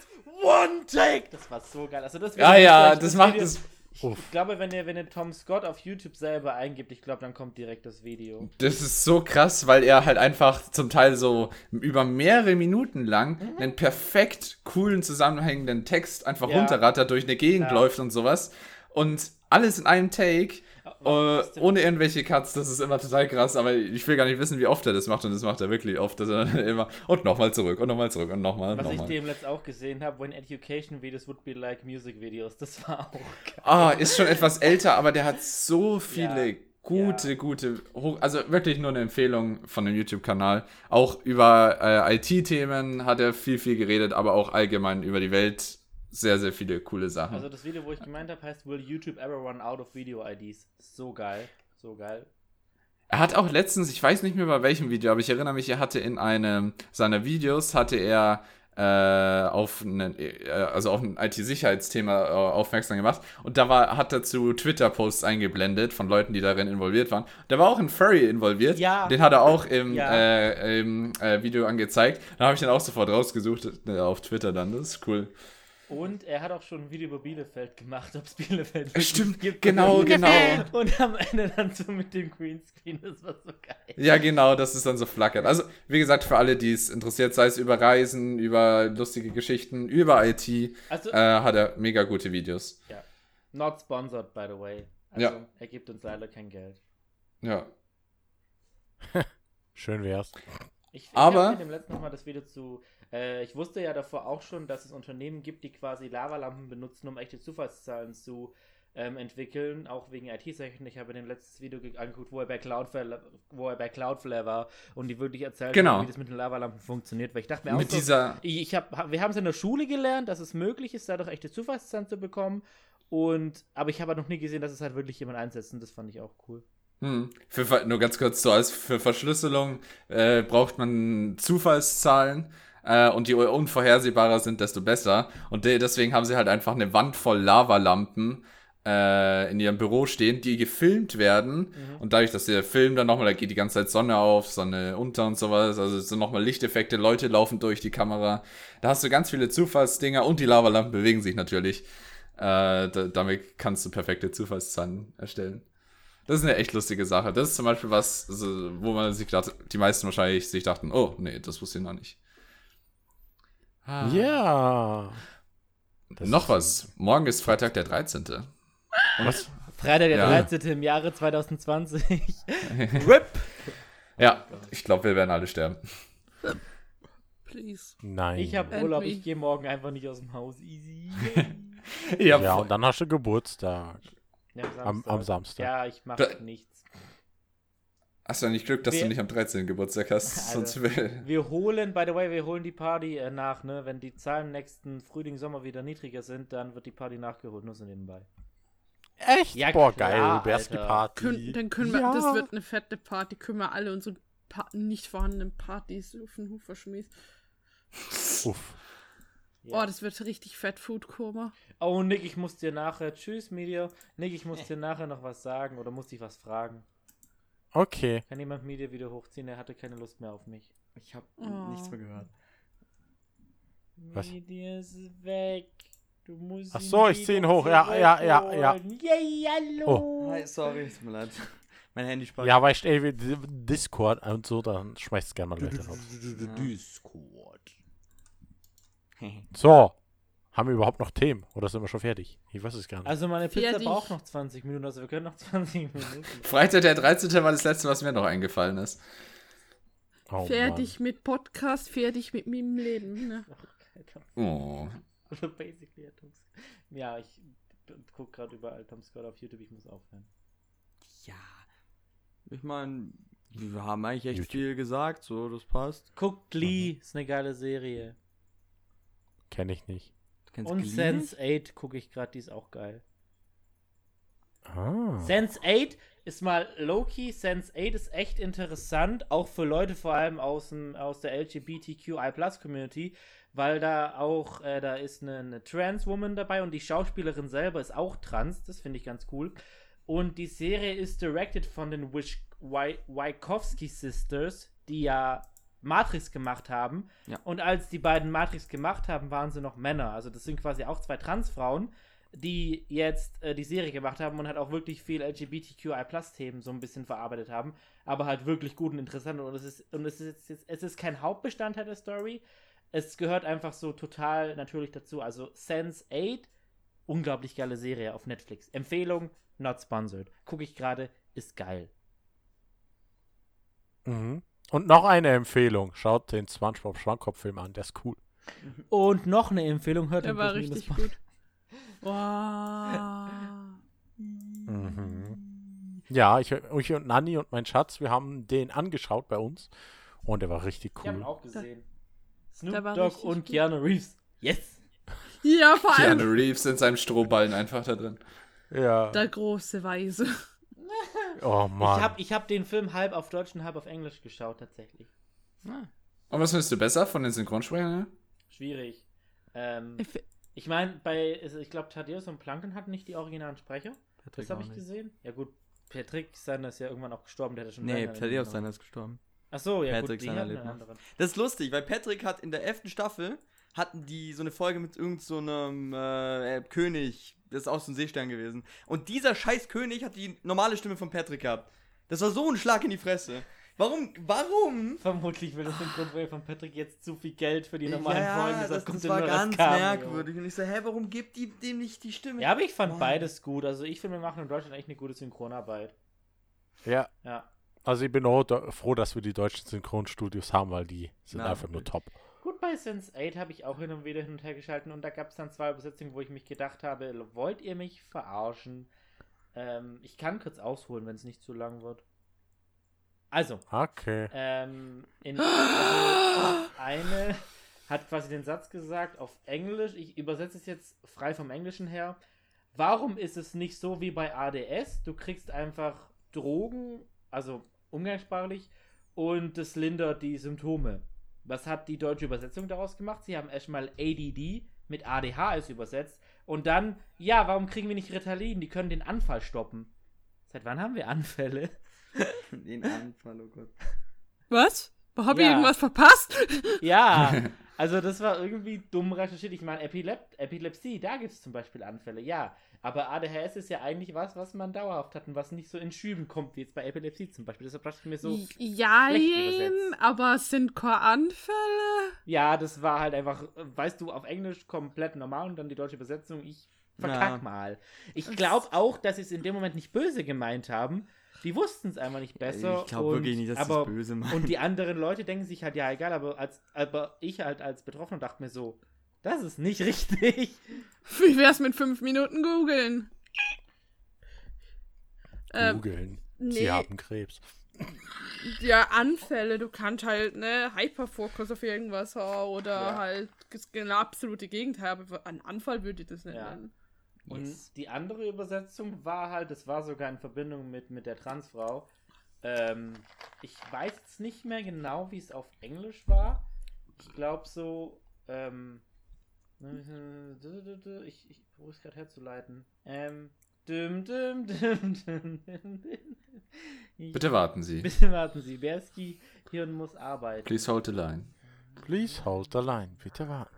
one take. Das war so geil. Also das Ja, ja, vielleicht das macht Video- es. ich, ich glaube, wenn ihr, wenn ihr Tom Scott auf YouTube selber eingibt, ich glaube, dann kommt direkt das Video. Das ist so krass, weil er halt einfach zum Teil so über mehrere Minuten lang Mhm. einen perfekt coolen, zusammenhängenden Text einfach Ja. runterrattert, durch eine Gegend Ja. läuft und sowas. Und alles in einem Take, äh, was denn? ohne irgendwelche Cuts, das ist immer total krass, aber ich will gar nicht wissen, wie oft er das macht und das macht er wirklich oft, dass er dann immer und nochmal zurück und nochmal zurück und nochmal Was ich nochmal. dem letzt auch gesehen habe, when education videos would be like music videos, das war auch geil. Ah, ist schon etwas älter, aber der hat so viele Ja. gute, Ja. gute, also wirklich nur eine Empfehlung von dem YouTube-Kanal. Auch über äh, IT-Themen hat er viel, viel geredet, aber auch allgemein über die Welt sehr, sehr viele coole Sachen. Also das Video, wo ich gemeint habe, heißt Will YouTube ever run out of video IDs? So geil, so geil. Er hat auch letztens, ich weiß nicht mehr bei welchem Video, aber ich erinnere mich, er hatte in einem seiner Videos, hatte er äh, auf, einen, äh, also auf ein IT-Sicherheitsthema äh, aufmerksam gemacht und da war, hat er zu Twitter-Posts eingeblendet von Leuten, die darin involviert waren. Da war auch ein Furry involviert, Ja. den hat er auch im, Ja. äh, im äh, Video angezeigt. Da habe ich den auch sofort rausgesucht auf Twitter dann, das ist cool. Und er hat auch schon ein Video über Bielefeld gemacht, ob es Bielefeld Stimmt, gibt. genau, genau. Und am Ende dann so mit dem Greenscreen, das war so geil. Ja, genau, dass es dann so flackert. Also, wie gesagt, für alle, die es interessiert, sei es über Reisen, über lustige Geschichten, über IT, Also, äh, hat er mega gute Videos. ja. Not sponsored, by the way. Also, Ja. er gibt uns leider kein Geld. Ja. Schön wär's. Ich, ich Aber- hab mit dem letzten Mal das Video zu. Äh, ich wusste ja davor auch schon, dass es Unternehmen gibt, die quasi Lavalampen benutzen, um echte Zufallszahlen zu ähm, entwickeln, auch wegen IT-Sicherheit. Ich habe in dem letzten Video ge- angeguckt, wo er bei Cloudflare, wo er bei Cloudflare war und die wirklich erzählt Genau. haben, wie das mit den Lavalampen funktioniert. Weil ich dachte mir Mit auch so, dieser. ich, ich hab, wir haben es in der Schule gelernt, dass es möglich ist, dadurch echte Zufallszahlen zu bekommen. Und, aber ich habe halt noch nie gesehen, dass es halt wirklich jemand einsetzt und das fand ich auch cool. Hm, für, nur ganz kurz so als für Verschlüsselung äh, braucht man Zufallszahlen. Äh, und je unvorhersehbarer sind, desto besser. Und de deswegen haben sie halt einfach eine Wand voll Lavalampen äh, in ihrem Büro stehen, die gefilmt werden. Und dadurch, dass der Film dann nochmal, da geht die ganze Zeit Sonne auf, Sonne unter und sowas. Also es sind nochmal Lichteffekte, Leute laufen durch die Kamera. Da hast du ganz viele Zufallsdinger und die Lavalampen bewegen sich natürlich. Äh, da, damit kannst du perfekte Zufallszahlen erstellen. Das ist eine echt lustige Sache. Das ist zum Beispiel was, also, wo man sich dachte, die meisten wahrscheinlich sich dachten, oh, nee, das wusste ich noch nicht. Ah. Ja. Das Noch was. Morgen ist Freitag der 13. Was? Freitag der Ja. 13. im Jahre 2020. RIP! Ja, ich glaube, wir werden alle sterben. Please. Nein. Ich habe Urlaub, ich gehe morgen einfach nicht aus dem Haus. Easy. Ja, Ja, und dann hast du Geburtstag. Ja, Am, am Samstag. Ja, ich mache nichts. Hast du ja nicht Glück, dass Wir- du nicht am 13. Geburtstag hast. Also, sonst will. Wir holen, by the way, wir holen die Party äh, nach, ne? Wenn die Zahlen nächsten Frühling, Sommer wieder niedriger sind, dann wird die Party nachgeholt, nur so nebenbei. Echt? Ja, Boah, klar, geil. Berski Alter. Party. Können, dann können wir, Ja. das wird eine fette Party, können wir alle unsere pa nicht vorhandenen Partys auf den Hofer schmissen. Uff. Ja. Oh, das wird richtig fett Food Koma. Oh, Nick, ich muss dir nachher, tschüss, Media. Nick, ich muss dir nachher noch was sagen oder muss dich was fragen. Okay. Kann jemand Media wieder hochziehen? Er hatte keine Lust mehr auf mich. Ich habe Oh. nichts mehr gehört. Was? Media ist weg. Du musst Ach so, ich zieh ihn hoch. Ja, ja, ja, ja. Yay, hallo. Oh. Hi, sorry, tut mir leid. Mein Handy spart. Ja, weißt du, ey, wie D- Discord und so, dann schmeißt gerne mal Leute raus. Discord. So. Haben wir überhaupt noch Themen? Oder sind wir schon fertig? Ich weiß es gar nicht. Also meine Pizza Fertig. braucht noch 20 Minuten, also wir können noch 20 Minuten. Freitag der 13. war das letzte, was mir noch eingefallen ist. Oh, fertig mit Podcast, fertig mit meinem Leben. Ne? Oh. Oder basically Atoms. Ja, ich guck gerade überall Tom Scott auf YouTube, ich muss aufhören. Ja. Ich meine, wir haben eigentlich echt YouTube. viel gesagt, so, das passt. Guckt Lee, ist eine geile Serie. Mann. Kenne ich nicht. Kennst Und Glee? Sense 8 gucke ich gerade, die ist auch geil. Ah. Sense 8 ist mal Loki. Sense 8 ist echt interessant, auch für Leute vor allem aus, dem, aus der LGBTQI-Plus-Community, weil da auch, äh, da ist eine, eine Trans-Woman dabei und die Schauspielerin selber ist auch trans, das finde ich ganz cool. Und die Serie ist directed von den Wish Wy- Wachowski Sisters, die ja Matrix gemacht haben. Ja. Und als die beiden Matrix gemacht haben, waren sie noch Männer. Also das sind quasi auch zwei Transfrauen die jetzt äh, die Serie gemacht haben und halt auch wirklich viel LGBTQI-Plus-Themen so ein bisschen verarbeitet haben, aber halt wirklich gut und interessant und es ist und es ist jetzt, es ist kein Hauptbestandteil der Story, es gehört einfach so total natürlich dazu. Also Sense 8, unglaublich geile Serie auf Netflix. Empfehlung, not sponsored. Gucke ich gerade, ist geil. Mhm. Und noch eine Empfehlung. Schaut den SpongeBob Schwammkopf-Film an, der ist cool. Und noch eine Empfehlung, hört Der war richtig gut. Wow. Mhm. Ja, ich, ich und Nanni und mein Schatz, wir haben den angeschaut bei uns und der war richtig Ich habe ihn cool. auch gesehen. Snoop Dogg und gut. Keanu Reeves. Yes! Ja, vor allem Keanu Reeves in seinem Strohballen einfach da drin. Ja. der große Weise. Oh Mann. Ich habe ich hab den Film halb auf Deutsch und halb auf Englisch geschaut, tatsächlich. Und was findest du besser von den Synchronsprechern? Schwierig. Ähm, Ich meine, bei, ich glaube, Thaddeus und Plankton hatten nicht die originalen Sprecher. Patrick Das habe ich nicht. gesehen. Ja gut, Patrick Seiner ist ja irgendwann auch gestorben, der hat schon Nee, Thaddeus seiner ist gestorben. Ach so, ja Patrick gut, hatten lebt noch. anderen. Das ist lustig, weil Patrick hat in der elften Staffel hatten die so eine Folge mit irgendeinem so einem, äh, König. Das ist auch so ein Seestern gewesen. Und dieser scheiß König hat die normale Stimme von Patrick gehabt. Das war so ein Schlag in die Fresse. Warum? Warum? Vermutlich will das Synchronprogramm von Patrick jetzt zu viel Geld für die normalen ja, Folgen, das, deshalb das kommt war ganz Cameo. merkwürdig. Und ich so, hä, warum gibt die dem nicht die Stimme? Ja, aber ich fand Mann. beides gut. Also ich finde, wir machen in Deutschland echt eine gute Synchronarbeit. ja, Ja. also ich bin auch froh, dass wir die deutschen Synchronstudios haben, weil die sind Na, einfach nur top. Bei Sense 8 habe ich auch hin und wieder hin und her geschalten und da gab es dann zwei Übersetzungen, wo ich mich gedacht habe, wollt ihr mich verarschen? Ähm, ich kann kurz ausholen, wenn es nicht zu lang wird. Also, Okay. ähm, in, also, eine hat quasi den Satz gesagt auf Englisch, ich übersetze es jetzt frei vom Englischen her. Warum ist es nicht so wie bei ADS? Du kriegst einfach Drogen, also umgangssprachlich, und das lindert die Symptome. Was hat die deutsche Übersetzung daraus gemacht? Sie haben erstmal ADD mit ADHS übersetzt und dann, ja, warum kriegen wir nicht Ritalin? Die können den Anfall stoppen. Seit wann haben wir Anfälle? Den Anfall, oh Gott. Was? Hab ich Ja. irgendwas verpasst? Ja, also das war irgendwie dumm recherchiert. Ich meine, Epilep Epilepsie, da gibt es zum Beispiel Anfälle, ja. Aber ADHS ist ja eigentlich was, was man dauerhaft hat und was nicht so in Schüben kommt, wie jetzt bei Epilepsie zum Beispiel. Deshalb dachte ich mir so, ja, aber es sind keine Anfälle. ja, das war halt einfach, weißt du, auf Englisch komplett normal und dann die deutsche Übersetzung, ich verkack Ja. mal. Ich glaube auch, dass sie es in dem Moment nicht böse gemeint haben. Die wussten es einfach nicht besser. Ich glaube wirklich nicht, dass sie aber, es böse meinen. Und die anderen Leute denken sich halt, ja, egal, aber, als, aber ich halt als Betroffener dachte mir so, das ist nicht richtig. Wie wär's mit fünf Minuten googeln? Ähm, Googeln. nee. Sie haben Krebs. ja, Anfälle, du kannst halt, ne, Hyperfokus auf irgendwas haben oder Ja. halt das genau absolute Gegenteil, aber ein Anfall würde ich das nicht Ja. nennen. Und Yes. die andere Übersetzung war halt, das war sogar in Verbindung mit, mit der Transfrau. Ähm, ich weiß jetzt nicht mehr genau, wie es auf Englisch war. Ich glaube so, ähm, ich, ich versuche es gerade herzuleiten. Ähm, düm, düm, düm, Bitte warten Sie. Bitte warten Sie. Berski Hirn muss arbeiten. Please hold the line. Please hold the line. Bitte warten.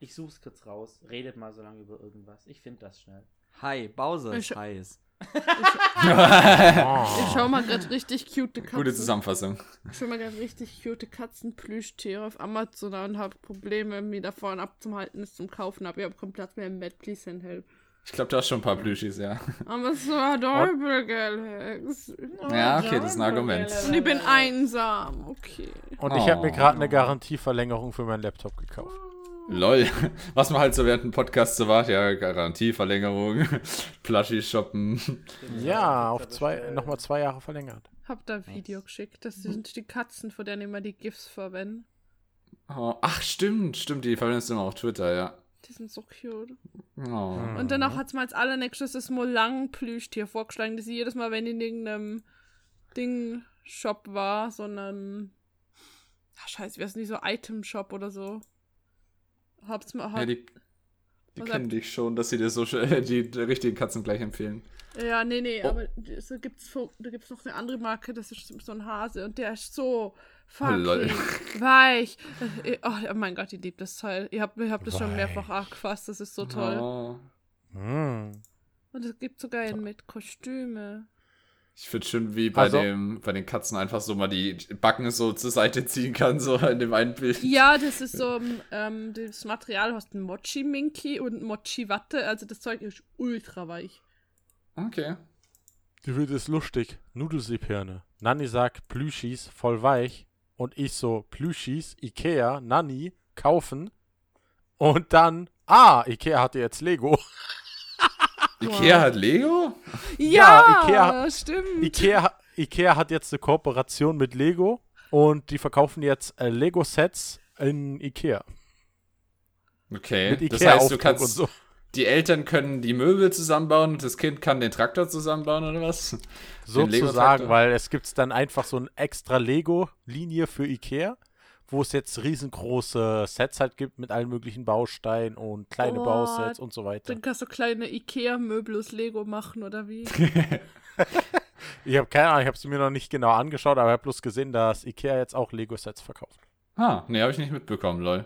Ich such's kurz raus. Redet mal so lange über irgendwas. Ich finde das schnell. Hi, Bowser Ich- ist heiß. Oh. Ich schau mal gerade richtig cute Katzen. Gute Zusammenfassung. Ich schau mal gerade richtig cute Katzenplüschtiere auf Amazon und habe Probleme, mir davon abzuhalten, es zum Kaufen. Aber ich habe keinen Platz mehr im Bett. Please send help. Ich glaube, du hast schon ein paar Plüschis, ja. Aber es ist so adorable, Galax. Ja, okay, das ist ein Argument. Und ich bin einsam. Okay. Und ich habe mir Oh. gerade eine Garantieverlängerung für meinen Laptop gekauft. Lol. Was man halt so während dem Podcast so macht, ja, Garantieverlängerung, Pluschi shoppen. Ja, auf zwei, nochmal zwei Jahre verlängert. Hab da ein Video geschickt. Das sind die Katzen, vor denen immer die GIFs verwenden. Oh, ach, stimmt, stimmt, die verwendest du immer auf Twitter, ja. Die sind so cute. Oh. Und danach hat's mal als allernächstes das Molang-Plüschtier vorgeschlagen, das ich jedes Mal, wenn ich in irgendeinem Ding-Shop war, sondern. Ach, scheiße, wäre es nicht so Item-Shop oder so. Hab's mal. Ja, Hab, die, die Was kennen dich schon, dass sie dir so sch- die, die richtigen Katzen gleich empfehlen. ja, nee, nee, Oh. aber so gibt's, da gibt's noch eine andere Marke, das ist so ein Hase und der ist so lol. fucking weich. Äh, Oh, mein Gott, ich liebe das Teil. Ihr habt, ihr habt das schon mehrfach angefasst, das ist so toll. Oh. Hm. Und es gibt sogar einen mit Kostüme. Ich finde schön, wie bei, Also- dem, bei den Katzen einfach so mal die Backen so zur Seite ziehen kann, so in dem einen Bild. Ja, das ist so, ähm, das Material hast ein Mochi-Minky und Mochi-Watte. Also das Zeug ist ultra weich. Okay. Die wird es lustig. Nudelsiebhirne. Nanni sagt Plüschis, voll weich. Und ich so, Plüschis, Ikea, Nanni, kaufen. Und dann, ah, Ikea hatte jetzt Lego. Ikea hat Lego? Ja, Ikea- stimmt. Ikea, Ikea hat jetzt eine Kooperation mit Lego. Und die verkaufen jetzt äh, Lego-Sets in Ikea. Okay. Mit das heißt, du kannst. und so. Die Eltern können die Möbel zusammenbauen und das Kind kann den Traktor zusammenbauen oder was? Sozusagen, weil es gibt dann einfach so eine extra Lego-Linie für Ikea, wo es jetzt riesengroße Sets halt gibt mit allen möglichen Bausteinen und kleine Oh, Bausets und so weiter. Dann kannst du kleine Ikea-Möbel aus Lego machen, oder wie? Ich habe keine Ahnung, ich habe sie mir noch nicht genau angeschaut, aber ich habe bloß gesehen, dass Ikea jetzt auch Lego-Sets verkauft. Ah, nee, habe ich nicht mitbekommen, lol.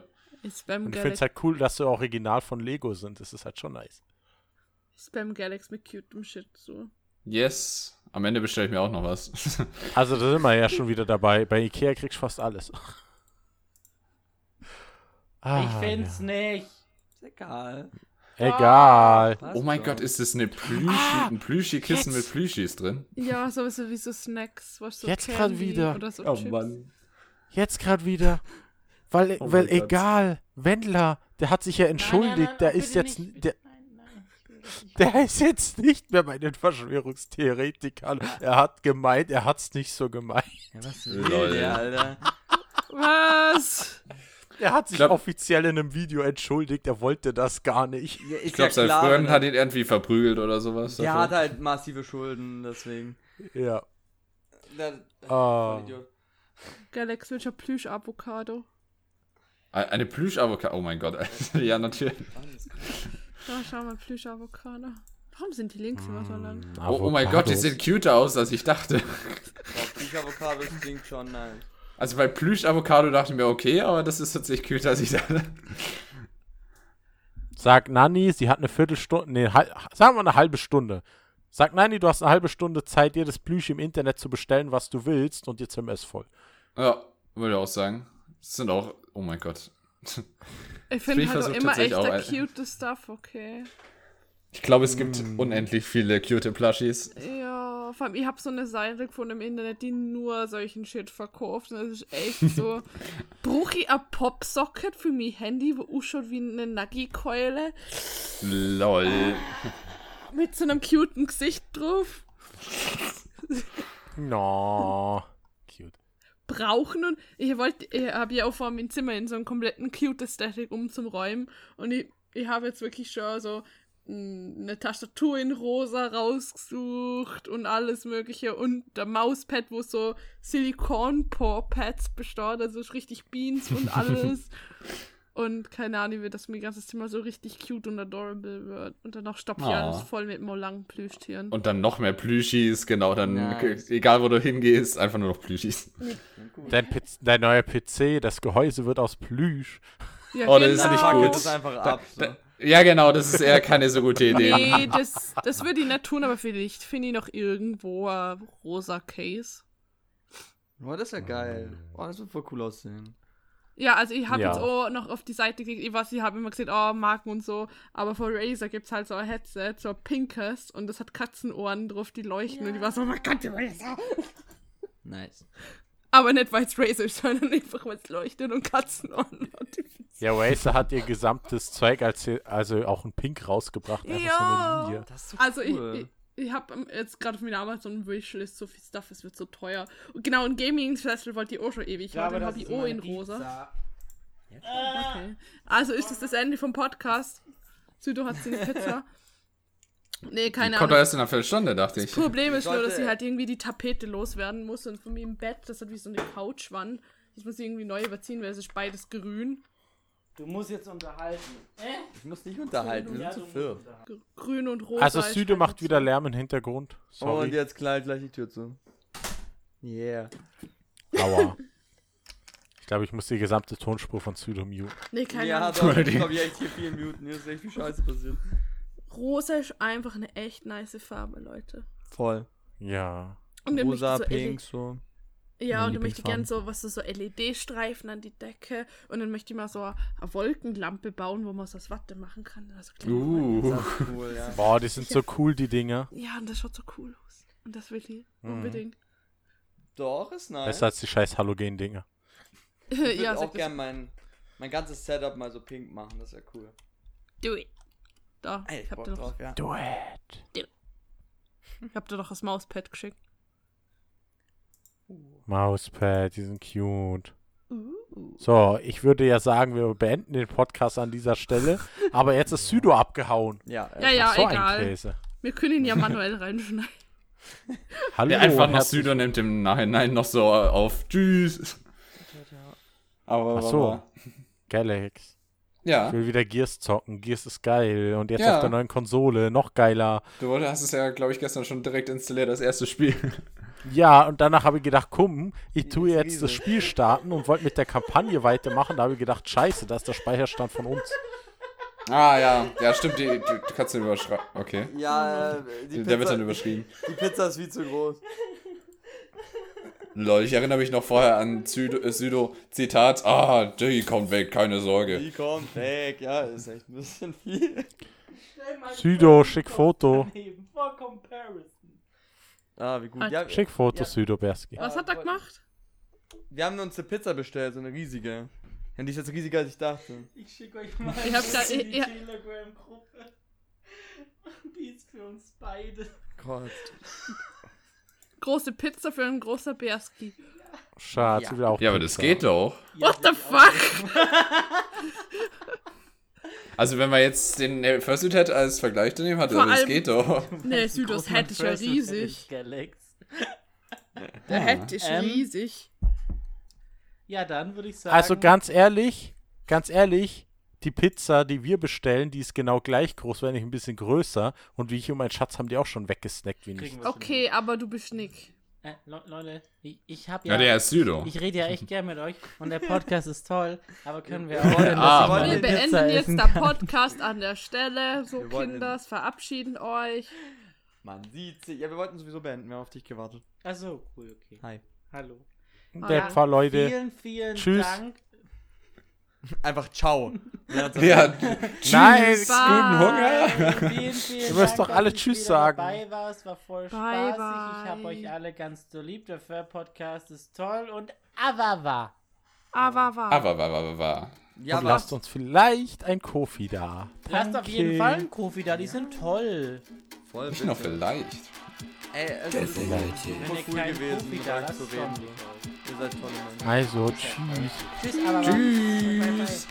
Spam Und ich finde es halt cool, dass sie original von Lego sind. Das ist halt schon nice. Spam Galaxy mit cutem Shit so. Yes. Am Ende bestelle ich mir auch noch was. Also da sind wir ja schon wieder dabei. Bei Ikea kriegst du fast alles. Ah, ich find's ja. nicht. Ist egal. Egal. Passt oh mein schon. Gott, ist das eine Plüschi, Ah, ein Plüschi-Kissen mit Plüschis drin? Ja, sowas wie so Snacks, was so Jetzt grad Candy wieder. Oder so Oh Chips. Jetzt gerade wieder. Weil, Oh weil mein Gott. egal. Wendler, der hat sich ja entschuldigt. der ist jetzt. Der, der ist jetzt nicht mehr bei den Verschwörungstheoretikern. Er hat gemeint, er hat's nicht so gemeint. Ja, was Lol. will der, Alter? Was? Er hat sich glaub- offiziell in einem Video entschuldigt, er wollte das gar nicht. Ja, Ich glaube, sein klar, Freund ne? hat ihn irgendwie verprügelt oder sowas. Der dafür. hat halt massive Schulden, deswegen. Ja. Ah. Vollidiot. Galax welcher Plüsch-Avocado. Ein- Eine Plüsch-Avocado. Oh mein Gott. ja, natürlich. Da schau mal, Plüsch-Avocado. Warum sind die Links immer so lang? Oh, oh mein Gott, die sehen cuter aus, als ich dachte. Oh, Avocados klingt schon nice. Also bei Plüsch-Avocado dachte ich mir, okay, aber das ist tatsächlich cuter, als ich dachte. Sag Nanni, sie hat eine Viertelstunde, nee, sagen wir eine halbe Stunde. Sag Nanni, du hast eine halbe Stunde Zeit, dir das Plüsch im Internet zu bestellen, was du willst, und ihr Zimmer ist voll. Ja, würde ich auch sagen. Das sind auch, oh mein Gott. Ich finde halt auch immer echt der cute Stuff, okay. Ich glaube, es gibt unendlich viele cute Plushies. Ja, vor allem, ich habe so eine Seite gefunden im Internet, die nur solchen Shit verkauft. Und das ist echt so. Brauche ich ein Popsocket für mein Handy, wo ausschaut wie eine Nuggy-Keule Lol. mit so einem cuten Gesicht drauf. No. Cute. brauchen und ich wollte, ich habe ja auch vor meinem Zimmer in so einem kompletten cute Aesthetic um zum Räumen und ich, ich habe jetzt wirklich schon so mm, eine Tastatur in rosa rausgesucht und alles mögliche und der Mauspad, wo so Silikon-Pads besteht, also so richtig Beans und alles. und keine Ahnung, wie das mein ganzes Zimmer so richtig cute und adorable wird. Und dann noch stopfe ich Oh. alles voll mit langen Plüschtieren. Und dann noch mehr Plüschis, genau, dann, Nice. egal wo du hingehst, einfach nur noch Plüschis. Dein, Piz- dein neuer PC, das Gehäuse wird aus Plüsch. Ja, Oh, das ist nicht gut. es einfach ab. So. Da, ja, genau, das ist eher keine so gute Idee. Nee, das, das würde ich nicht tun, aber vielleicht finde ich noch irgendwo ein rosa Case. Oh, das ist ja geil. Oh, das wird voll cool aussehen. Ja, also ich habe Ja. jetzt auch noch auf die Seite geklickt, ich weiß, ich habe immer gesehen, oh, Marken und so, aber von Razer gibt es halt so ein Headset, so ein pinkes und das hat Katzenohren drauf, die leuchten und ich war so, oh mein Gott, Razer. Nice. Aber nicht, weil es Razer ist, sondern einfach, weil es leuchtet und Katzenohren hat. Ja, Razer hat ihr gesamtes Zeug als, also auch in Pink rausgebracht. So Ja. eine Linie. Das ist so Also cool. ich, ich, ich habe jetzt gerade auf meiner Amazon Wishlist so viel Stuff, es wird so teuer. Und genau, ein Gaming Festival wollte ich auch schon ewig haben, den habe ich auch in rosa. Okay. Also ist das das Ende vom Podcast. Südo hat seine Pizza. Nee, keine Kommt doch Ahnung. erst in einer Viertelstunde, dachte ich. Das Problem ist nur, dass ich halt irgendwie die Tapete loswerden muss und von mir im Bett, das hat wie so eine Couchwand. Ich muss sie irgendwie neu überziehen, weil es ist beides grün. Du musst jetzt unterhalten. Ich muss nicht unterhalten, wir Ja, sind du zu viert. Grün und rosa. Also Süde halt macht wieder Lärm im Hintergrund. Oh, und Sorry. jetzt knallt gleich die Tür zu. Yeah. Aua. Ich glaube, ich muss die gesamte Tonspur von Südo muten. Nee, keine ja, Ahnung. doch, ich glaube, ich echt hier viel muten. Hier ist echt viel Scheiße passiert. Rosa ist einfach eine echt nice Farbe, Leute. Voll. Ja. Und dann Rosa, möchte ich so pink, so. Ja, und dann möchte ich gern Lieblingsfarben. so, was so, so LED-Streifen an die Decke. Und dann möchte ich mal so eine Wolkenlampe bauen, wo man so aus Watte machen kann. Also Uh. Das ist cool, ja. Boah, die sind so cool, die Dinger. Ja, und das schaut so cool aus. Und das will ich Mhm. unbedingt. Doch, ist nice. Besser als die scheiß Halogen-Dinger. ich würde ja, auch sag gern mein, mein ganzes Setup mal so pink machen, das wäre cool. Do it. Da, Ey, ich hab dir noch, drauf, ja. Do it. ich hab dir doch das Mauspad geschickt. Mauspad, die sind cute. So, ich würde ja sagen, wir beenden den Podcast an dieser Stelle. Aber jetzt ist Südo abgehauen. Ja, Ja, ja, so egal. Wir können ihn ja manuell reinschneiden. Hallo. Der einfach noch herzlich- Südo nimmt im Nachhinein noch so auf. Tschüss. Aber, Ach so. aber- Galax. Ich Ja, will wieder Gears zocken. Gears ist geil. Und jetzt Ja. auf der neuen Konsole. Noch geiler. du hast es ja, glaube ich, gestern schon direkt installiert, das erste Spiel. Ja, und danach habe ich gedacht, komm, ich tue jetzt das riesig. Spiel starten und wollte mit der Kampagne weitermachen. Da habe ich gedacht, scheiße, da ist der Speicherstand von uns. Ah, ja. Ja, stimmt, die, die, die kannst du überschreiben. Okay. Ja, äh, die Der wird Pizza, dann überschrieben. die Pizza ist viel zu groß. Lol, ich erinnere mich noch vorher an Südo, äh, Südo Zitat. Ah, die kommt weg, keine Sorge. Die kommt weg. Ja, ist echt ein bisschen viel. Südo, schick Foto. Ah, wie gut. Alter. Ja, Schick Foto, Ja. Südo Berski. Was hat er gemacht? wir haben uns eine Pizza bestellt, so eine riesige. Ja, die ist jetzt riesiger, als ich dachte. Ich schicke euch mal Ich hab grad- in die ja. Telegram-Gruppe. Die ist für uns beide. Gott. Große Pizza für einen großer Bärski. Schatz, Ja. ich will auch Ja, aber das Pizza. geht doch. What the fuck? Also, wenn man jetzt den Fursuit hätte als Vergleich zu nehmen, hat, das geht doch. Nee, Südos Head ist ja riesig. Der Head ist Ähm, riesig. Ja, dann würde ich sagen. Also ganz ehrlich, ganz ehrlich, die Pizza, die wir bestellen, die ist genau gleich groß, wenn nicht ein bisschen größer. Und wie ich und mein Schatz haben die auch schon weggesnackt, wie nicht. Okay, aber du bist Nick. Äh, Le- Leute, ich, ich habe Ja, ja. der ist Südo. ich rede ja echt gern mit euch und der Podcast ist toll, aber können wir Wir auch Ah, ich Wir beenden Pizza jetzt kann? Podcast an der Stelle. So, Kinders, verabschieden euch. Man sieht sich. Ja, wir wollten sowieso beenden. Wir haben auf dich gewartet. Achso, cool, okay. Hi. Hallo. Der Ja. Pfarr, Leute. Vielen, vielen Tschüss. Dank. Einfach ciao. Ja, Ja, tschüss. Nein. Guten Hunger. Vielen, vielen Du wirst doch alle Tschüss sagen. Dabei war. Es war voll Bye, spaßig. bye. Ich habe euch alle ganz so lieb. Der Fair Podcast ist toll und Avava. War, war, war. ja und lasst uns vielleicht ein Kofi da. Lasst auf jeden. Fall einen Kofi da. Die sind toll. Voll Nicht noch bitte. vielleicht. Ey, es ist voll Wenn ihr gewesen, Kofi da lasst, also, tschüss. Tschüss. tschüss.